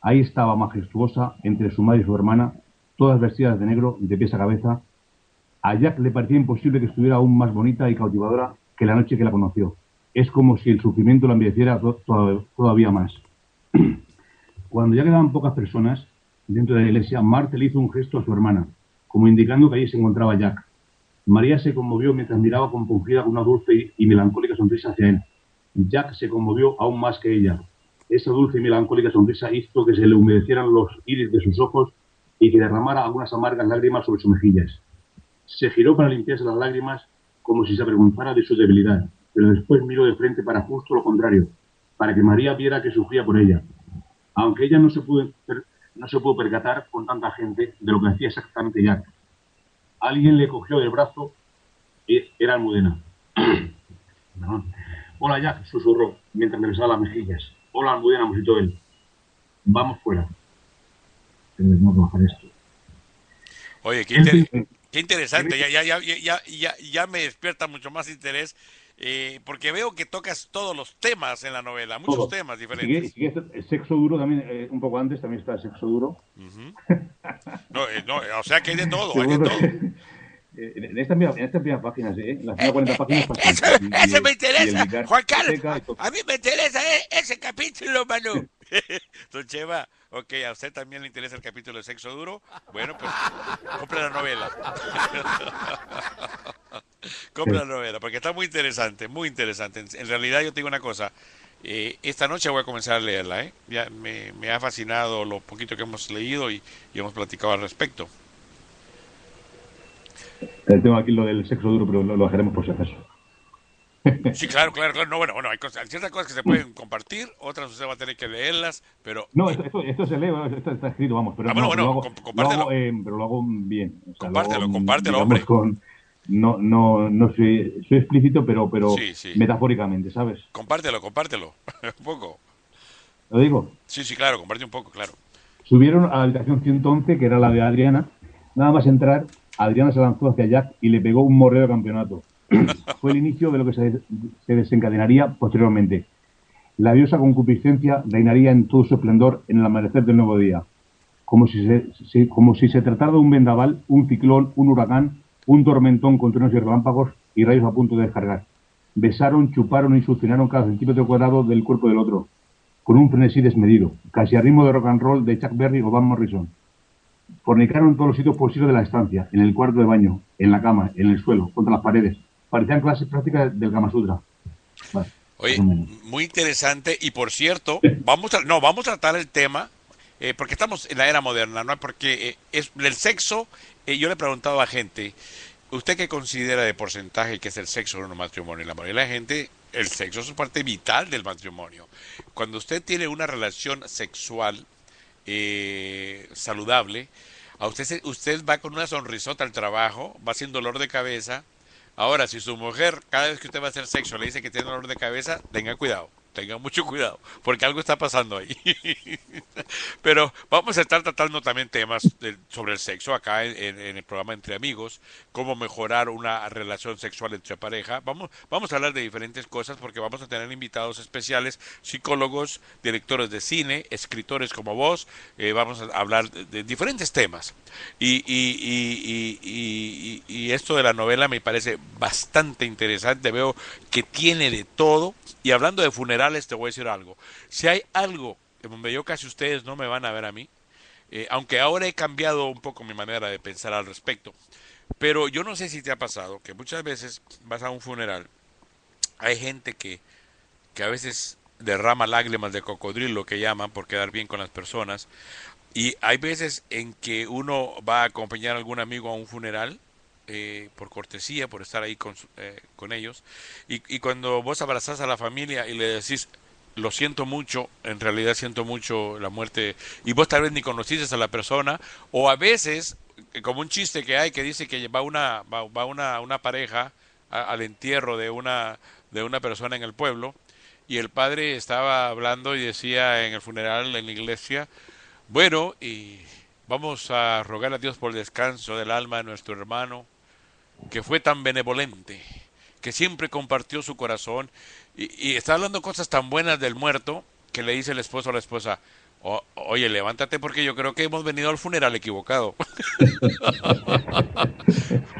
Ahí estaba majestuosa entre su madre y su hermana, todas vestidas de negro, de pies a cabeza. A Jack le parecía imposible que estuviera aún más bonita y cautivadora que la noche que la conoció. Es como si el sufrimiento la to- todavía más. <clears throat> Cuando ya quedaban pocas personas dentro de la iglesia, Marta hizo un gesto a su hermana, como indicando que allí se encontraba Jack. María se conmovió mientras miraba compungida con una dulce y melancólica sonrisa hacia él. Jack se conmovió aún más que ella. Esa dulce y melancólica sonrisa hizo que se le humedecieran los iris de sus ojos y que derramara algunas amargas lágrimas sobre sus mejillas. Se giró para limpiarse las lágrimas como si se avergonzara de su debilidad, pero después miró de frente para justo lo contrario, para que María viera que sufría por ella. Aunque ella no se pudo, no se pudo percatar con tanta gente de lo que hacía exactamente Jack. Alguien le cogió del brazo era Almudena. <clears throat> Hola Jack, susurró mientras me besaba las mejillas. Hola Almudena, musitó él. Vamos fuera. Tenemos que bajar esto. Oye, qué, inter- qué interesante, ya, ya, ya, ya, ya, me despierta mucho más interés, eh, porque veo que tocas todos los temas en la novela, muchos Todo. temas diferentes. si quieres, el sexo duro también, eh, un poco antes también está el sexo duro. Ujú. No, eh, no, o sea que hay de <laughs> todo, hay de todo. Eh, En estas en estas primeras páginas, ¿eh? En las primeras 40 páginas. Eso. Y- y- eso me y interesa, Juan Carlos. Y. A mí me interesa eh, ese capítulo, Manu. <laughs> Don Cheva, ok, a usted también le interesa el capítulo de Sexo Duro. Bueno, pues compre la novela. <laughs> compre la novela, porque está muy interesante, muy interesante. En, en realidad yo te digo una cosa, eh, esta noche voy a comenzar a leerla, ¿eh? Ya me, me ha fascinado lo poquito que hemos leído y, y hemos platicado al respecto. Eh, Tengo aquí lo del sexo duro, pero lo, lo dejaremos por si acaso. Sí, claro, claro, claro. No, bueno, bueno, hay, cosas, hay ciertas cosas que se pueden compartir, otras usted va a tener que leerlas, pero No, esto, esto, esto se lee, esto está escrito, vamos, pero Ah, bueno, no, bueno, lo hago, com- lo compártelo. hago, eh, pero lo hago bien. O sea, lo Compártelo, hago, compártelo, hombre. Con, no, no, no soy, soy explícito, pero, pero Sí, sí. metafóricamente, ¿sabes? compártelo, compártelo. <laughs> un poco. Lo digo. Sí, sí, claro, comparte un poco, claro. Subieron a la habitación 111, que era la de Adriana. Nada más entrar, Adriana se lanzó hacia Jack y le pegó un morreo de campeonato. <coughs> Fue el inicio de lo que se, se desencadenaría posteriormente. La diosa concupiscencia reinaría en todo su esplendor en el amanecer del nuevo día. Como si se, como si se tratara de un vendaval, un ciclón, un huracán, un tormentón con truenos y relámpagos y rayos a punto de descargar. besaron, chuparon y succionaron cada centímetro cuadrado del cuerpo del otro, con un frenesí desmedido, casi a ritmo de rock and roll de Chuck Berry o Van Morrison. Fornicaron todos los sitios posibles de la estancia, en el cuarto de baño, en la cama, en el suelo, contra las paredes. Parecían clases prácticas del Kama Sutra. Vale, Oye, muy interesante y por cierto, vamos a, no, vamos a tratar el tema eh, porque estamos en la era moderna, ¿no? Porque eh, es el sexo, eh, yo le he preguntado a gente, ¿usted qué considera de porcentaje que es el sexo en un matrimonio? La mayoría de la gente, el sexo es parte vital del matrimonio. Cuando usted tiene una relación sexual eh, saludable, a usted, usted va con una sonrisota al trabajo, va sin dolor de cabeza. Ahora, si su mujer, cada vez que usted va a hacer sexo, le dice que tiene dolor de cabeza, tenga cuidado, tenga mucho cuidado, porque algo está pasando ahí. <laughs> Pero vamos a estar tratando también temas sobre el sexo acá en, el programa Entre Amigos, cómo mejorar una relación sexual entre pareja. Vamos, vamos a hablar de diferentes cosas porque vamos a tener invitados especiales, psicólogos, directores de cine, escritores como vos. eh, vamos a hablar de, de diferentes temas. Y, y, y, y, esto de la novela me parece bastante interesante. Veo que tiene de todo. Y hablando de funerales, te voy a decir algo. Si hay algo en donde yo casi ustedes no me van a ver a mí, eh, aunque ahora he cambiado un poco mi manera de pensar al respecto, pero yo no sé si te ha pasado que muchas veces vas a un funeral, hay gente que, que a veces derrama lágrimas de cocodrilo, que llaman, por quedar bien con las personas, y hay veces en que uno va a acompañar a algún amigo a un funeral, eh, por cortesía, por estar ahí con, eh, con ellos, y, y cuando vos abrazás a la familia y le decís, lo siento mucho, en realidad siento mucho la muerte, y vos tal vez ni conociste a la persona, o a veces, eh, como un chiste que hay que dice que va una, va, una, una pareja al entierro de una, de una persona en el pueblo, y el padre estaba hablando y decía en el funeral en la iglesia, bueno, y vamos a rogar a Dios por el descanso del alma de nuestro hermano, que fue tan benevolente, que siempre compartió su corazón, y, y está hablando cosas tan buenas del muerto, que le dice el esposo a la esposa, "O- oye, levántate porque yo creo que hemos venido al funeral equivocado. <laughs>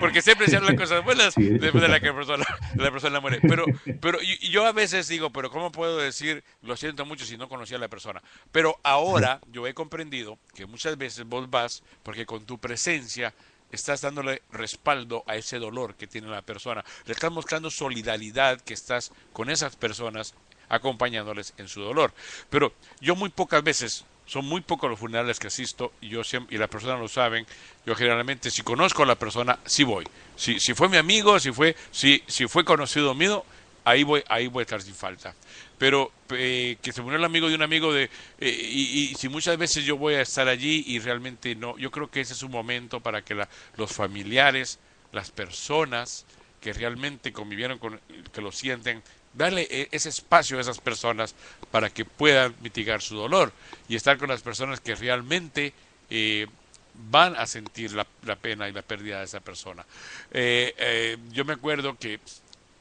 porque siempre se hablan cosas buenas después de la que persona, la persona muere. Pero, pero yo a veces digo, pero ¿cómo puedo decir lo siento mucho si no conocía a la persona? Pero ahora yo he comprendido que muchas veces vos vas porque con tu presencia estás dándole respaldo a ese dolor que tiene la persona. Le estás mostrando solidaridad que estás con esas personas acompañándoles en su dolor. Pero yo muy pocas veces, son muy pocos los funerales que asisto y yo siempre, y las personas lo saben, yo generalmente si conozco a la persona, sí voy. Si, si fue mi amigo, si fue, si, si fue conocido mío, ahí voy, ahí voy a estar sin falta. Pero eh, que se murió el amigo de un amigo de eh, y, y si muchas veces yo voy a estar allí y realmente no, yo creo que ese es un momento para que la- los familiares, las personas que realmente convivieron con, que lo sienten, darle eh, ese espacio a esas personas para que puedan mitigar su dolor y estar con las personas que realmente eh, van a sentir la, la pena y la pérdida de esa persona. Eh, yo me acuerdo que,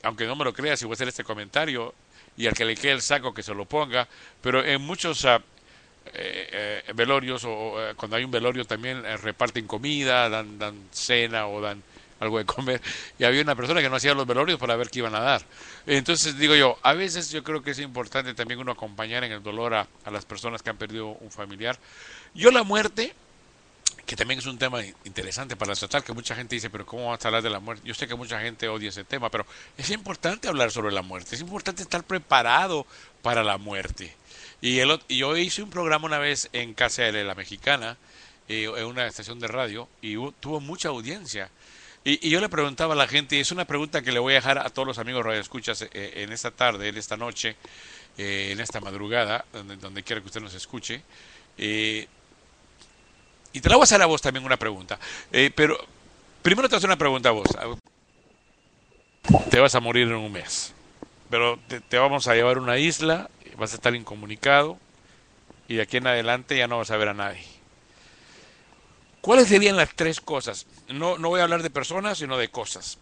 aunque no me lo creas, y voy a hacer este comentario, y al que le quede el saco que se lo ponga, pero en muchos eh, velorios o eh, cuando hay un velorio también reparten comida, dan, dan cena o dan algo de comer. Y había una persona que no hacía los velorios para ver qué iban a dar. Entonces digo yo, a veces yo creo que es importante también uno acompañar en el dolor a, a las personas que han perdido un familiar. Yo la muerte, que también es un tema interesante para tratar, que mucha gente dice, pero ¿cómo vas a hablar de la muerte? Yo sé que mucha gente odia ese tema, pero es importante hablar sobre la muerte, es importante estar preparado para la muerte. Y, el, y yo hice un programa una vez en KCL, la mexicana, eh, en una estación de radio, y tuvo mucha audiencia. Y, y yo le preguntaba a la gente, y es una pregunta que le voy a dejar a todos los amigos radioescuchas eh, en esta tarde, en esta noche, eh, en esta madrugada, donde, donde quiera que usted nos escuche. Eh, y te la voy a hacer a vos también una pregunta. Eh, pero primero te hacer una pregunta a vos. Te vas a morir en un mes. Pero te, te vamos a llevar a una isla, vas a estar incomunicado y de aquí en adelante ya no vas a ver a nadie. ¿Cuáles serían las tres cosas? No, no voy a hablar de personas, sino de cosas.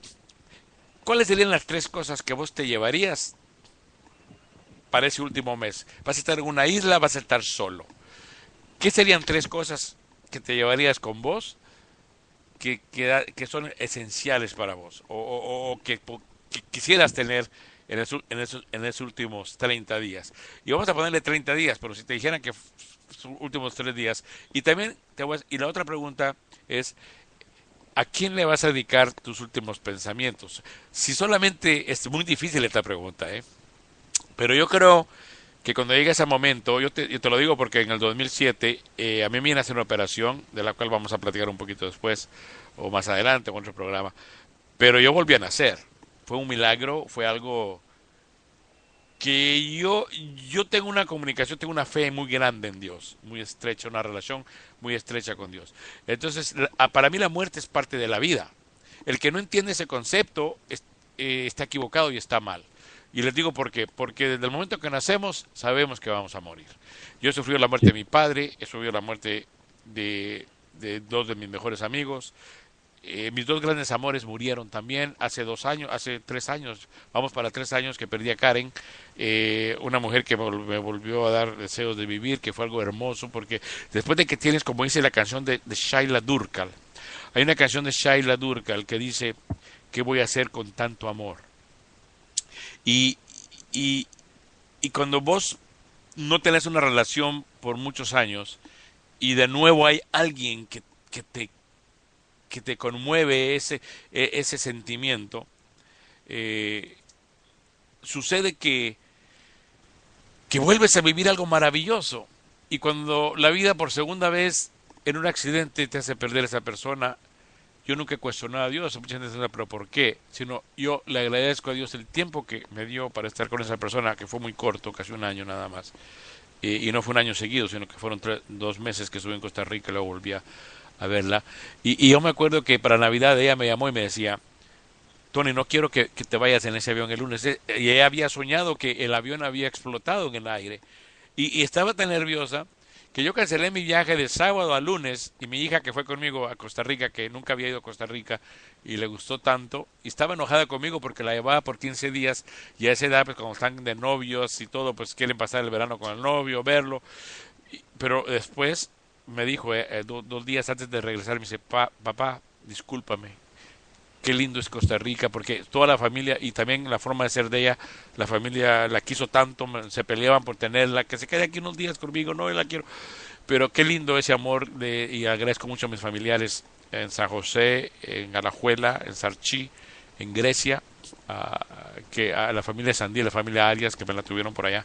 ¿Cuáles serían las tres cosas que vos te llevarías para ese último mes? ¿Vas a estar en una isla? ¿Vas a estar solo? ¿Qué serían tres cosas que te llevarías con vos que, que, son esenciales para vos o, o- que, quisieras tener en, esos, en, esos, en esos últimos 30 días. Y vamos a ponerle 30 días, pero si te dijeran que sus últimos tres días. Y también, te voy a, y la otra pregunta es, ¿a quién le vas a dedicar tus últimos pensamientos? Si solamente, es muy difícil esta pregunta, ¿eh? Pero yo creo que cuando llegue ese momento, yo te, lo digo porque en el 2007 eh, a mí me hacer una operación, de la cual vamos a platicar un poquito después, o más adelante, en otro programa, pero yo volví a nacer. Fue un milagro, fue algo que yo, yo tengo una comunicación, tengo una fe muy grande en Dios, muy estrecha, una relación muy estrecha con Dios. Entonces, para mí la muerte es parte de la vida. El que no entiende ese concepto eh, está equivocado y está mal. Y les digo por qué. Porque desde el momento que nacemos sabemos que vamos a morir. Yo he sufrido la muerte de mi padre, he sufrido la muerte de, de dos de mis mejores amigos. Eh, mis dos grandes amores murieron también hace dos años, hace tres años, vamos para tres años que perdí a Karen, eh, una mujer que me vol- me volvió a dar deseos de vivir, que fue algo hermoso, porque después de que tienes, como dice la canción de, de Shaila Durkal, hay una canción de Shaila Durkal que dice, ¿qué voy a hacer con tanto amor? Y, y, y cuando vos no tenés una relación por muchos años y de nuevo hay alguien que, que te que te conmueve ese e- ese sentimiento eh, sucede que que vuelves a vivir algo maravilloso. Y cuando la vida por segunda vez en un accidente te hace perder a esa persona yo nunca he cuestionado a Dios, mucha gente dice, pero ¿por qué? Sino yo le agradezco a Dios el tiempo que me dio para estar con esa persona, que fue muy corto, casi un año nada más. Y, no fue un año seguido, sino que fueron tres- dos meses que estuve en Costa Rica y luego volví a, a verla. Y, y yo me acuerdo que para Navidad ella me llamó y me decía, Tony, no quiero que, te vayas en ese avión el lunes. Eh, Y ella había soñado que el avión había explotado en el aire. Y estaba tan nerviosa que yo cancelé mi viaje de sábado a lunes y mi hija que fue conmigo a Costa Rica, que nunca había ido a Costa Rica y le gustó tanto, y estaba enojada conmigo porque la llevaba por 15 días y a esa edad, pues cuando están de novios y todo, pues quieren pasar el verano con el novio, verlo. Y- pero después me dijo, eh, eh, do- dos días antes de regresar, me dice, "Pa- papá, discúlpame, qué lindo es Costa Rica, porque toda la familia y también la forma de ser de ella, la familia la quiso tanto, se peleaban por tenerla, que se quede aquí unos días conmigo, no, yo la quiero. Pero qué lindo ese amor de, y agradezco mucho a mis familiares en San José, en Alajuela, en Sarchí, en Grecia, a, que a la familia Sandí, la familia Arias, que me la tuvieron por allá.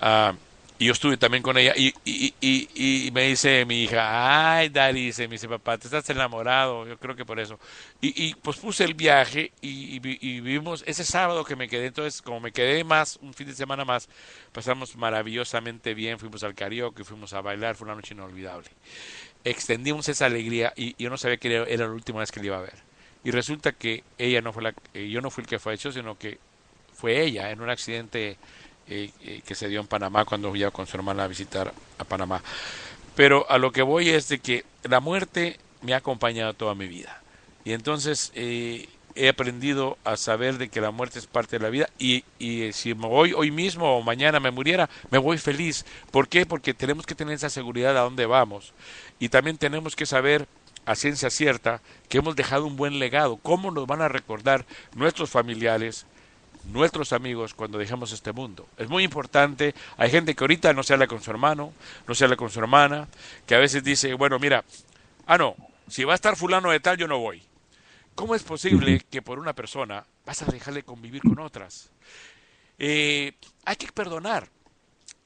Ah, y yo estuve también con ella y, y, y, y me dice mi hija, ay, Dari, dice, me dice, papá, te estás enamorado, yo creo que por eso. Y, pues puse el viaje y, y, vi- y vivimos ese sábado que me quedé, entonces como me quedé más, un fin de semana más, pasamos maravillosamente bien, fuimos al karaoke, fuimos a bailar, fue una noche inolvidable. Extendimos esa alegría y yo no sabía que era, la última vez que le iba a ver. Y resulta que ella no fue la, eh, yo no fui el que falleció, sino que fue ella en un accidente eh, que se dio en Panamá cuando iba con su hermana a visitar a Panamá. Pero a lo que voy es de que la muerte me ha acompañado toda mi vida. Y entonces eh, he aprendido a saber de que la muerte es parte de la vida y, y eh, si voy hoy mismo o mañana me muriera, me voy feliz. ¿Por qué? Porque tenemos que tener esa seguridad a dónde vamos. Y también tenemos que saber a ciencia cierta que hemos dejado un buen legado. ¿Cómo nos van a recordar nuestros familiares, nuestros amigos cuando dejemos este mundo. Es muy importante. Hay gente que ahorita no se habla con su hermano, no se habla con su hermana, que a veces dice, bueno, mira, ah, no, si va a estar fulano de tal, yo no voy. ¿Cómo es posible que por una persona vas a dejarle convivir con otras? Eh, hay que perdonar.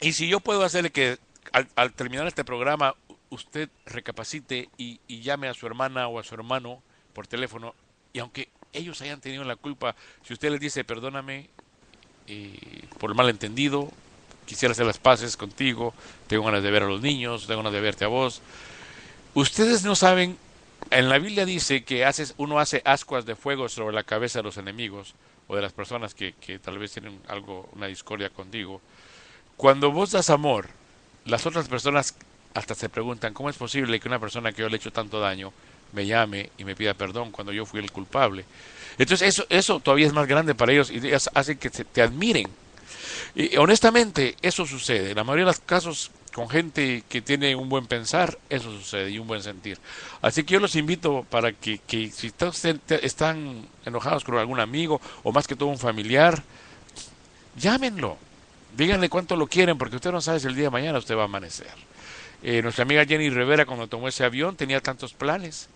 Y si yo puedo hacerle que al, al terminar este programa usted recapacite y, y llame a su hermana o a su hermano por teléfono y aunque ellos hayan tenido la culpa, si usted les dice perdóname eh, por malentendido, quisiera hacer las paces contigo, tengo ganas de ver a los niños, tengo ganas de verte a vos. Ustedes no saben, en la Biblia dice que haces, uno hace ascuas de fuego sobre la cabeza de los enemigos o de las personas que, que tal vez tienen algo, una discordia contigo. Cuando vos das amor, las otras personas hasta se preguntan, ¿cómo es posible que una persona que yo le he hecho tanto daño me llame y me pida perdón cuando yo fui el culpable? Entonces eso, eso todavía es más grande para ellos y hacen que se- te admiren. Y honestamente, eso sucede. En la mayoría de los casos, con gente que tiene un buen pensar, eso sucede y un buen sentir. Así que yo los invito para que, que si te- están enojados con algún amigo o más que todo un familiar, llámenlo. Díganle cuánto lo quieren, porque usted no sabe si el día de mañana usted va a amanecer. Eh, nuestra amiga Jenny Rivera, cuando tomó ese avión, tenía tantos planes.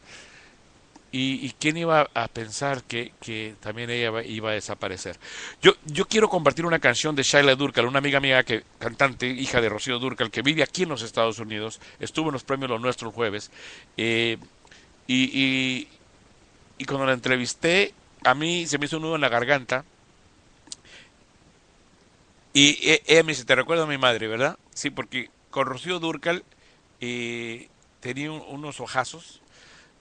¿Y, quién iba a pensar que, que también ella iba a desaparecer? Yo, yo quiero compartir una canción de Shaila Durkal, una amiga mía que, cantante, hija de Rocío Durkal, que vive aquí en los Estados Unidos, estuvo en los premios Los Nuestros el jueves, eh, y, y, cuando la entrevisté, a mí se me hizo un nudo en la garganta, y eh, ella me dice, te recuerdo a mi madre, ¿verdad? Sí, porque con Rocío Durcal eh, tenía un- unos ojazos,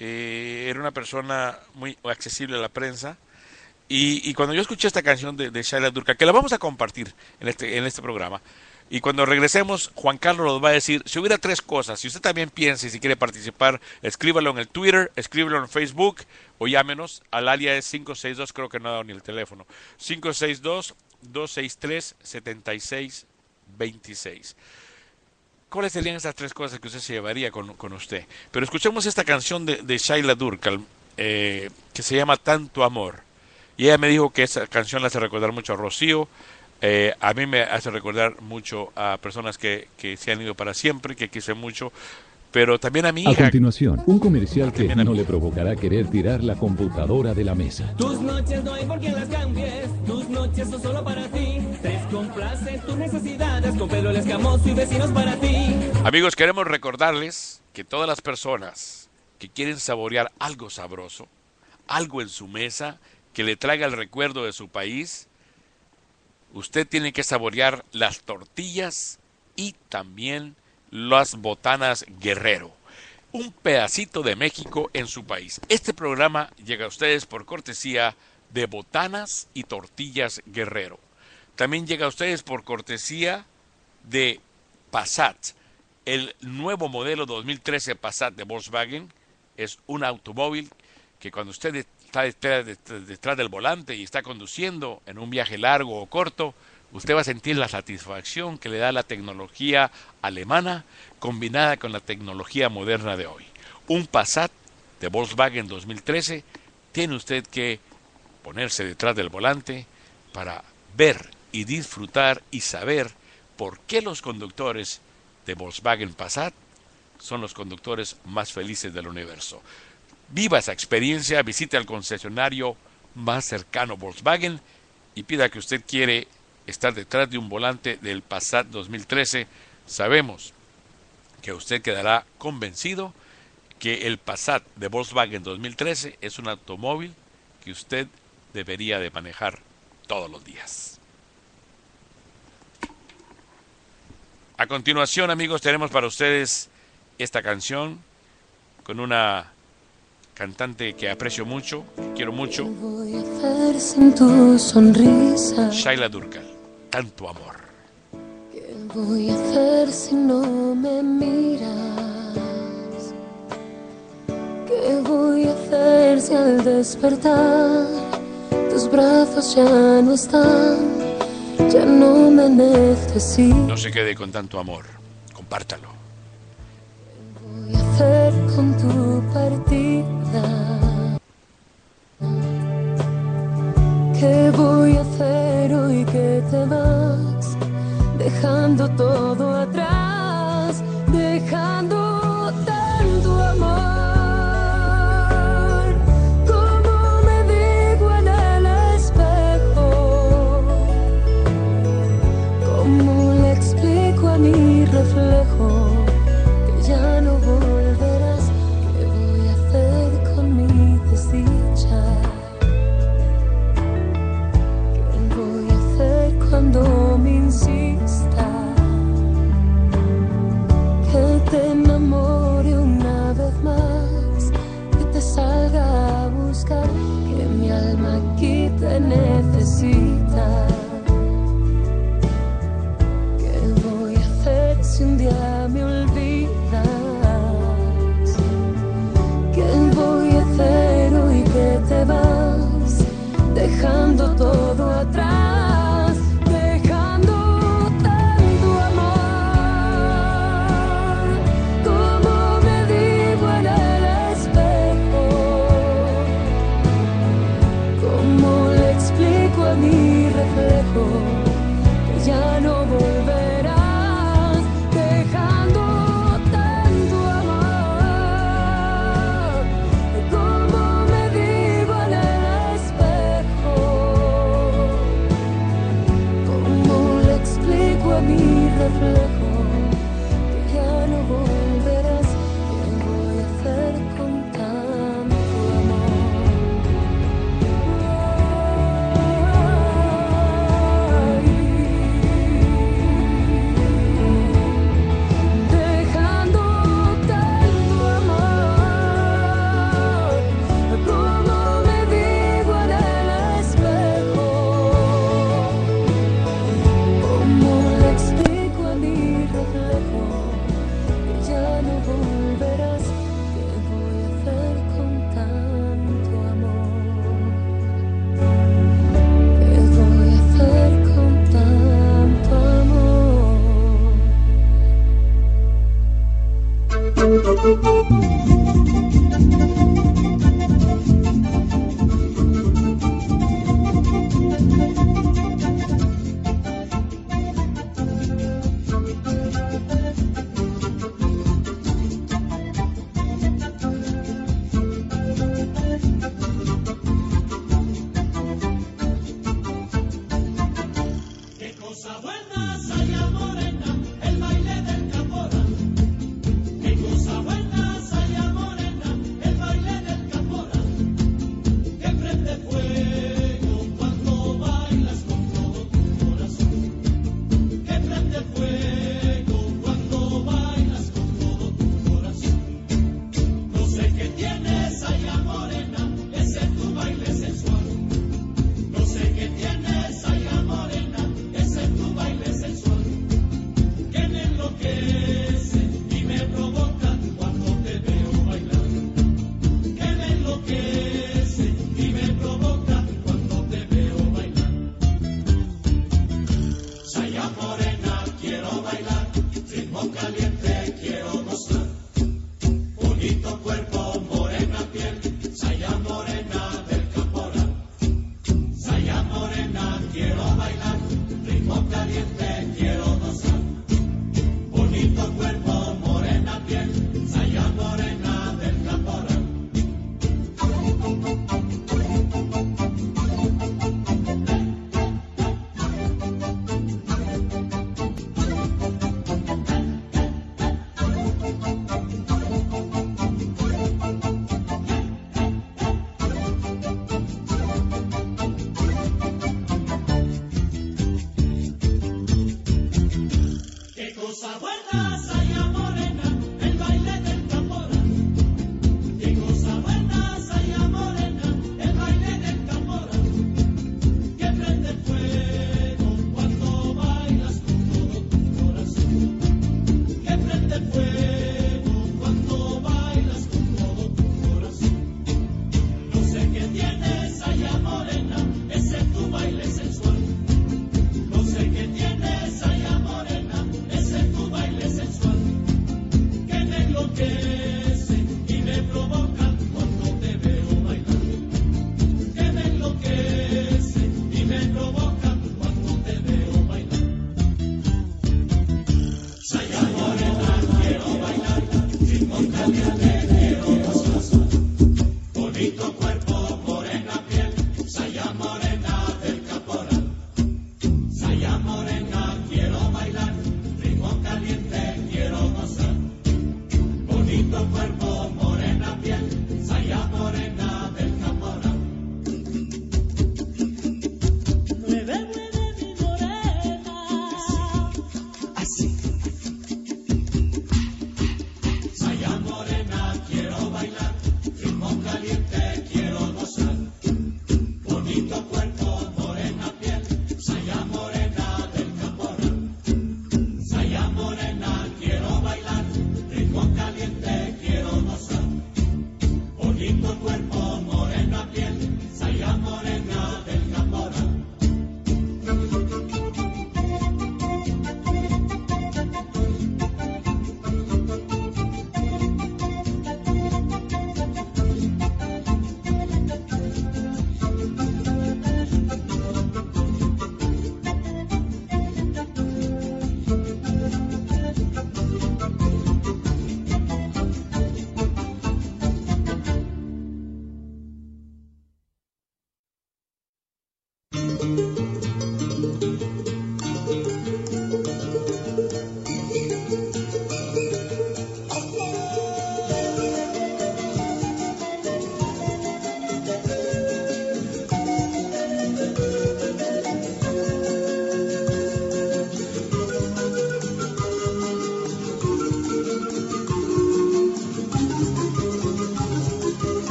eh, era una persona muy accesible a la prensa, y, y cuando yo escuché esta canción de, de Shaila Durcal, que la vamos a compartir en este, en este programa, y cuando regresemos, Juan Carlos nos va a decir, si hubiera tres cosas, si usted también piensa y si quiere participar, escríbalo en el Twitter, escríbelo en Facebook o llámenos al área es 562, creo que no ha dado ni el teléfono, 562-263-7626. ¿Cuáles serían esas tres cosas que usted se llevaría con, con usted? Pero escuchemos esta canción de, de Shaila Durkal, eh, que se llama Tanto Amor. Y ella me dijo que esa canción le hace recordar mucho a Rocío, eh, a mí me hace recordar mucho a personas que, que se han ido para siempre, que quise mucho, pero también a mi A hija. continuación, un comercial que no le provocará querer tirar la computadora de la mesa. Tus noches no hay por qué las cambies, tus noches son solo para ti. Tres complace tus necesidades con pelo el escamoso y vecinos para ti. Amigos, queremos recordarles que todas las personas que quieren saborear algo sabroso, algo en su mesa que le traiga el recuerdo de su país, usted tiene que saborear las tortillas y también las botanas Guerrero. Un pedacito de México en su país. Este programa llega a ustedes por cortesía de Botanas y Tortillas Guerrero. También llega a ustedes por cortesía de Passat. El nuevo modelo 2013 Passat de Volkswagen es un automóvil que cuando usted está detrás, detrás del volante y está conduciendo en un viaje largo o corto, usted va a sentir la satisfacción que le da la tecnología alemana combinada con la tecnología moderna de hoy. Un Passat de Volkswagen 2013 tiene usted que ponerse detrás del volante para ver y disfrutar y saber por qué los conductores de Volkswagen Passat son los conductores más felices del universo. Viva esa experiencia, visite al concesionario más cercano Volkswagen y pida que usted quiere estar detrás de un volante del Passat 2013. Sabemos que usted quedará convencido que el Passat de Volkswagen 2013 es un automóvil que usted debería de manejar todos los días. A continuación, amigos, tenemos para ustedes esta canción con una cantante que aprecio mucho, que quiero mucho, voy a sin tu sonrisa? Shaila Durkal. Tanto amor. ¿Qué voy a hacer si no me miras? ¿Qué voy a hacer si al despertar tus brazos ya no están? Ya no me necesitas. No se quede con tanto amor. Compártalo. voy a hacer con tu partida? ¿Qué voy a hacer que te vas? Dejando todo atrás, dejando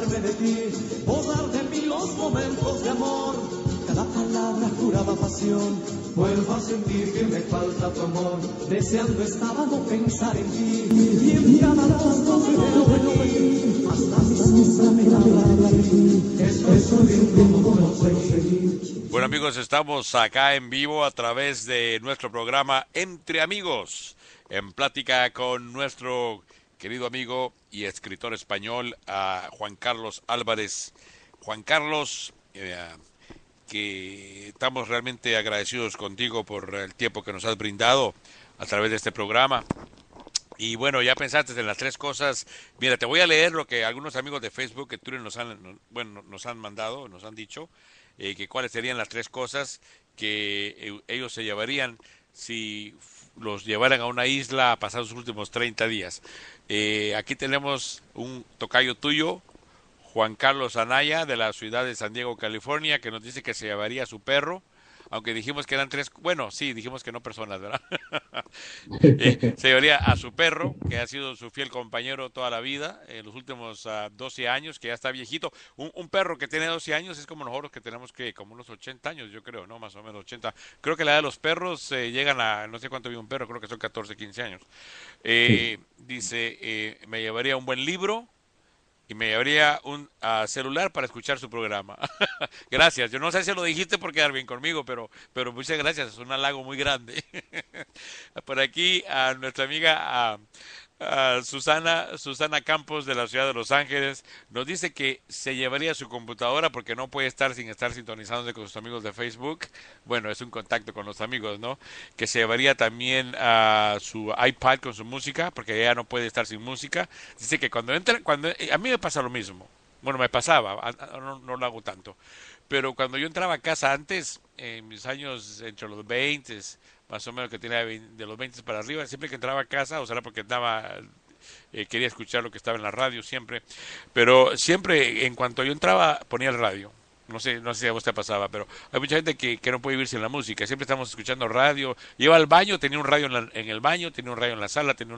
olvidarme de ti, borrar de mí los momentos de amor. Cada palabra juraba pasión, vuelvo a sentir que me falta tu amor. Deseando estaba no pensar en ti, y en cada paso que veo de ti, hasta mi sombra me habla de ti. Estoy sufriendo como no puedo seguir. Bueno amigos, estamos acá en vivo a través de nuestro programa Entre Amigos, en plática con nuestro querido amigo y escritor español a Juan Carlos Álvarez. Juan Carlos, eh, que estamos realmente agradecidos contigo por el tiempo que nos has brindado a través de este programa. Y bueno, ya pensaste en las tres cosas. Mira, te voy a leer lo que algunos amigos de Facebook que Twitter nos han, bueno, nos han mandado, nos han dicho, eh, que cuáles serían las tres cosas que eh, ellos se llevarían si los llevaran a una isla a pasar sus últimos 30 días. Eh, aquí tenemos un tocayo tuyo, Juan Carlos Anaya, de la ciudad de San Diego, California, que nos dice que se llevaría a su perro, aunque dijimos que eran tres, bueno, sí, dijimos que no personas, ¿verdad? <laughs> Eh, se llevaría a su perro, que ha sido su fiel compañero toda la vida, en los últimos ah, 12 años, que ya está viejito. Un, un perro que tiene 12 años es como nosotros que tenemos que, como unos 80 años, yo creo, ¿no? Más o menos 80. Creo que la edad de los perros eh, llegan a, no sé cuánto vive un perro, creo que son 14, 15 años. Eh, Dice, eh, me llevaría un buen libro, y me llevaría un ah, celular para escuchar su programa. <laughs> gracias. Yo no sé si lo dijiste por quedar bien conmigo, pero, pero muchas gracias. Es un halago muy grande. <laughs> por aquí a nuestra amiga Susana, Susana Campos de la ciudad de Los Ángeles nos dice que se llevaría su computadora porque no puede estar sin estar sintonizándose con sus amigos de Facebook. Bueno, es un contacto con los amigos, ¿no? Que se llevaría también a su iPad con su música porque ella no puede estar sin música. Dice que cuando entra, cuando a mí me pasa lo mismo. Bueno, me pasaba, no, no lo hago tanto. Pero cuando yo entraba a casa antes, en mis años entre los 20, más o menos que tenía de los 20 para arriba, siempre que entraba a casa, o sea, porque estaba, eh, quería escuchar lo que estaba en la radio siempre, pero siempre en cuanto yo entraba ponía el radio. No sé, no sé si a vos te pasaba, pero hay mucha gente que, no puede vivir sin la música. Siempre estamos escuchando radio. Iba al baño, tenía un radio en, la- en el baño, tenía un radio en la sala, tenía,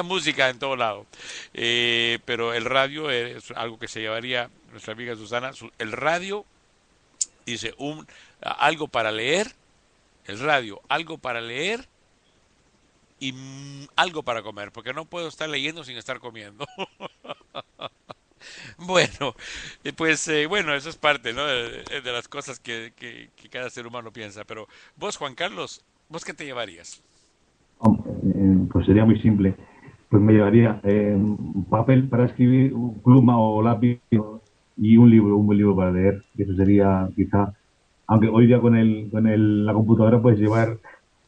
un <laughs> música en todo lado. Eh, pero el radio es algo que se llevaría nuestra amiga Susana. Su- el radio dice un algo para leer, el radio, algo para leer y algo para comer, porque no puedo estar leyendo sin estar comiendo. <laughs> bueno, eh, pues eh, bueno, eso es parte ¿no? de, de las cosas que, que- cada ser humano piensa. Pero vos, Juan Carlos, ¿vos qué te llevarías? Eh, pues sería muy simple. Pues me llevaría eh, un papel para escribir, pluma o lápiz y un libro, un buen libro para leer. Eso sería quizá, aunque hoy día con el, con el, la computadora puedes llevar,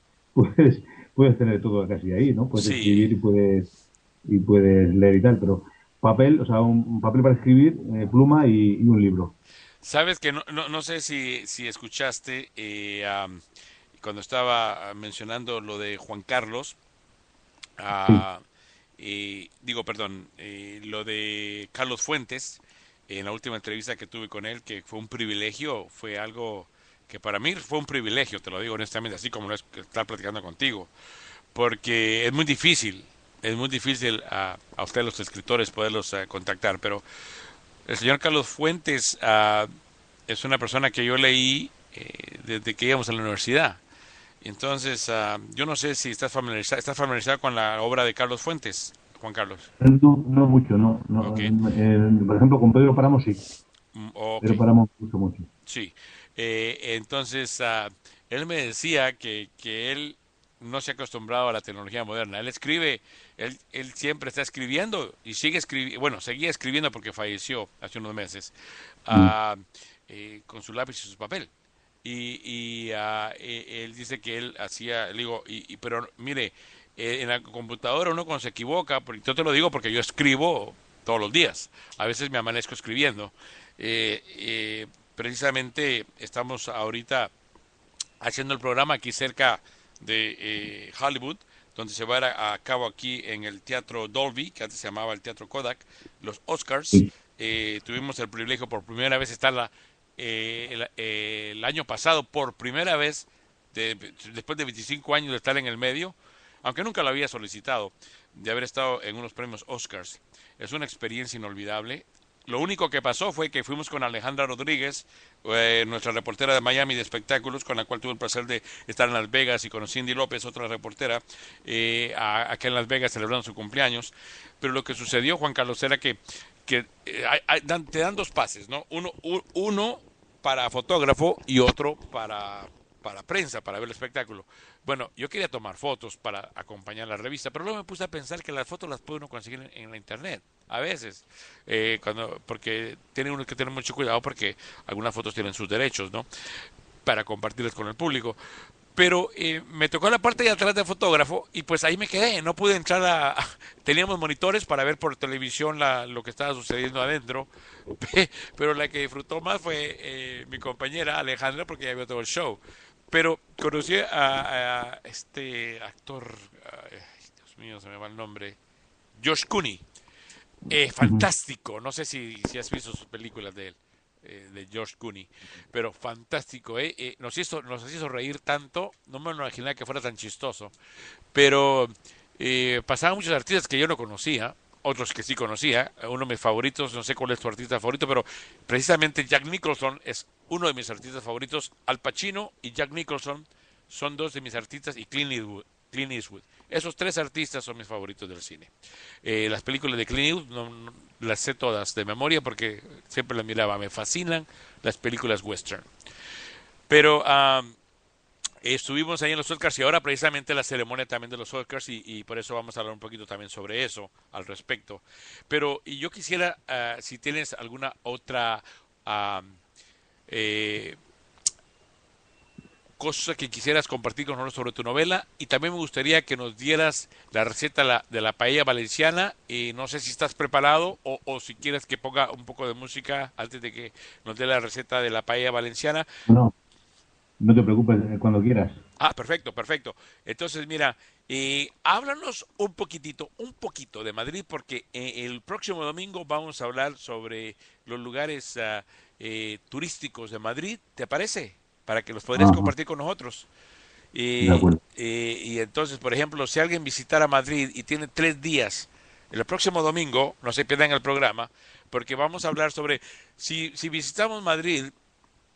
<laughs> puedes, puedes tener todo casi ahí, ¿no? Puedes Sí. escribir y puedes, y puedes leer y tal, pero papel, o sea, un, un papel para escribir, eh, pluma y, y un libro. Sabes que no, no, no sé si, si escuchaste eh, cuando estaba mencionando lo de Juan Carlos, eh, digo, perdón, lo de Carlos Fuentes, en la última entrevista que tuve con él, que fue un privilegio, fue algo que para mí fue un privilegio, te lo digo honestamente, así como lo es estar platicando contigo, porque es muy difícil, es muy difícil a, a ustedes los escritores poderlos eh, contactar, pero el señor Carlos Fuentes ah, es una persona que yo leí eh, desde que íbamos a la universidad. Entonces, ah, yo no sé si estás familiarizado, estás familiarizado con la obra de Carlos Fuentes, Juan Carlos. No, no mucho, no. no Eh, por ejemplo, con Pedro Paramo sí. Mm. Pedro Paramo mucho, mucho. Sí. Eh, entonces, ah, él me decía que, que él no se ha acostumbrado a la tecnología moderna. Él escribe, él, él siempre está escribiendo y sigue escribiendo, bueno, seguía escribiendo porque falleció hace unos meses, ah, eh, con su lápiz y su papel. Y, y ah, eh, él dice que él hacía, le digo, y, y- pero mire, eh, en la computadora uno cuando se equivoca, porque yo te lo digo porque yo escribo todos los días, a veces me amanezco escribiendo. Eh, eh, precisamente estamos ahorita haciendo el programa aquí cerca de eh, Hollywood, donde se va a, dar a cabo aquí en el Teatro Dolby, que antes se llamaba el Teatro Kodak, los Oscars. Eh, tuvimos el privilegio por primera vez estar la, eh, el, el año pasado, por primera vez, de- después de 25 años de estar en el medio, aunque nunca lo había solicitado, de haber estado en unos premios Oscars. Es una experiencia inolvidable. Lo único que pasó fue que fuimos con Alejandra Rodríguez, eh, nuestra reportera de Miami de espectáculos, con la cual tuve el placer de estar en Las Vegas, y con Cindy López, otra reportera, eh, acá en Las Vegas celebrando su cumpleaños. Pero lo que sucedió, Juan Carlos, era que, eh, dan- te dan dos pases, ¿no? Uno, uno para fotógrafo y otro para, para prensa, para ver el espectáculo. Bueno, yo quería tomar fotos para acompañar la revista, pero luego me puse a pensar que las fotos las puede uno conseguir en, la internet, a veces, eh, cuando, porque tiene uno que tener mucho cuidado porque algunas fotos tienen sus derechos, ¿no? Para compartirlas con el público. Pero eh, me tocó la parte de atrás del fotógrafo y pues ahí me quedé, no pude entrar a... Teníamos monitores para ver por televisión la- lo que estaba sucediendo adentro, <laughs> pero la que disfrutó más fue eh, mi compañera Alejandra porque ya vio todo el show. Pero conocí a, a este actor, ay, Dios mío, se me va el nombre, Josh Cooney. Eh, fantástico, no sé si, si has visto sus películas de él, eh, de George Cooney, pero fantástico, ¿eh? Eh, nos, hizo, nos hizo reír tanto, no me imaginaba que fuera tan chistoso, pero eh, pasaban muchos artistas que yo no conocía, otros que sí conocía, uno de mis favoritos, no sé cuál es tu artista favorito, pero precisamente Jack Nicholson es uno de mis artistas favoritos, Al Pacino y Jack Nicholson son dos de mis artistas y Clint Eastwood. Clint Eastwood. Esos tres artistas son mis favoritos del cine. Eh, las películas de Clint Eastwood no- no- las sé todas de memoria porque siempre las miraba. Me fascinan las películas western. Pero am, estuvimos ahí en los Oscars y ahora precisamente la ceremonia también de los Oscars y, por eso vamos a hablar un poquito también sobre eso al respecto. Pero y yo quisiera, ah, si tienes alguna otra eh, cosa que quisieras compartir con nosotros sobre tu novela y también me gustaría que nos dieras la receta de la paella valenciana y no sé si estás preparado o, o si quieres que ponga un poco de música antes de que nos dé la receta de la paella valenciana. No, no te preocupes, eh, cuando quieras. Ah, perfecto, perfecto. Entonces, mira, eh, háblanos un poquitito, un poquito de Madrid, porque eh, el próximo domingo vamos a hablar sobre los lugares ah, eh, turísticos de Madrid, ¿te parece? Para que los podrías Ajá. compartir con nosotros. Y, De acuerdo. eh, y entonces, por ejemplo, si alguien visitara Madrid y tiene tres días, el próximo domingo, no se pierdan el programa, porque vamos a hablar sobre si, si visitamos Madrid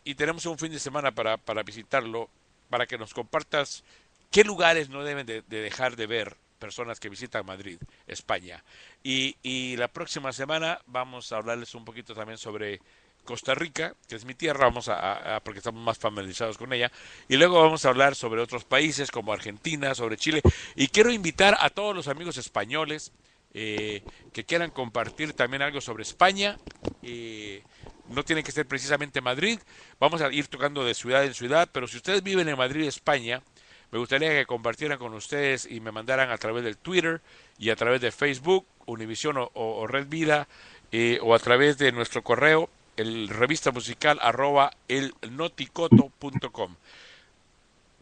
y tenemos un fin de semana para, para visitarlo, para que nos compartas qué lugares no deben de, de dejar de ver personas que visitan Madrid, España. Y, y la próxima semana vamos a hablarles un poquito también sobre Costa Rica, que es mi tierra, vamos a- porque estamos más familiarizados con ella, y luego vamos a hablar sobre otros países como Argentina, sobre Chile, y quiero invitar a todos los amigos españoles eh, que quieran compartir también algo sobre España. eh, no tiene que ser precisamente Madrid, vamos a ir tocando de ciudad en ciudad, pero si ustedes viven en Madrid, España, me gustaría que compartieran con ustedes y me mandaran a través del Twitter y a través de Facebook, Univision o, Red Vida, eh, o a través de nuestro correo, el revista musical arroba el noticoto.com.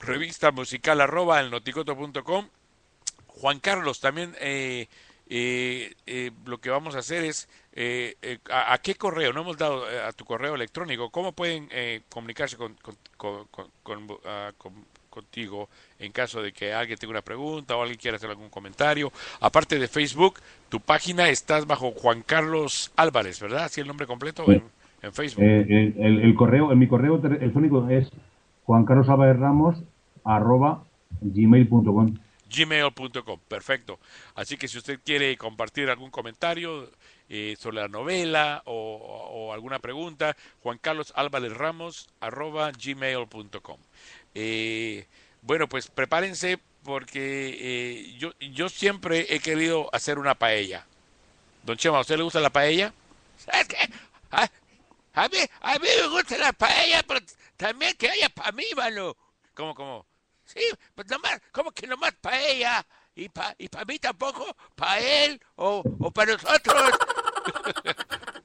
Revista musical arroba el noticoto.com. Juan Carlos, también eh, eh, eh, lo que vamos a hacer es, eh, eh, a, a qué correo? No hemos dado eh, a tu correo electrónico. ¿Cómo pueden eh, comunicarse con, con- con- con- con, con- contigo en caso de que alguien tenga una pregunta o alguien quiera hacer algún comentario? Aparte de Facebook, tu página estás bajo Juan Carlos Álvarez, ¿verdad? ¿Así el nombre completo Sí. en, en Facebook? Eh, el, el- el correo, en mi correo electrónico es juancarlosalvarezramos arroba gmail.com. gmail.com. Perfecto. Así que si usted quiere compartir algún comentario eh, sobre la novela o, alguna pregunta, Juan Carlos Álvarez Ramos arroba. Eh, bueno, pues prepárense porque eh, yo, yo siempre he querido hacer una paella. Don Chema, ¿a usted le gusta la paella? ¿Sabes qué? A, a mí, a mí me gusta la paella, pero también que haya para mí, mano. ¿Cómo, cómo? Sí, pues nomás, ¿cómo que nomás paella? Y para y pa mí tampoco, para él o, o para nosotros. <laughs>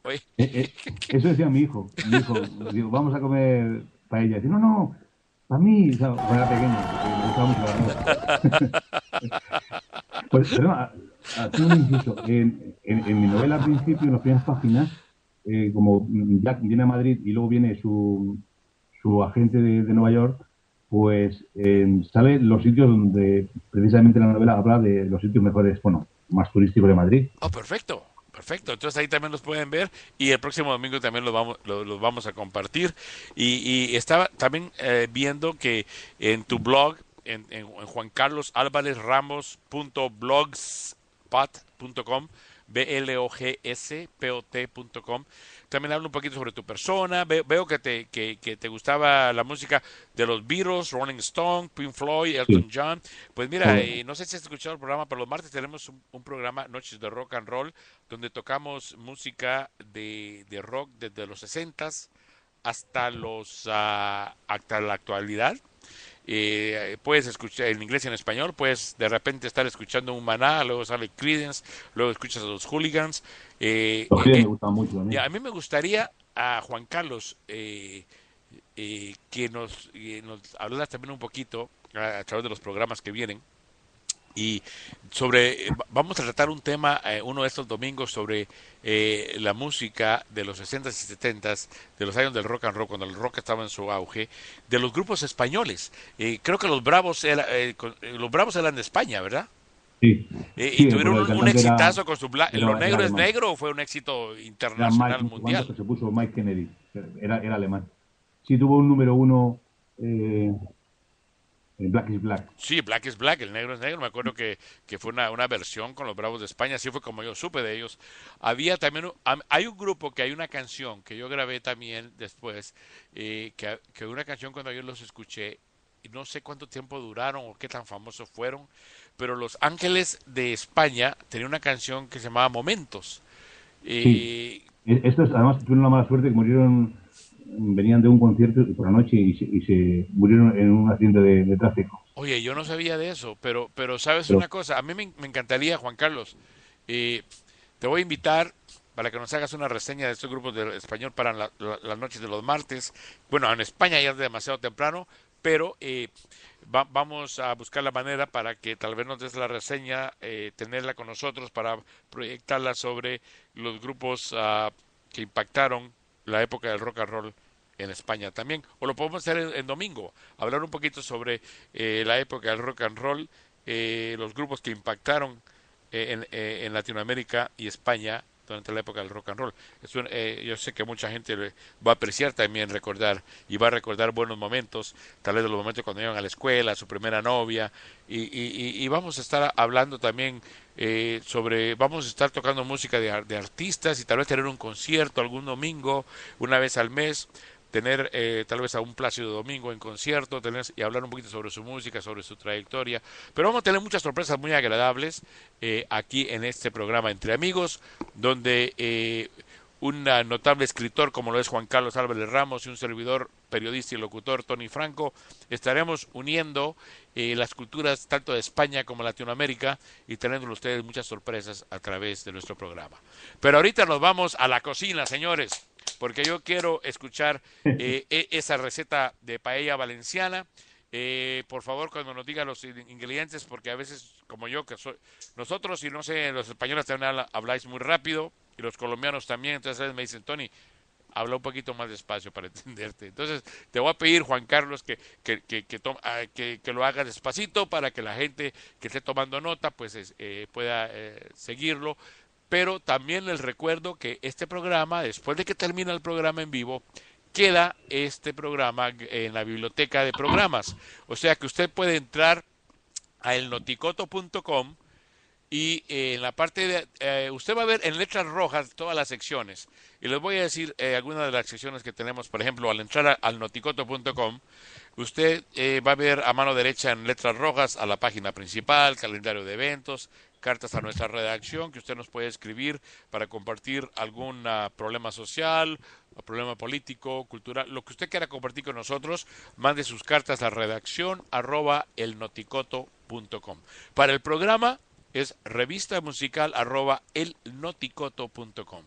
Eh, eh, eso decía mi hijo. Mi hijo, digo, vamos a comer paella. Dice, no, no, para mí, o sea, cuando era pequeño, me. <laughs> Pues, haciendo un inciso, en, en- en mi novela al principio, en las primeras páginas, eh, como Jack viene a Madrid y luego viene su, su agente de, de Nueva York, pues eh, sale los sitios donde precisamente la novela habla de los sitios mejores, bueno, más turístico de Madrid. Oh, perfecto. Perfecto, entonces ahí también los pueden ver y el próximo domingo también los vamos, lo- los, vamos a compartir. Y, y estaba también eh, viendo que en tu blog, en, en, en Juan Carlos Álvarez Ramos.blogspot.com, B-L-O-G-S-P-O-T.com, también habla un poquito sobre tu persona. Ve- veo que te, que, que te gustaba la música de los Beatles, Rolling Stone, Pink Floyd, Elton Sí. John. Pues mira, Sí. eh, no sé si has escuchado el programa, pero los martes tenemos un, un programa, Noches de Rock and Roll, donde tocamos música de, de rock desde los 60s hasta los ah, hasta la actualidad. Eh, puedes escuchar en inglés y en español, puedes de repente estar escuchando un maná, luego sale Creedence, luego escuchas a los Hooligans. Eh, Los eh, eh, me mucho a mí me gustaría a Juan Carlos eh, eh, que nos, nos hablas también un poquito a, a través de los programas que vienen y sobre eh, va- vamos a tratar un tema eh, uno de estos domingos sobre eh, la música de los 60s y 70s de los años del rock and roll cuando el rock estaba en su auge de los grupos españoles. Eh, creo que los bravos era, los bravos eran de España verdad Sí. Sí, y tuvieron un, un era- exitazo con su bla- lo era negro es negro o fue un éxito internacional Mike, mundial. cuando se puso Mike Kennedy, era, era alemán. Sí, tuvo un número uno, en Black is Black. Sí, Black is Black, el negro es negro. Me acuerdo que, que fue una, una versión con los Bravos de España, así fue como yo supe de ellos. Había también, hay un grupo que hay una canción que yo grabé también después, eh, que, que una canción cuando yo los escuché, y no sé cuánto tiempo duraron o qué tan famosos fueron, pero Los Ángeles de España tenían una canción que se llamaba Momentos. Eh, Sí. E- Estos además tuvieron la mala suerte que murieron, venían de un concierto por la noche y se, y se murieron en un accidente de, de tráfico. Oye, yo no sabía de eso, pero, pero sabes Pero- una cosa, a mí me, me encantaría, Juan Carlos, eh, te voy a invitar para que nos hagas una reseña de estos grupos de español para la- la- las noches de los martes. Bueno, en España ya es demasiado temprano, pero eh, va- vamos a buscar la manera para que tal vez nos des la reseña, eh, tenerla con nosotros para proyectarla sobre los grupos ah, que impactaron la época del rock and roll en España también. O lo podemos hacer en, domingo, hablar un poquito sobre eh, la época del rock and roll, eh, los grupos que impactaron eh, en, eh, en Latinoamérica y España durante la época del rock and roll. Eh, yo sé que mucha gente va a apreciar también recordar y va a recordar buenos momentos, tal vez los momentos cuando iban a la escuela, su primera novia, y- y- y vamos a estar hablando también eh, sobre, vamos a estar tocando música de, de artistas y tal vez tener un concierto algún domingo, una vez al mes, tener eh, tal vez a un Plácido Domingo en concierto tener, y hablar un poquito sobre su música, sobre su trayectoria. Pero vamos a tener muchas sorpresas muy agradables eh, aquí en este programa Entre Amigos, donde eh, un notable escritor como lo es Juan Carlos Álvarez Ramos y un servidor periodista y locutor Tony Franco estaremos uniendo eh, las culturas tanto de España como Latinoamérica y teniendo ustedes muchas sorpresas a través de nuestro programa. Pero ahorita nos vamos a la cocina, señores, porque yo quiero escuchar eh, <laughs> e- esa receta de paella valenciana. Eh, por favor, cuando nos digan los in- ingredientes, porque a veces, como yo, que soy, nosotros y no sé, los españoles también habláis muy rápido y los colombianos también, entonces a veces me dicen, Tony, habla un poquito más despacio para <laughs> entenderte. Entonces, te voy a pedir, Juan Carlos, que, que, que, ah, que- que lo hagas despacito para que la gente que esté tomando nota pues es- eh, pueda eh, seguirlo. Pero también les recuerdo que este programa, después de que termina el programa en vivo, queda este programa en la biblioteca de programas. O sea que usted puede entrar a elnoticoto.com y eh, en la parte de eh, usted va a ver en letras rojas todas las secciones y les voy a decir eh, algunas de las secciones que tenemos por ejemplo al entrar a- al noticoto.com usted eh, va a ver a mano derecha en letras rojas a la página principal calendario de eventos cartas a nuestra redacción que usted nos puede escribir para compartir algún ah, problema social problema político, cultural, lo que usted quiera compartir con nosotros, mande sus cartas a redacción arroba elnoticoto.com. Para el programa es revista musical arroba elnoticoto.com.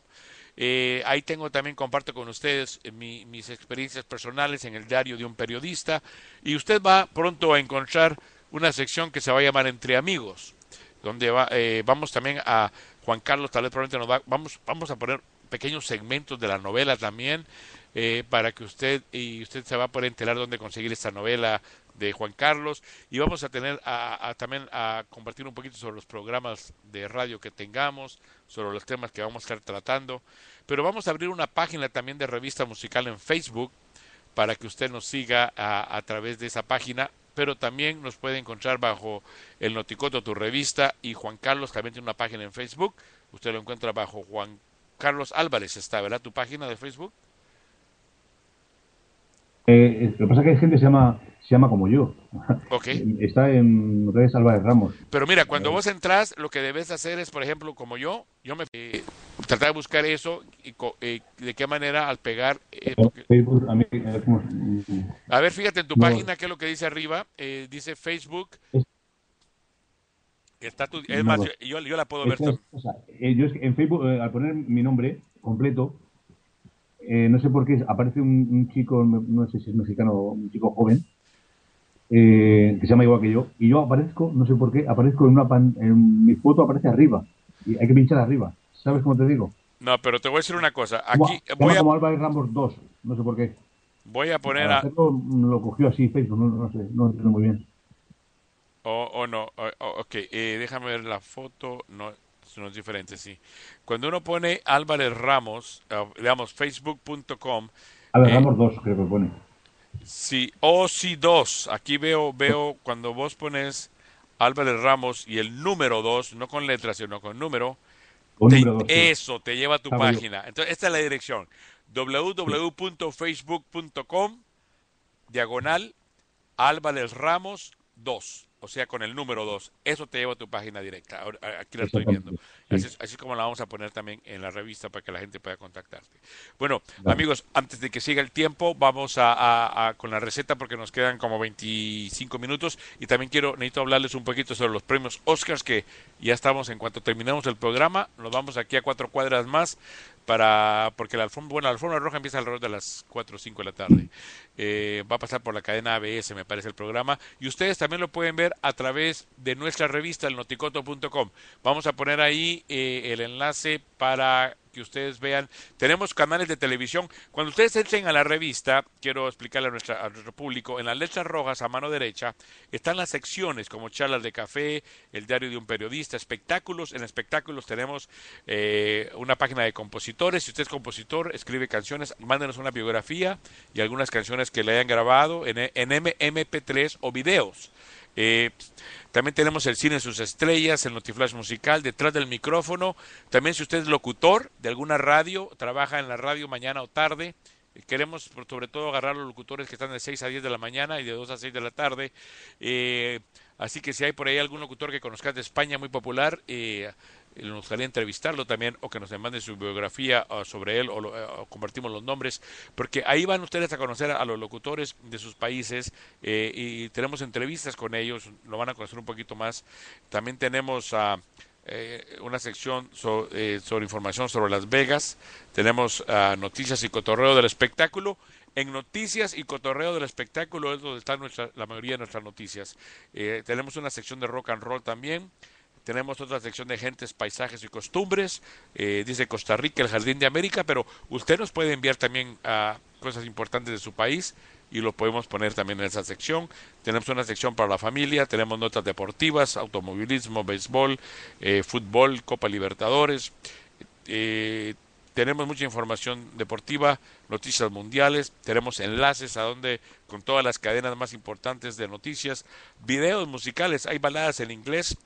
Eh, ahí tengo también, comparto con ustedes eh, mi- mis experiencias personales en el diario de un periodista y usted va pronto a encontrar una sección que se va a llamar Entre Amigos, donde va, eh, vamos también a Juan Carlos, tal vez probablemente nos va, vamos, vamos a poner pequeños segmentos de la novela también, eh, para que usted y usted se va a poder enterar dónde conseguir esta novela de Juan Carlos. Y vamos a tener a, a- también a compartir un poquito sobre los programas de radio que tengamos, sobre los temas que vamos a estar tratando, pero vamos a abrir una página también de revista musical en Facebook para que usted nos siga a, a través de esa página, pero también nos puede encontrar bajo el Noticoto, tu revista, y Juan Carlos también tiene una página en Facebook, usted lo encuentra bajo Juan Carlos Álvarez, está, ¿verdad? Tu página de Facebook. Eh, lo que pasa es que hay gente que se llama, se llama como yo. Ok. <laughs> Está en redes Álvarez Ramos. Pero mira, cuando vos entras, lo que debes hacer es, por ejemplo, como yo, yo me eh, tratar de buscar eso y co- eh, de qué manera al pegar. eh, porque- Facebook, a mí, eh, como- a ver, fíjate en tu No. página qué es lo que dice arriba. eh, dice Facebook. Está tu, es No, más, yo, yo- la puedo ver. Es. Eh, yo es que en Facebook, eh, al poner mi nombre completo, eh, no sé por qué, aparece un, un chico, no sé si es mexicano, un chico joven, eh, que se llama igual que yo, y yo aparezco, no sé por qué, aparezco en una pan, en mi foto aparece arriba, y hay que pinchar arriba. ¿Sabes cómo te digo? No, pero te voy a decir una cosa. Aquí voy a, como Álvarez Ramos 2, no sé por qué. voy a poner a, mm, lo cogió así Facebook, no, no sé, no entiendo muy bien. O, o no, o- o- ok, eh, déjame ver la foto, no, no es diferente, sí. Cuando uno pone Álvarez Ramos, eh, digamos, facebook.com, Álvarez eh, Ramos 2, creo que pone. sí, o sí 2, aquí veo, veo, cuando vos pones Álvarez Ramos y el número 2, no con letras, sino con número, Con te- número dos, sí. eso te lleva a tu yo. página. Entonces, esta es la dirección, www.facebook.com, diagonal, Álvarez Ramos 2, o sea, con el número 2. Eso te lleva a tu página directa. Ahora, aquí la estoy viendo. Así, es- así como la vamos a poner también en la revista para que la gente pueda contactarte. Bueno, Vale. amigos, antes de que siga el tiempo, vamos a, a- a- con la receta porque nos quedan como 25 minutos y también quiero, necesito hablarles un poquito sobre los premios Oscars que ya estamos, en cuanto terminemos el programa, nos vamos aquí a cuatro cuadras más para porque la alfombra, bueno, alfombra roja empieza alrededor de las 4 o 5 de la tarde. Eh, va a pasar por la cadena ABS, me parece el programa, y ustedes también lo pueden ver a través de nuestra revista, el noticoto.com. Vamos a poner ahí eh, el enlace para que ustedes vean. Tenemos canales de televisión. Cuando ustedes entren a la revista, quiero explicarle a, nuestra, a nuestro público, en las letras rojas a mano derecha están las secciones como charlas de café, el diario de un periodista, espectáculos. En espectáculos tenemos eh, una página de compositores. Si usted es compositor, escribe canciones, mándenos una biografía y algunas canciones que le hayan grabado en, en M- MP3 o videos. Eh, también tenemos el cine sus estrellas, el Notiflash musical, detrás del micrófono. También si usted es locutor de alguna radio, trabaja en la radio mañana o tarde. eh, Queremos sobre todo agarrar los locutores que están de 6 a 10 de la mañana y de 2 a 6 de la tarde. Eh, así que si hay por ahí algún locutor que conozcas de España muy popular, eh, nos gustaría entrevistarlo también o que nos mande su biografía sobre él o, lo- compartimos los nombres, porque ahí van ustedes a conocer a los locutores de sus países eh, y tenemos entrevistas con ellos, lo van a conocer un poquito más. También tenemos eh, una sección so- eh, sobre información sobre Las Vegas, tenemos noticias y cotorreo del espectáculo. En noticias y cotorreo del espectáculo es donde están nuestra- la mayoría de nuestras noticias. Eh, tenemos una sección de rock and roll también. Tenemos otra sección de gentes, paisajes y costumbres. Eh, dice Costa Rica, el Jardín de América, pero usted nos puede enviar también a cosas importantes de su país y lo podemos poner también en esa sección. Tenemos una sección para la familia, tenemos notas deportivas, automovilismo, béisbol, eh, fútbol, Copa Libertadores. Eh, tenemos mucha información deportiva, noticias mundiales, tenemos enlaces a donde con todas las cadenas más importantes de noticias, videos musicales, hay baladas en inglés,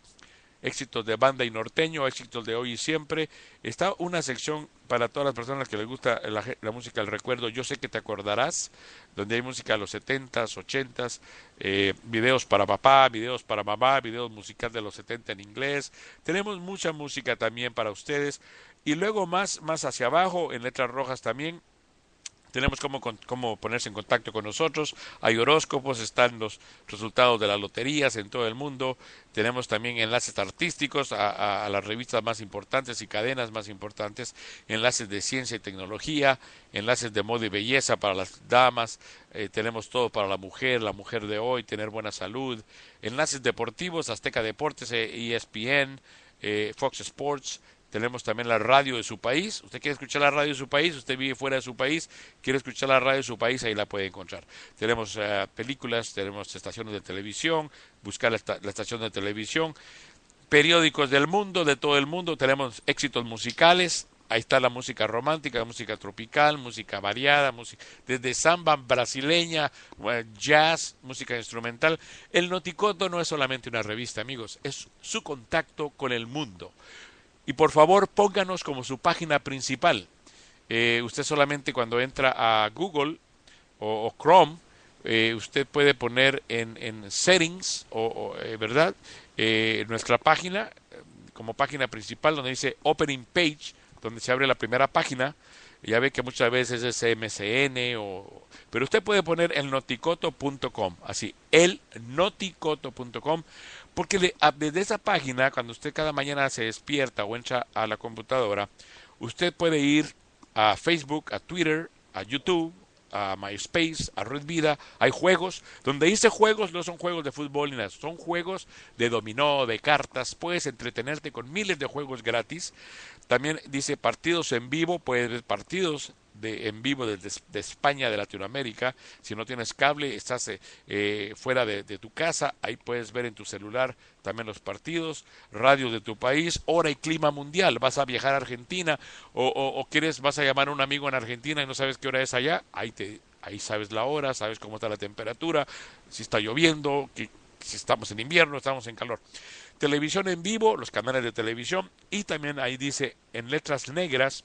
éxitos de banda y norteño, éxitos de hoy y siempre. Está una sección para todas las personas que les gusta la, la música del recuerdo. Yo sé que te acordarás, donde hay música de los 70s, 80s, eh, videos para papá, videos para mamá, videos musicales de los 70 en inglés. Tenemos mucha música también para ustedes. Y luego más, más hacia abajo, en letras rojas también, tenemos cómo, cómo ponerse en contacto con nosotros. Hay horóscopos, están los resultados de las loterías en todo el mundo. Tenemos también enlaces artísticos a, a- a las revistas más importantes y cadenas más importantes. Enlaces de ciencia y tecnología, enlaces de moda y belleza para las damas. eh, tenemos todo para la mujer, la mujer de hoy, tener buena salud. Enlaces deportivos, Azteca Deportes, eh, ESPN, eh, Fox Sports. Tenemos también la radio de su país. Usted quiere escuchar la radio de su país, usted vive fuera de su país, quiere escuchar la radio de su país, ahí la puede encontrar. Tenemos eh, películas, tenemos estaciones de televisión, buscar la, la estación de televisión, periódicos del mundo, de todo el mundo, tenemos éxitos musicales, ahí está la música romántica, música tropical, música variada, música, desde samba brasileña, eh, jazz, música instrumental. El Noticoto no es solamente una revista, amigos, es su contacto con el mundo. Y por favor, pónganos como su página principal. Eh, usted solamente cuando entra a Google o, Chrome, eh, usted puede poner en, en settings, o, eh, ¿verdad? Eh, nuestra página, eh, como página principal, donde dice opening page, donde se abre la primera página. Ya ve que muchas veces es MCN, o, pero usted puede poner el noticoto.com, así, el noticoto.com, porque desde esa página, cuando usted cada mañana se despierta o entra a la computadora, usted puede ir a Facebook, a Twitter, a YouTube, a MySpace, a Red Vida, hay juegos, donde dice juegos no son juegos de fútbol ni nada, son juegos de dominó, de cartas, puedes entretenerte con miles de juegos gratis. También dice partidos en vivo, puedes ver partidos de, en vivo desde de España, de Latinoamérica. Si no tienes cable, estás eh, eh, fuera de, tu casa, ahí puedes ver en tu celular también los partidos, radios de tu país, hora y clima mundial. Vas a viajar a Argentina o, o- quieres, vas a llamar a un amigo en Argentina y no sabes qué hora es allá, ahí te, ahí sabes la hora, sabes cómo está la temperatura, si está lloviendo, si estamos en invierno, estamos en calor. Televisión en vivo, los canales de televisión y también ahí dice en letras negras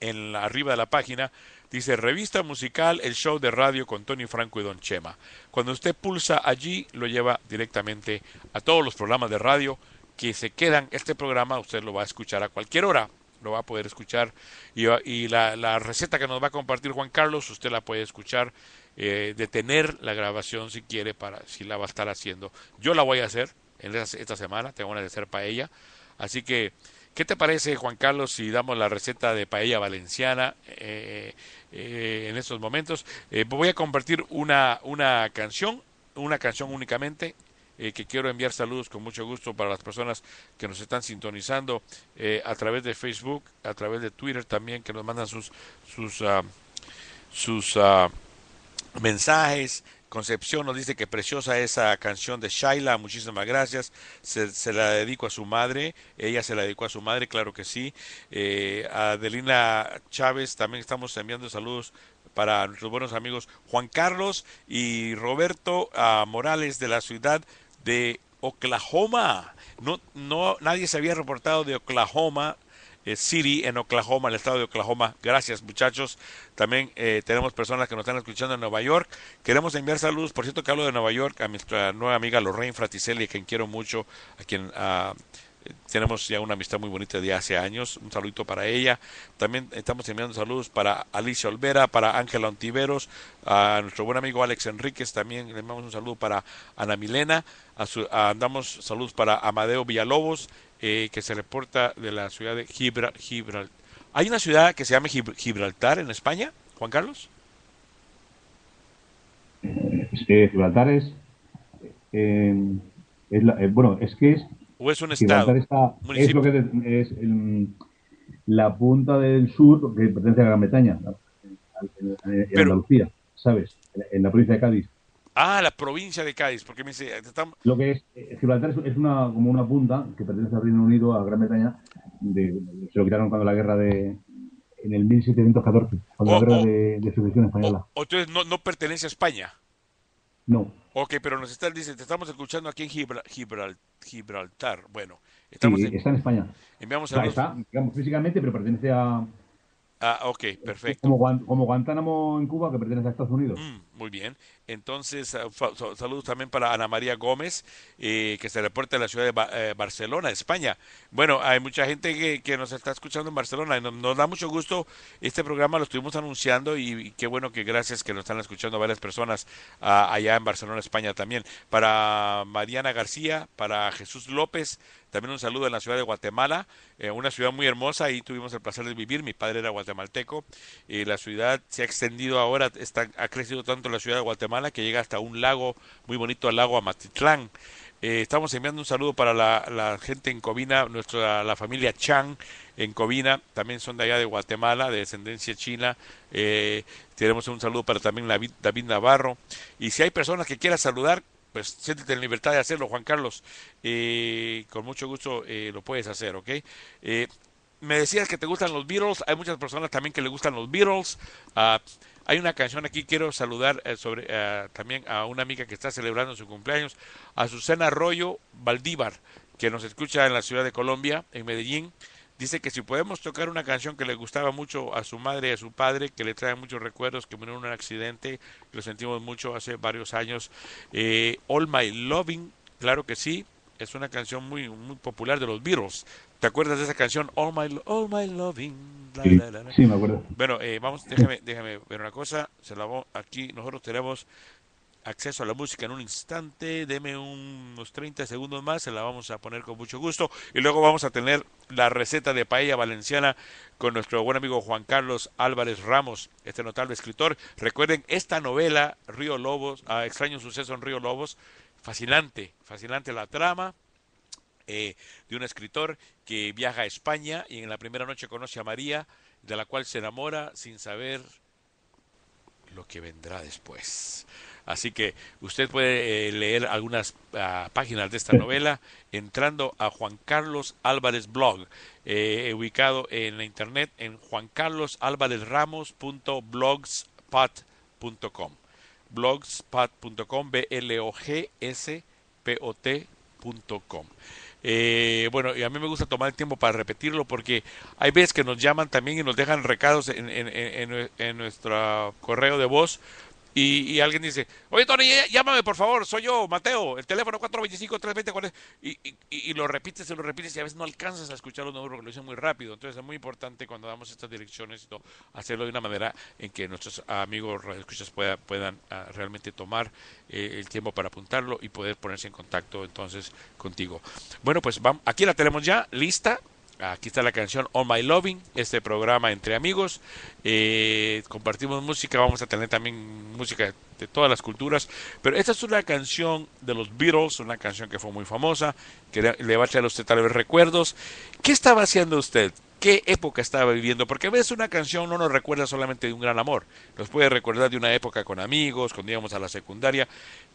en la, arriba de la página dice revista musical, el show de radio con Tony Franco y Don Chema. Cuando usted pulsa allí, lo lleva directamente a todos los programas de radio que se quedan. Este programa usted lo va a escuchar a cualquier hora, lo va a poder escuchar. Y, y la, la receta que nos va a compartir Juan Carlos, usted la puede escuchar, eh, detener la grabación si quiere, para si la va a estar haciendo. Yo la voy a hacer en esta, esta semana, tengo una de hacer paella. Así que, ¿qué te parece, Juan Carlos, si damos la receta de paella valenciana eh, eh, en estos momentos? Eh, voy a compartir una, una canción, una canción únicamente, eh, que quiero enviar saludos con mucho gusto para las personas que nos están sintonizando a través de Facebook, a través de Twitter también, que nos mandan sus, sus, ah, sus ah, mensajes. Concepción nos dice que preciosa esa canción de Shaila, muchísimas gracias. Se, se la dedico a su madre, ella se la dedicó a su madre, claro que sí. Eh, Adelina Chávez también estamos enviando saludos para nuestros buenos amigos Juan Carlos y Roberto ah, Morales de la ciudad de Oklahoma. No, no, nadie se había reportado de Oklahoma City en Oklahoma, el estado de Oklahoma. Gracias, muchachos. También eh, tenemos personas que nos están escuchando en Nueva York. Queremos enviar saludos, por cierto que hablo de Nueva York, a nuestra nueva amiga Lorraine Fraticelli, a quien quiero mucho, a quien ah, eh, tenemos ya una amistad muy bonita de hace años. Un saludito para ella. También estamos enviando saludos para Alicia Olvera, para Ángela Ontiveros, a nuestro buen amigo Alex Enríquez. También le enviamos un saludo para Ana Milena. A su, a- saludos para Amadeo Villalobos, eh, que se reporta de la ciudad de Gibral, Gibral- ¿Hay una ciudad que se llama Gib- Gibraltar en España, Juan Carlos? Eh, Gibraltar es, eh, es la- eh, bueno, es que es ¿O es un Gibraltar estado? está, es lo que es el- la punta del sur que pertenece a Gran Bretaña, en, Andalucía, ¿sabes? En la provincia de Cádiz. Ah, la provincia de Cádiz, porque me dice, estamos- Lo que es eh, Gibraltar es, una como una punta que pertenece al Reino Unido, a Gran Bretaña, de, se lo quitaron cuando la guerra de en el 1714, cuando Oh, la guerra oh. de, de sucesión española. o entonces no, no pertenece a España. No, Ok, pero nos están, dice, te estamos escuchando aquí en Gibra- Gibral- Gibraltar. Bueno, sí, estamos en- está en España. enviamos O sea, saludos. está, digamos, físicamente, pero pertenece a Ah, ok, perfecto. como, Guan- como Guantánamo en Cuba, que pertenece a Estados Unidos. Mm, muy bien. Entonces, ah, saludos también para Ana María Gómez, eh, que se reporta en la ciudad de Ba- eh, Barcelona, España. Bueno, hay mucha gente que, que nos está escuchando en Barcelona y nos, nos da mucho gusto. Este programa lo estuvimos anunciando y, y qué bueno que gracias que nos están escuchando varias personas ah, allá en Barcelona, España también. Para Mariana García, para Jesús López, también un saludo en la ciudad de Guatemala, eh, una ciudad muy hermosa, ahí tuvimos el placer de vivir, mi padre era guatemalteco, y la ciudad se ha extendido ahora, ha crecido tanto la ciudad de Guatemala que llega hasta un lago muy bonito, el lago Amatitlán. Eh, estamos enviando un saludo para la, gente en Covina, nuestra la familia Chang en Covina, también son de allá de Guatemala, de descendencia china. Eh, tenemos un saludo para también David Navarro. Y si hay personas que quieran saludar, pues siéntete en libertad de hacerlo, Juan Carlos. Eh, con mucho gusto eh, lo puedes hacer, ¿ok? Eh, me decías que te gustan los Beatles. Hay muchas personas también que le gustan los Beatles. Ah, hay una canción aquí, quiero saludar eh, sobre eh, también a una amiga que está celebrando su cumpleaños, a Susana Arroyo Valdívar, que nos escucha en la ciudad de Colombia, en Medellín. Dice que si podemos tocar una canción que le gustaba mucho a su madre y a su padre, que le trae muchos recuerdos, que murió en un accidente, que lo sentimos mucho hace varios años. Eh, All My Loving, claro que sí, es una canción muy, muy popular de los Beatles. ¿Te acuerdas de esa canción? All My, All My Loving. la, Sí, la, la, la? sí, me acuerdo. Bueno, eh, vamos, déjame, déjame ver una cosa. Se la voy- aquí nosotros tenemos acceso a la música en un instante. Deme unos 30 segundos más, se la vamos a poner con mucho gusto. Y luego vamos a tener la receta de paella valenciana con nuestro buen amigo Juan Carlos Álvarez Ramos, este notable escritor. Recuerden, esta novela, Río Lobos, ah, Extraño Suceso en Río Lobos, fascinante, fascinante la trama. eh, de un escritor que viaja a España y en la primera noche conoce a María, de la cual se enamora sin saber lo que vendrá después. Así que usted puede eh, leer algunas ah, páginas de esta novela entrando a Juan Carlos Álvarez Blog, eh, ubicado en la internet en juancarlosálvarezramos.blogspot.com. Blogspot.com, B-L-O-G-S-P-O-T.com. Eh, bueno, y a mí me gusta tomar el tiempo para repetirlo porque hay veces que nos llaman también y nos dejan recados en, en, en, en- nuestro correo de voz y, y alguien dice, oye Tony, llá- llámame por favor, soy yo, Mateo, el teléfono 425-320-40 y, y, y lo repites y lo repites y a veces no alcanzas a escuchar los números porque lo dicen muy rápido. Entonces es muy importante cuando damos estas direcciones todo, hacerlo de una manera en que nuestros amigos escuchas puedan, puedan ah, realmente tomar eh, el tiempo para apuntarlo y poder ponerse en contacto entonces contigo. Bueno, pues vamos, aquí la tenemos ya lista. Aquí está la canción All My Loving, este programa entre amigos. Eh, compartimos música, vamos a tener también música de todas las culturas. Pero esta es una canción de los Beatles, una canción que fue muy famosa, que le le va a traer a usted tal vez recuerdos. ¿Qué estaba haciendo usted? ¿Qué época estaba viviendo? Porque a veces una canción no nos recuerda solamente de un gran amor, nos puede recordar de una época con amigos, cuando íbamos a la secundaria.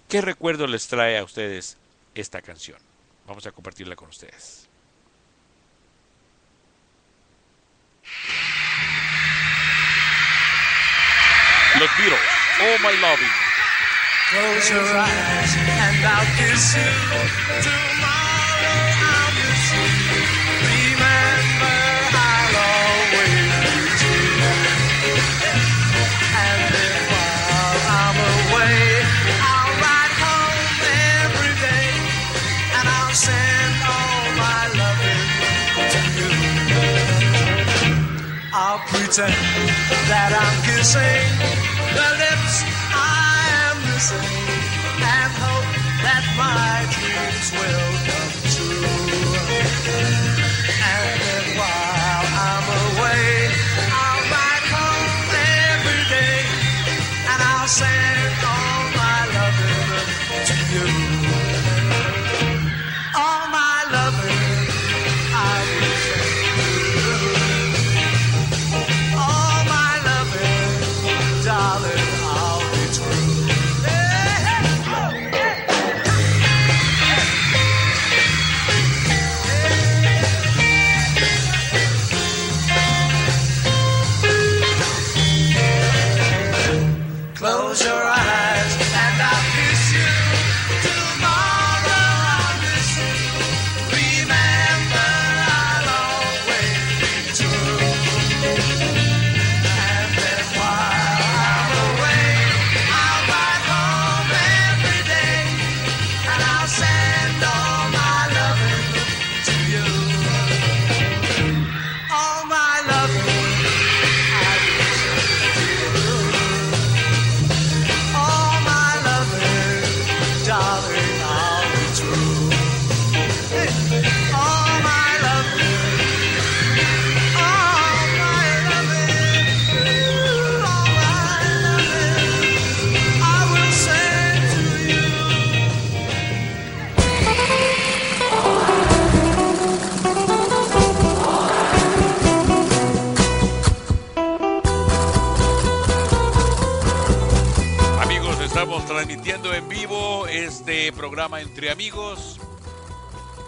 ¿Qué recuerdo les trae a ustedes esta canción? Vamos a compartirla con ustedes. Beatles, Oh My Loving. Close your eyes and I'll kiss you. Tomorrow That I'm kissing este programa Entre Amigos,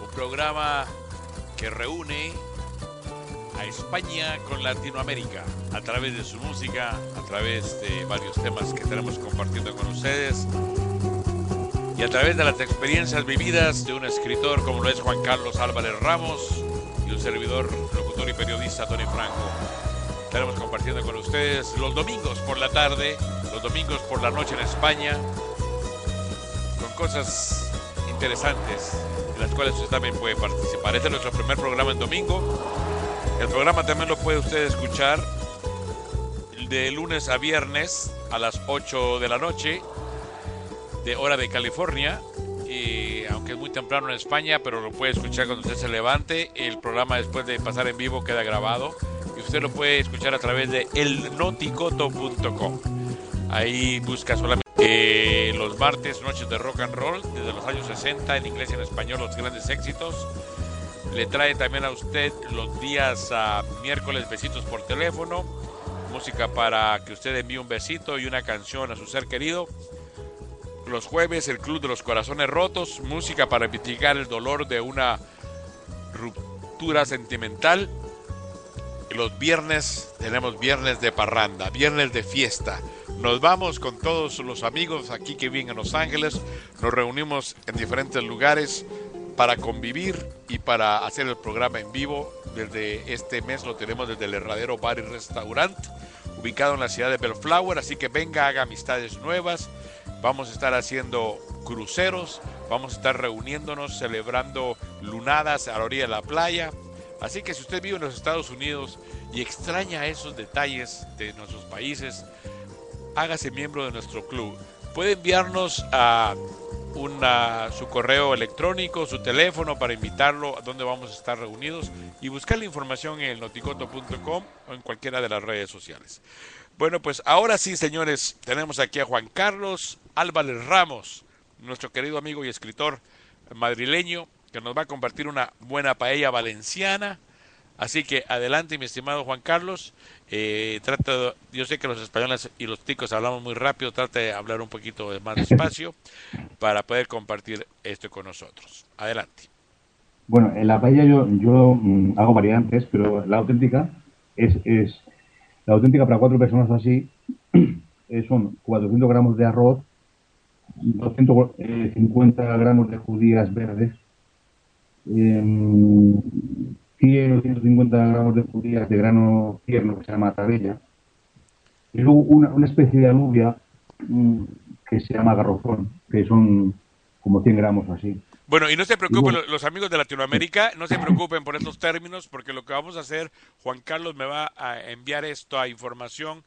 un programa que reúne a España con Latinoamérica a través de su música, a través de varios temas que tenemos compartiendo con ustedes y a través de las experiencias vividas de un escritor como lo es Juan Carlos Álvarez Ramos y un servidor, locutor y periodista Tony Franco. Estaremos compartiendo con ustedes los domingos por la tarde, los domingos por la noche en España, con cosas interesantes en las cuales usted también puede participar. Este es nuestro primer programa en domingo. El programa también lo puede usted escuchar de lunes a viernes a las 8 de la noche, de hora de California. Y aunque es muy temprano en España, pero lo puede escuchar cuando usted se levante. El programa después de pasar en vivo queda grabado y usted lo puede escuchar a través de elnoticoto.com. Ahí busca solamente eh, los martes, noches de rock and roll, desde los años 60, en inglés y en español, los grandes éxitos. Le trae también a usted los días a miércoles besitos por teléfono, música para que usted envíe un besito y una canción a su ser querido. Los jueves el Club de los Corazones Rotos, música para mitigar el dolor de una ruptura sentimental. Los viernes tenemos viernes de parranda, viernes de fiesta. Nos vamos con todos los amigos aquí que viven en Los Ángeles, nos reunimos en diferentes lugares para convivir y para hacer el programa en vivo. Desde este mes lo tenemos desde el Herradero Bar y Restaurant, ubicado en la ciudad de Bellflower, así que venga, haga amistades nuevas. Vamos a estar haciendo cruceros, vamos a estar reuniéndonos, celebrando lunadas a la orilla de la playa. Así que si usted vive en los Estados Unidos y extraña esos detalles de nuestros países, hágase miembro de nuestro club. Puede enviarnos a una, su correo electrónico, su teléfono para invitarlo a donde vamos a estar reunidos y buscar la información en elnoticoto.com o en cualquiera de las redes sociales. Bueno, pues ahora sí, señores, tenemos aquí a Juan Carlos Álvarez Ramos, nuestro querido amigo y escritor madrileño, que nos va a compartir una buena paella valenciana. Así que adelante, mi estimado Juan Carlos. Eh, trata, yo sé que los españoles y los ticos hablamos muy rápido, trate de hablar un poquito más despacio para poder compartir esto con nosotros. Adelante. Bueno, en la paella yo, yo mm, hago variantes, pero la auténtica es, es la auténtica para cuatro personas así eh, son 400 gramos de arroz, 250 gramos de judías verdes, em, 100 o 150 gramos de judías de grano tierno que se llama tabella, y luego una, una especie de alubia mm, que se llama garrofón, que son como 100 gramos así. Bueno, y no se preocupen Bueno. los amigos de Latinoamérica, no se preocupen por estos términos, porque lo que vamos a hacer, Juan Carlos me va a enviar esto a información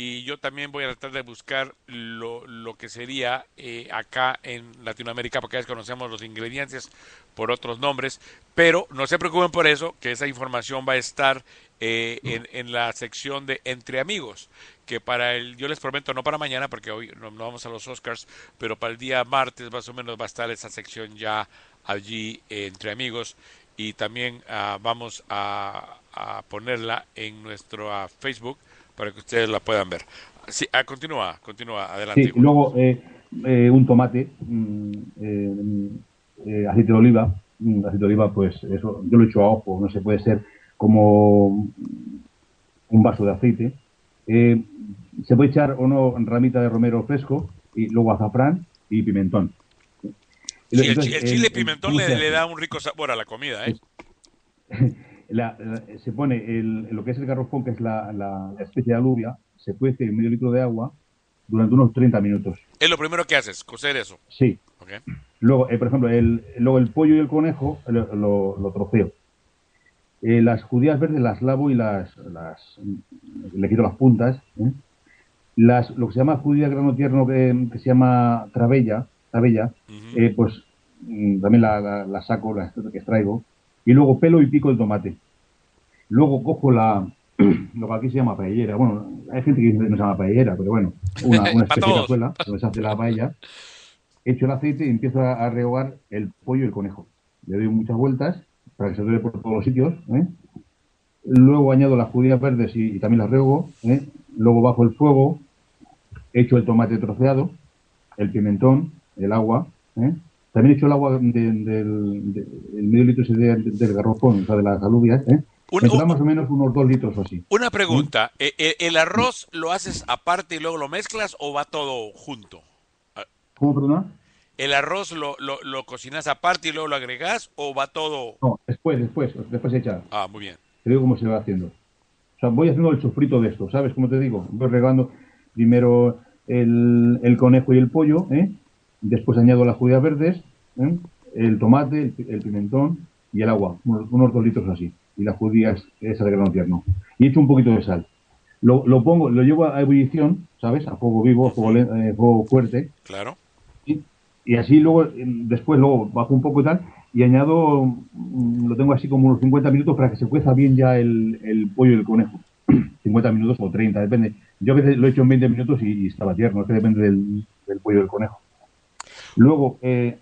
y yo también voy a tratar de buscar lo, lo que sería eh, acá en Latinoamérica, porque a veces conocemos los ingredientes por otros nombres, pero no se preocupen por eso, que esa información va a estar eh, en, en la sección de Entre Amigos, que para el, yo les prometo, no para mañana, porque hoy no, no vamos a los Oscars, pero para el día martes más o menos va a estar esa sección ya allí eh, Entre Amigos y también ah, vamos a, a ponerla en nuestro Facebook para que ustedes la puedan ver. Sí, ah, continúa, continúa, adelante. Sí, luego eh, eh, un tomate, mm, eh, eh, aceite de oliva, mm, aceite de oliva, pues eso, yo lo echo a ojo, no se puede ser como un vaso de aceite. Eh, se puede echar o no ramita de romero fresco y luego azafrán y pimentón. Sí, Entonces, el chile el- pimentón ¿cómo le, le da un rico sabor a la comida, ¿eh? <laughs> La- la- se pone el- lo que es el garrofón, que es la, especie de alubia, se cuece en medio litro de agua durante unos 30 minutos. Es lo primero que haces, cocer eso. Sí. Luego, eh, por ejemplo, el, luego el pollo y el conejo lo, lo- lo troceo. Eh, las judías verdes las lavo y las, las le quito las puntas. ¿eh? Las, lo que se llama judía grano tierno que, que se llama trabella, trabella eh, pues mm, también la, la- la saco, la que extraigo. Y luego pelo y pico el tomate. Luego cojo la, <clears throat> lo que aquí se llama paellera. Bueno, hay gente que no se llama paellera, pero bueno, <laughs> una, una especie de cazuela donde se hace la paella. Echo el aceite y empiezo a, a rehogar el pollo y el conejo. Le doy muchas vueltas para que se dore por todos los sitios. ¿eh? Luego añado las judías verdes y, y también las rehogo. ¿eh? Luego bajo el fuego, echo el tomate troceado el pimentón, el agua, ¿eh? También he hecho el agua de- del, de- el medio litro de- del garrofón, o sea, de las alubias, ¿eh? Un- un- más o menos unos dos litros o así. Una pregunta, eh, eh, ¿el arroz lo haces aparte y luego lo mezclas o va todo junto? ¿Cómo, perdona? ¿El arroz lo, lo, lo cocinas aparte y luego lo agregas o va todo...? No, después, después, después hecha. Ah, muy bien. Te digo cómo se va haciendo. O sea, voy haciendo el sofrito de esto, ¿sabes cómo te digo? Voy regando primero el, el conejo y el pollo, ¿eh? Después añado las judías verdes, ¿eh? el tomate, el, el pimentón y el agua, unos, unos dos litros así. Y las judías, esa de grano tierno. Y echo un poquito de sal. Lo, lo pongo, lo llevo a ebullición, ¿sabes? A fuego vivo, a fuego, eh, fuego fuerte. Claro. Y así luego, después luego bajo un poco y tal, y añado, mm, lo tengo así como unos 50 minutos para que se cueza bien ya el, el pollo y el conejo. <clears throat> 50 minutos o 30, depende. Yo a veces lo he hecho en 20 minutos y, y estaba tierno, es que depende del, del pollo y del conejo. Luego, eh,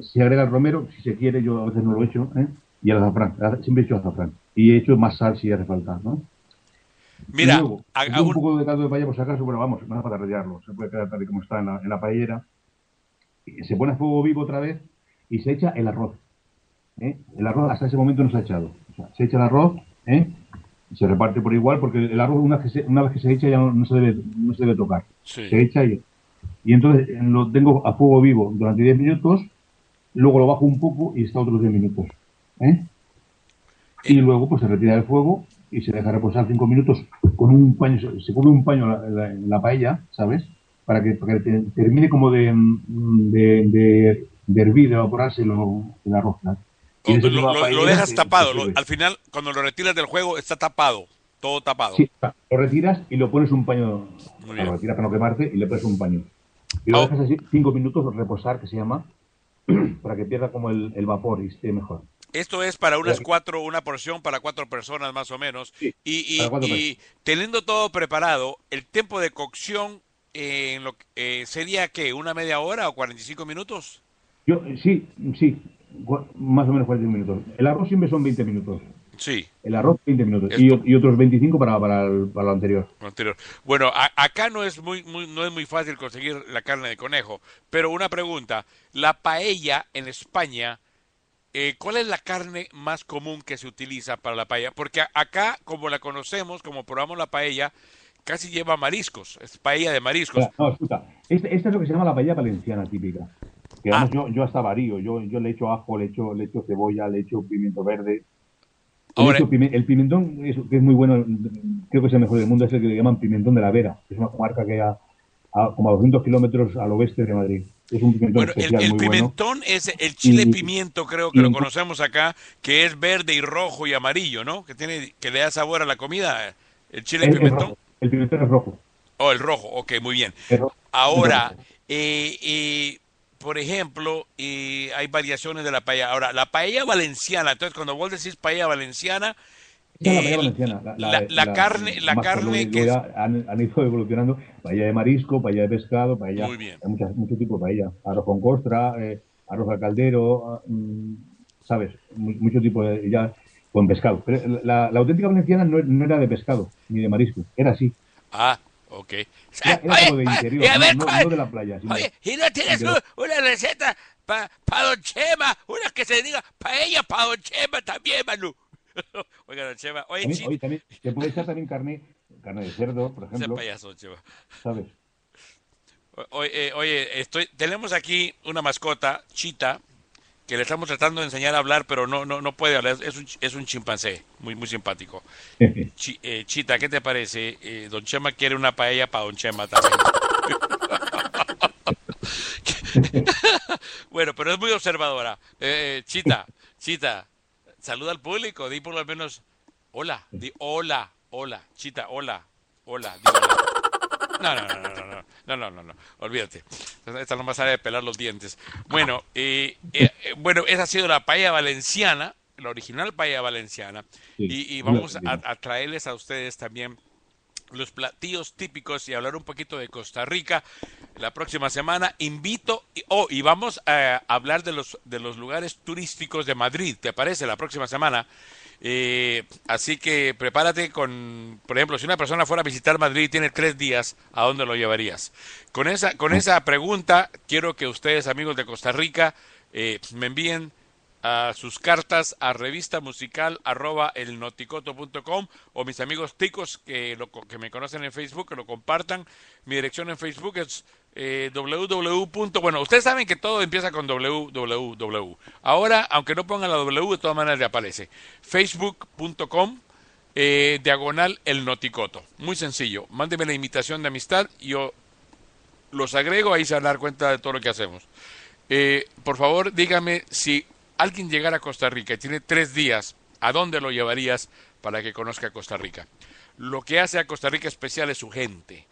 se agrega el romero, si se quiere, yo a veces no lo he hecho, ¿eh? y el azafrán, siempre he hecho azafrán. Y he hecho más sal si hace falta, ¿no? Mira, luego, a- a un un- poco de caldo de paella por si acaso, bueno, vamos, no hace falta rellenarlo, se puede quedar tal y como está en la, en la paellera. Se pone a fuego vivo otra vez y se echa el arroz. ¿eh? El arroz hasta ese momento no se ha echado. O sea, se echa el arroz ¿eh? y se reparte por igual porque el arroz una vez que se, una vez que se echa ya no, no se, debe, no se debe tocar. Sí. Se echa y, y entonces eh, lo tengo a fuego vivo durante 10 minutos, luego lo bajo un poco y está otros 10 minutos. ¿eh? Y luego pues se retira del fuego y se deja reposar 5 minutos con un paño, se- cubre un paño la, la- la paella, ¿sabes? Para que, para que te- termine como de, de, de, de hervir, de evaporarse lo, el arroz. Y Lo, lo- lo dejas tapado. al final, cuando lo retiras del juego, está tapado. Todo tapado. Sí, lo retiras y lo pones un paño, lo retiras para no quemarte y le pones un paño. Y lo dejas así 5 minutos reposar, que se llama, <clears throat> para que pierda como el, el vapor y esté mejor. Esto es para unas cuatro, una porción para cuatro personas más o menos. y y- teniendo todo preparado, el tiempo de cocción eh, en lo, eh, sería que una media hora o 45 minutos. Yo, eh, sí, sí, más o menos 40 minutos. El arroz siempre son 20 minutos. Sí. El arroz 20 minutos y, otros 25 para, para, el- para lo anterior. lo anterior. Bueno, a- acá no es muy, muy no es muy fácil conseguir la carne de conejo, pero una pregunta, la paella en España, eh, ¿cuál es la carne más común que se utiliza para la paella? Porque acá, como la conocemos, como probamos la paella, casi lleva mariscos, es paella de mariscos. Espera, no, escucha, este, esta es lo que se llama la paella valenciana típica. Que Ah. además yo, yo hasta varío, yo, yo le echo ajo, le echo, le echo cebolla, le echo pimiento verde. Ahora- pime- el pimentón, es, que es muy bueno, creo que es el mejor del mundo, es el que le llaman pimentón de la Vera, que es una comarca que a, a como a 200 kilómetros al oeste de Madrid. Es un pimentón Bueno, el, especial el muy bueno. pimentón es el chile Y- pimiento, creo que lo en- conocemos acá, que es verde y rojo y amarillo, ¿no? Que tiene que le da sabor a la comida, eh, el chile pimentón. El pimentón es rojo. Oh, el rojo, ok, muy bien. Ahora, eh, eh, por ejemplo, eh, hay variaciones de la paella. Ahora, la paella valenciana, entonces cuando vos decís paella valenciana, la eh, valenciana. la- la carne- la carne que han, han ido evolucionando. Paella de marisco, paella de pescado, paella. Muy bien. Hay muchas, muchos tipos de paella. Arroz con costra, eh, arroz al caldero, ah, mm, ¿sabes? Mu- Mucho tipo de. ya con pescado. Pero la, la auténtica valenciana no, no era de pescado ni de marisco. Era así. ah, ok. Era, era Oye, como de oye, interior, y a ver no, no- no de la playa. sino- Oye, ¿y no tienes interior. u- una receta para Don Chema? Una que se diga paella para Don Chema también, Manu. <laughs> Oiga, don Chema, oye, También- oye, también se puede echar también carne, carne de cerdo, por ese ejemplo. payaso, don Chema. ¿Sabes? O- Oye, eh, oye, estoy, tenemos aquí una mascota, Chita, que le estamos tratando de enseñar a hablar, pero no, no, no puede hablar. Es un, es un chimpancé, muy, muy simpático. <laughs> Eh, Chita, ¿qué te parece? Eh, don Chema quiere una paella para Don Chema también. <laughs> bueno, pero es muy observadora. Eh, Chita, Chita, saluda al público, di por lo menos hola, di hola, hola, Chita, hola, hola, di hola. No, no, no, no, no, no, no, no, no, no, olvídate. Esta nomás sabe de pelar los dientes. Bueno, eh, eh, bueno, esa ha sido la paella valenciana, la original paella valenciana, Sí, y, vamos a, a traerles a ustedes también los platillos típicos y hablar un poquito de Costa Rica la próxima semana. Invito, oh, y vamos a hablar de los, de los lugares turísticos de Madrid, ¿te parece? La próxima semana. Eh, así que prepárate con, por ejemplo, si una persona fuera a visitar Madrid y tiene tres días, ¿a dónde lo llevarías? Con esa, con esa pregunta, quiero que ustedes, amigos de Costa Rica, eh, me envíen a sus cartas a revista musical arroba elnoticoto.com o mis amigos ticos que, lo, que me conocen en Facebook, que lo compartan. Mi dirección en Facebook es eh, www. Bueno, ustedes saben que todo empieza con www. Ahora, aunque no pongan la W, de todas maneras le aparece. Facebook.com eh, diagonal el noticoto. Muy sencillo. Mándeme la invitación de amistad y yo los agrego, ahí se van a dar cuenta de todo lo que hacemos. Eh, por favor, dígame si alguien llegara a Costa Rica y tiene tres días, ¿a dónde lo llevarías para que conozca Costa Rica? Lo que hace a Costa Rica especial es su gente.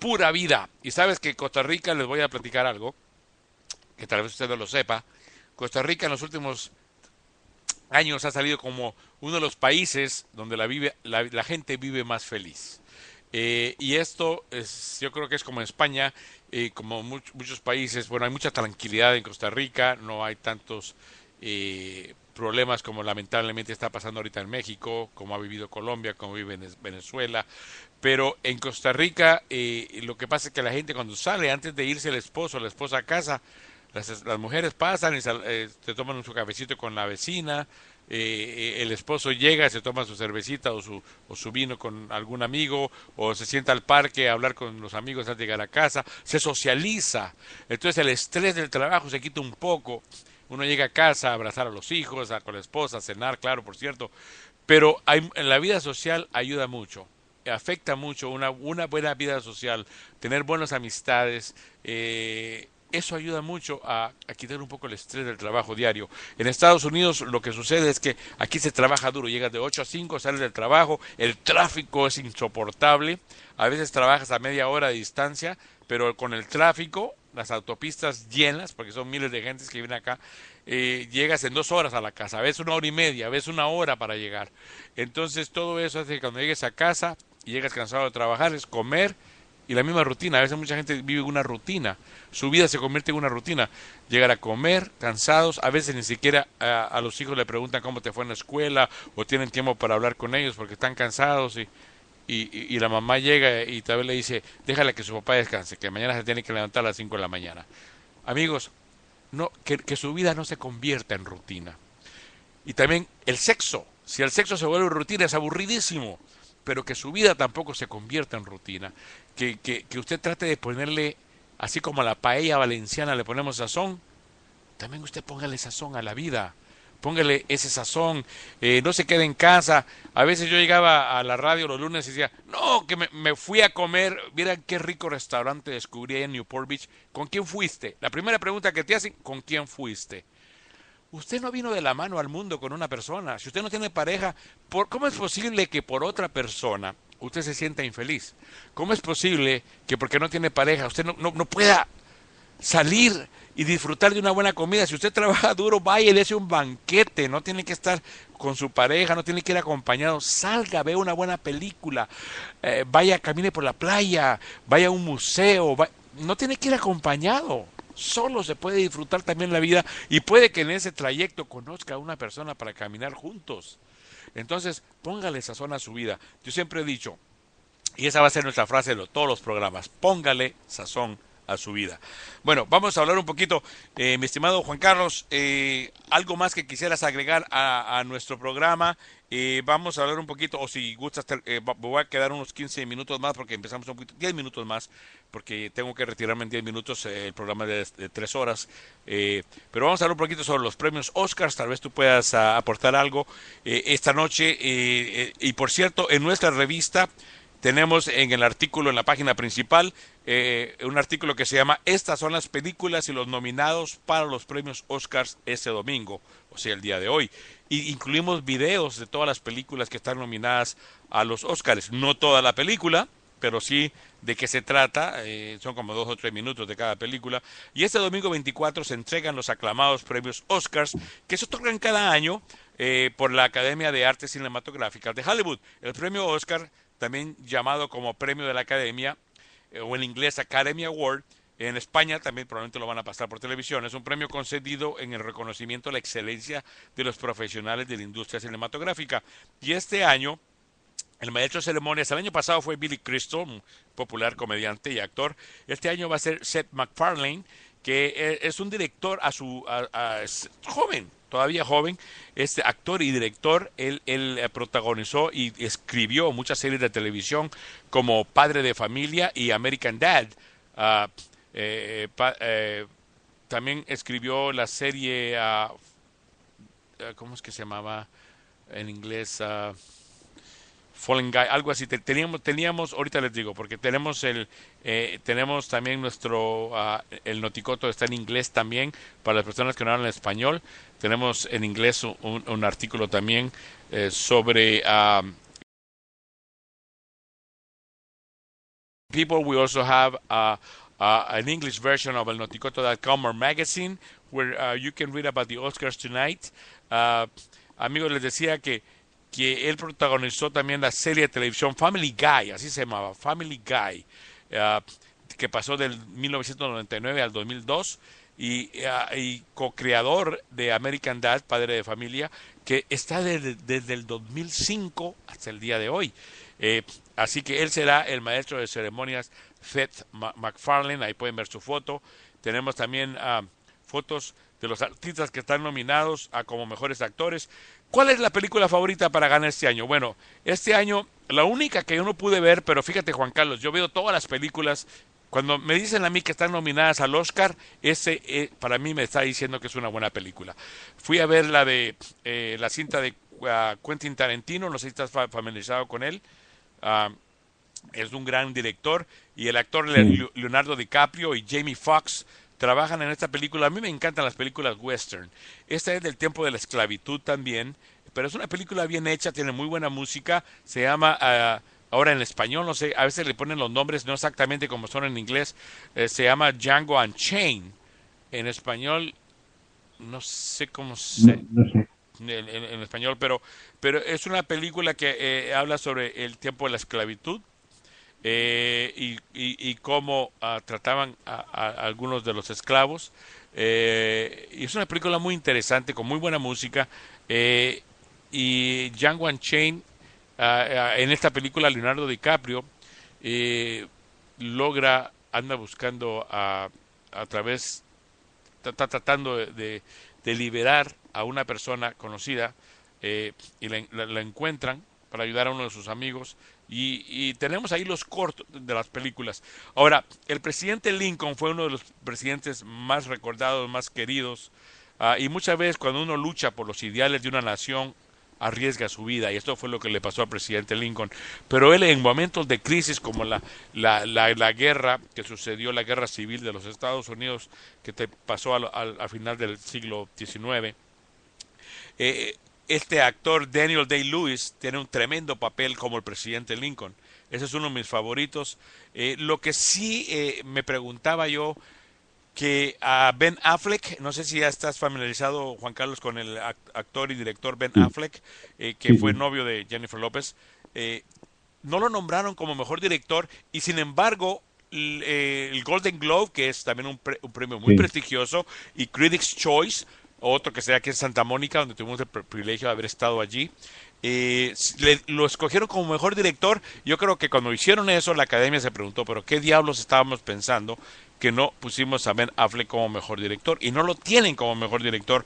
Pura vida. Y sabes que Costa Rica, les voy a platicar algo, que tal vez usted no lo sepa. Costa Rica en los últimos años ha salido como uno de los países donde la, gente vive más feliz. Eh, y esto es, yo creo que es como en España, eh, como much, muchos países, bueno, hay mucha tranquilidad en Costa Rica, no hay tantos eh, problemas como lamentablemente está pasando ahorita en México, como ha vivido Colombia, como vive en Venezuela, pero en Costa Rica eh, lo que pasa es que la gente cuando sale, antes de irse el esposo o la esposa a casa, las, las mujeres pasan y sal, eh, se toman su cafecito con la vecina, eh, el esposo llega, se toma su cervecita o su, o su vino con algún amigo, o se sienta al parque a hablar con los amigos antes de llegar a casa, se socializa. Entonces el estrés del trabajo se quita un poco. Uno llega a casa a abrazar a los hijos, a, con la esposa, a cenar, claro, por cierto. Pero hay, en la vida social ayuda mucho afecta mucho una, una buena vida social, tener buenas amistades, eh, eso ayuda mucho a, a, quitar un poco el estrés del trabajo diario. En Estados Unidos lo que sucede es que aquí se trabaja duro, llegas de 8 a 5, sales del trabajo, el tráfico es insoportable, a veces trabajas a media hora de distancia, pero con el tráfico, las autopistas llenas, porque son miles de gentes que vienen acá, eh, llegas en dos horas a la casa, ves una hora y media, ves una hora para llegar. Entonces todo eso hace que cuando llegues a casa y llegas cansado de trabajar es comer y la misma rutina. A veces mucha gente vive una rutina, su vida se convierte en una rutina. Llegar a comer cansados, a veces ni siquiera a, a los hijos le preguntan cómo te fue en la escuela o tienen tiempo para hablar con ellos porque están cansados y y, y, la mamá llega y tal vez le dice, déjale que su papá descanse, que mañana se tiene que levantar a las 5 de la mañana. Amigos, no, que, que su vida no se convierta en rutina. Y también el sexo. Si el sexo se vuelve rutina es aburridísimo, pero que su vida tampoco se convierta en rutina. Que, que, que usted trate de ponerle, así como a la paella valenciana le ponemos sazón, también usted póngale sazón a la vida póngale ese sazón, eh, no se quede en casa. A veces yo llegaba a la radio los lunes y decía, no, que me, fui a comer, mira qué rico restaurante descubrí ahí en Newport Beach. ¿Con quién fuiste? La primera pregunta que te hacen, ¿con quién fuiste? Usted no vino de la mano al mundo con una persona. Si usted no tiene pareja, ¿por, ¿cómo es posible que por otra persona usted se sienta infeliz? ¿Cómo es posible que porque no tiene pareja usted no, no, no pueda salir y disfrutar de una buena comida. Si usted trabaja <laughs> duro, vaya y le hace un banquete. No tiene que estar con su pareja, no tiene que ir acompañado. Salga, vea una buena película, eh, vaya, camine por la playa, vaya a un museo. Va... No tiene que ir acompañado. Solo se puede disfrutar también la vida y puede que en ese trayecto conozca a una persona para caminar juntos. Entonces, póngale sazón a su vida. Yo siempre he dicho, y esa va a ser nuestra frase de todos los programas, póngale sazón a su vida. Bueno, vamos a hablar un poquito, eh, mi estimado Juan Carlos, eh, algo más que quisieras agregar a, nuestro programa. Eh, vamos a hablar un poquito, o si gustas, eh, voy a quedar unos 15 minutos más porque empezamos un poquito, 10 minutos más, porque tengo que retirarme en 10 minutos, eh, el programa de, de 3 horas. pero vamos a hablar un poquito sobre los premios Oscars, tal vez tú puedas uh, aportar algo esta noche. y por cierto, en nuestra revista tenemos en el artículo, en la página principal, eh, un artículo que se llama Estas son las películas y los nominados para los premios Oscars este domingo, o sea, el día de hoy. Y incluimos videos de todas las películas que están nominadas a los Oscars. No toda la película, pero sí de qué se trata, eh, son como dos o tres minutos de cada película. Y este domingo 24 se entregan los aclamados premios Oscars, que se otorgan cada año eh, por la Academia de Artes Cinematográficas de Hollywood. El premio Oscar también llamado como premio de la Academia, eh, o en inglés Academy Award, En España también probablemente lo van a pasar por televisión. Es un premio concedido en el reconocimiento a la excelencia de los profesionales de la industria cinematográfica. Y este año, el maestro de ceremonias, el año pasado fue Billy Crystal, un popular comediante y actor. Este año va a ser Seth MacFarlane, que eh, es un director a su a- joven, todavía joven, este actor y director, él, él eh, protagonizó y escribió muchas series de televisión como Padre de Familia y American Dad. Ah, eh, eh, también escribió la serie, eh, ¿cómo es que se llamaba en inglés? Ah, Fallen Guy, algo así. Te- Teníamos, teníamos, ahorita les digo, porque tenemos el, eh, tenemos también nuestro, el noticoto está en inglés también para las personas que no hablan español. Tenemos en inglés un, artículo también eh, sobre ah, people. We also have uh, uh, an English version of El Noticoto.com or magazine where uh, you can read about the Oscars tonight. Uh, amigos, les decía que, que él protagonizó también la serie de televisión Family Guy, así se llamaba, Family Guy, uh, que pasó del 1999 al 2002 y, y co-creador de American Dad, padre de familia, que está desde, el 2005 hasta el día de hoy. Eh, así que él será el maestro de ceremonias Seth Ma- MacFarlane, ahí pueden ver su foto. Tenemos también ah, fotos de los artistas que están nominados a como mejores actores. ¿Cuál es la película favorita para ganar este año? Bueno, este año la única que yo no pude ver, pero fíjate Juan Carlos, yo veo todas las películas. Cuando me dicen a mí que están nominadas al Oscar, ese eh, para mí me está diciendo que es una buena película. Fui a ver la de eh, la cinta de ah, Quentin Tarantino, no sé si estás fa- familiarizado con él. Ah, es un gran director y el actor Sí. Leonardo DiCaprio y Jamie Foxx trabajan en esta película. A mí me encantan las películas western. Esta es del tiempo de la esclavitud también, pero es una película bien hecha, tiene muy buena música. Se llama ah, ahora en español, no sé, a veces le ponen los nombres no exactamente como son en inglés. eh, se llama Django Unchained. En español no sé cómo se No, no sé. en, en- en español, pero, pero es una película que eh, habla sobre el tiempo de la esclavitud eh, y, y- y cómo ah, trataban a, a algunos de los esclavos. Eh, y es una película muy interesante, con muy buena música. y Django Unchained, ah, en esta película Leonardo DiCaprio eh, logra, anda buscando a, a través está tratando de, de- liberar a una persona conocida eh, y la, la- encuentran para ayudar a uno de sus amigos y, y tenemos ahí los cortos de las películas. Ahora, el presidente Lincoln fue uno de los presidentes más recordados, más queridos ah, y muchas veces cuando uno lucha por los ideales de una nación arriesga su vida y esto fue lo que le pasó al presidente Lincoln. Pero él en momentos de crisis como la, la, la, guerra que sucedió, la guerra civil de los Estados Unidos que te pasó al, al- al final del siglo XIX, eh, este actor Daniel Day-Lewis tiene un tremendo papel como el presidente Lincoln. Ese es uno de mis favoritos. Eh, lo que sí eh, me preguntaba yo que a Ben Affleck, no sé si ya estás familiarizado, Juan Carlos, con el ac- actor y director Ben Affleck, eh, que fue novio de Jennifer López, eh, no lo nombraron como mejor director y sin embargo eh, el Golden Globe, que es también un, pre- un premio muy Sí. prestigioso, y Critics Choice, otro que sea aquí en Santa Mónica, donde tuvimos el pri- privilegio de haber estado allí, eh, le- lo escogieron como mejor director. Yo creo que cuando hicieron eso, la academia se preguntó, pero ¿qué diablos estábamos pensando que no pusimos a Ben Affleck como mejor director? Y no lo tienen como mejor director,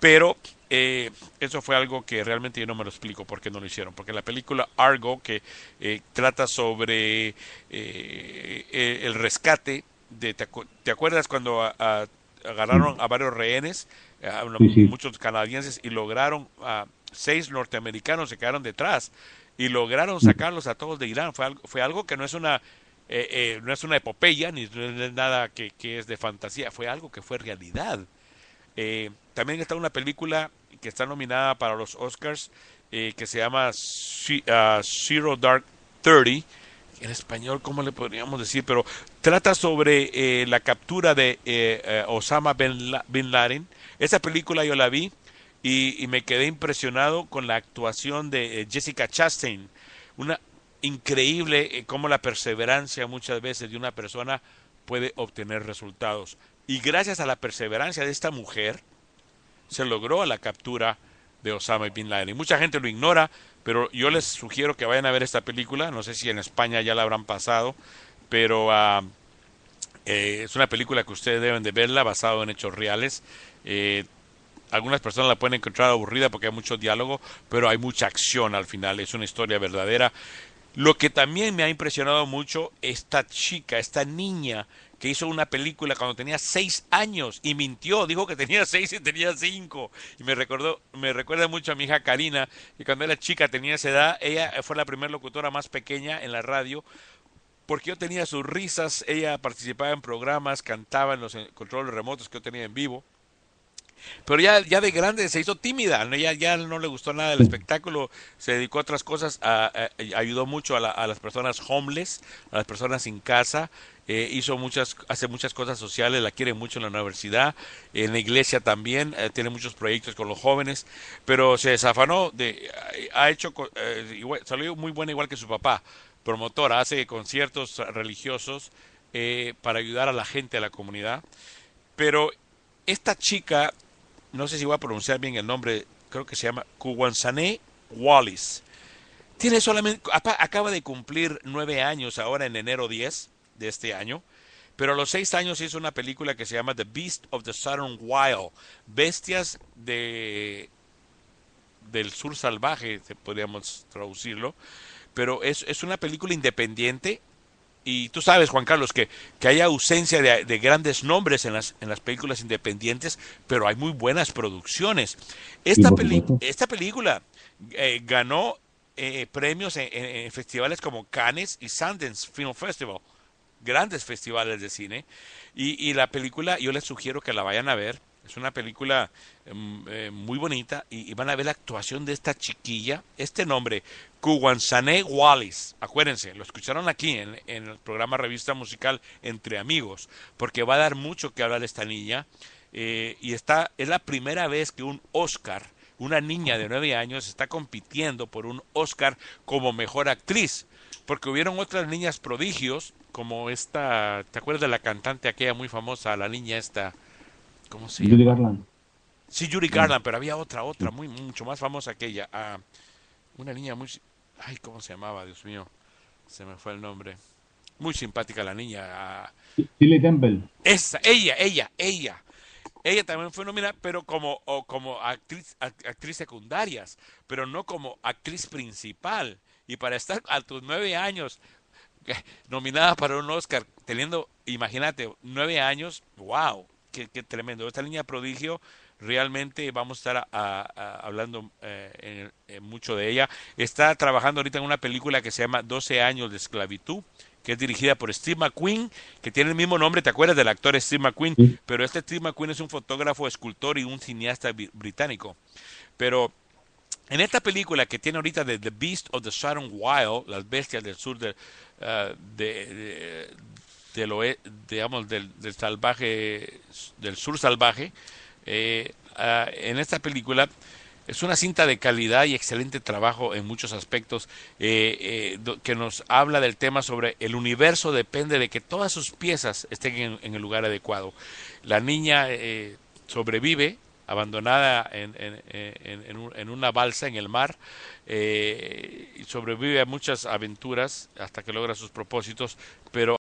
pero eh, eso fue algo que realmente yo no me lo explico por qué no lo hicieron. Porque la película Argo, que eh, trata sobre eh, eh, el rescate, de, ¿te, acu- te acuerdas cuando a- a- agarraron a varios rehenes, a una- Sí, sí. muchos canadienses, y lograron a seis norteamericanos se quedaron detrás y lograron sacarlos a todos de Irán? Fue algo, fue algo que no es una eh, eh, no es una epopeya ni nada que, que es de fantasía, fue algo que fue realidad. Eh, también está una película que está nominada para los Oscars eh, que se llama ah, Zero Dark Thirty. En español, ¿cómo le podríamos decir? Pero trata sobre la captura de Osama bin, bin Laden. Esa película yo la vi y, y me quedé impresionado con la actuación de Jessica Chastain. Una increíble eh, como la perseverancia muchas veces de una persona puede obtener resultados. Y gracias a la perseverancia de esta mujer, se logró la captura de Osama Bin Laden. Y mucha gente lo ignora, pero yo les sugiero que vayan a ver esta película. No sé si en España ya la habrán pasado, pero ah, eh, es una película que ustedes deben de verla, basado en hechos reales. Eh, algunas personas la pueden encontrar aburrida porque hay mucho diálogo, pero hay mucha acción al final. Es una historia verdadera. Lo que también me ha impresionado mucho, esta chica, esta niña que hizo una película cuando tenía seis años y mintió, dijo que tenía seis y tenía cinco. Y me recordó, me recuerda mucho a mi hija Karina, que cuando era chica tenía esa edad, ella fue la primera locutora más pequeña en la radio, porque yo tenía sus risas, ella participaba en programas, cantaba en los controles remotos que yo tenía en vivo. Pero ya, ya de grande se hizo tímida, ya, no le gustó nada el espectáculo, se dedicó a otras cosas, a- ayudó mucho a, la- a las personas homeless, a las personas sin casa, eh, hizo muchas, hace muchas cosas sociales, la quiere mucho en la universidad, en la iglesia también, eh, tiene muchos proyectos con los jóvenes, pero se desafanó, de, ha hecho, eh, salió muy buena igual que su papá, promotora, hace conciertos religiosos eh, para ayudar a la gente, a la comunidad, pero esta chica, no sé si voy a pronunciar bien el nombre, creo que se llama Kuwansane Wallis. Tiene solamente, acaba de cumplir nueve años ahora en enero 10 de este año, pero a los seis años hizo una película que se llama The Beast of the Southern Wild, Bestias de del sur salvaje, podríamos traducirlo, pero es, es una película independiente y tú sabes, Juan Carlos, que, que hay ausencia de, de grandes nombres en las, en las películas independientes, pero hay muy buenas producciones. Esta, peli- esta película eh, ganó eh, premios en, en- en festivales como Cannes y Sundance Film Festival, grandes festivales de cine. Y, y la película, yo les sugiero que la vayan a ver. Es una película mm, eh, muy bonita y, van a ver la actuación de esta chiquilla. Este nombre, Kuwansane Wallis. Acuérdense, lo escucharon aquí en, en el programa Revista Musical Entre Amigos, porque va a dar mucho que hablar esta niña. eh, y está, es la primera vez que un Oscar, una niña de nueve años, está compitiendo por un Oscar como mejor actriz. Porque hubieron otras niñas prodigios, como esta, ¿te acuerdas de la cantante aquella muy famosa, la niña esta? ¿Cómo se llama? Judy Garland. Sí, Yuri Garland, pero había otra, otra, muy mucho más famosa que ella. Ah, una niña muy... Ay, ¿cómo se llamaba? Dios mío. Se me fue el nombre. Muy simpática la niña. ah, Tilly Temple. esa, ella, ella, ella. Ella también fue nominada, pero como, o como actriz, act- actriz secundarias, pero no como actriz principal. Y para estar a tus nueve años <laughs> nominada para un Oscar, teniendo, imagínate, nueve años, wow, qué, qué tremendo. Esta niña prodigio, realmente vamos a estar a- a- hablando eh, en- en mucho de ella. Está trabajando ahorita en una película que se llama 12 años de esclavitud, que es dirigida por Steve McQueen, que tiene el mismo nombre, ¿te acuerdas del actor Steve McQueen? Pero este Steve McQueen es un fotógrafo, escultor y un cineasta británico. Pero en esta película que tiene ahorita de The Beast of the Southern Wild, las bestias del sur del, ah, de, de- del oe- digamos, del, del salvaje, del sur salvaje, eh, ah, en esta película es una cinta de calidad y excelente trabajo en muchos aspectos eh, eh, que nos habla del tema sobre el universo depende de que todas sus piezas estén en, el lugar adecuado. La niña sobrevive abandonada en, en- en- en un- en una balsa en el mar eh, y sobrevive a muchas aventuras hasta que logra sus propósitos, pero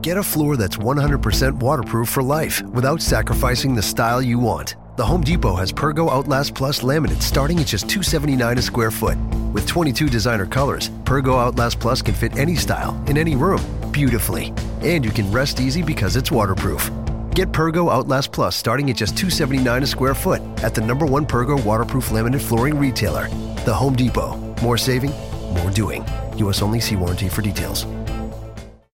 Get a floor that's 100% waterproof for life without sacrificing the style you want. The Home Depot has Pergo Outlast Plus laminate starting at just 279 a square foot. With 22 designer colors, Pergo Outlast Plus can fit any style in any room beautifully. And you can rest easy because it's waterproof. Get Pergo Outlast Plus starting at just 279 a square foot at the number one Pergo waterproof laminate flooring retailer, The Home Depot. More saving, more doing. US only see warranty for details.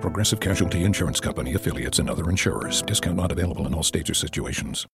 Progressive Casualty Insurance Company affiliates and other insurers. Discount not available in all states or situations.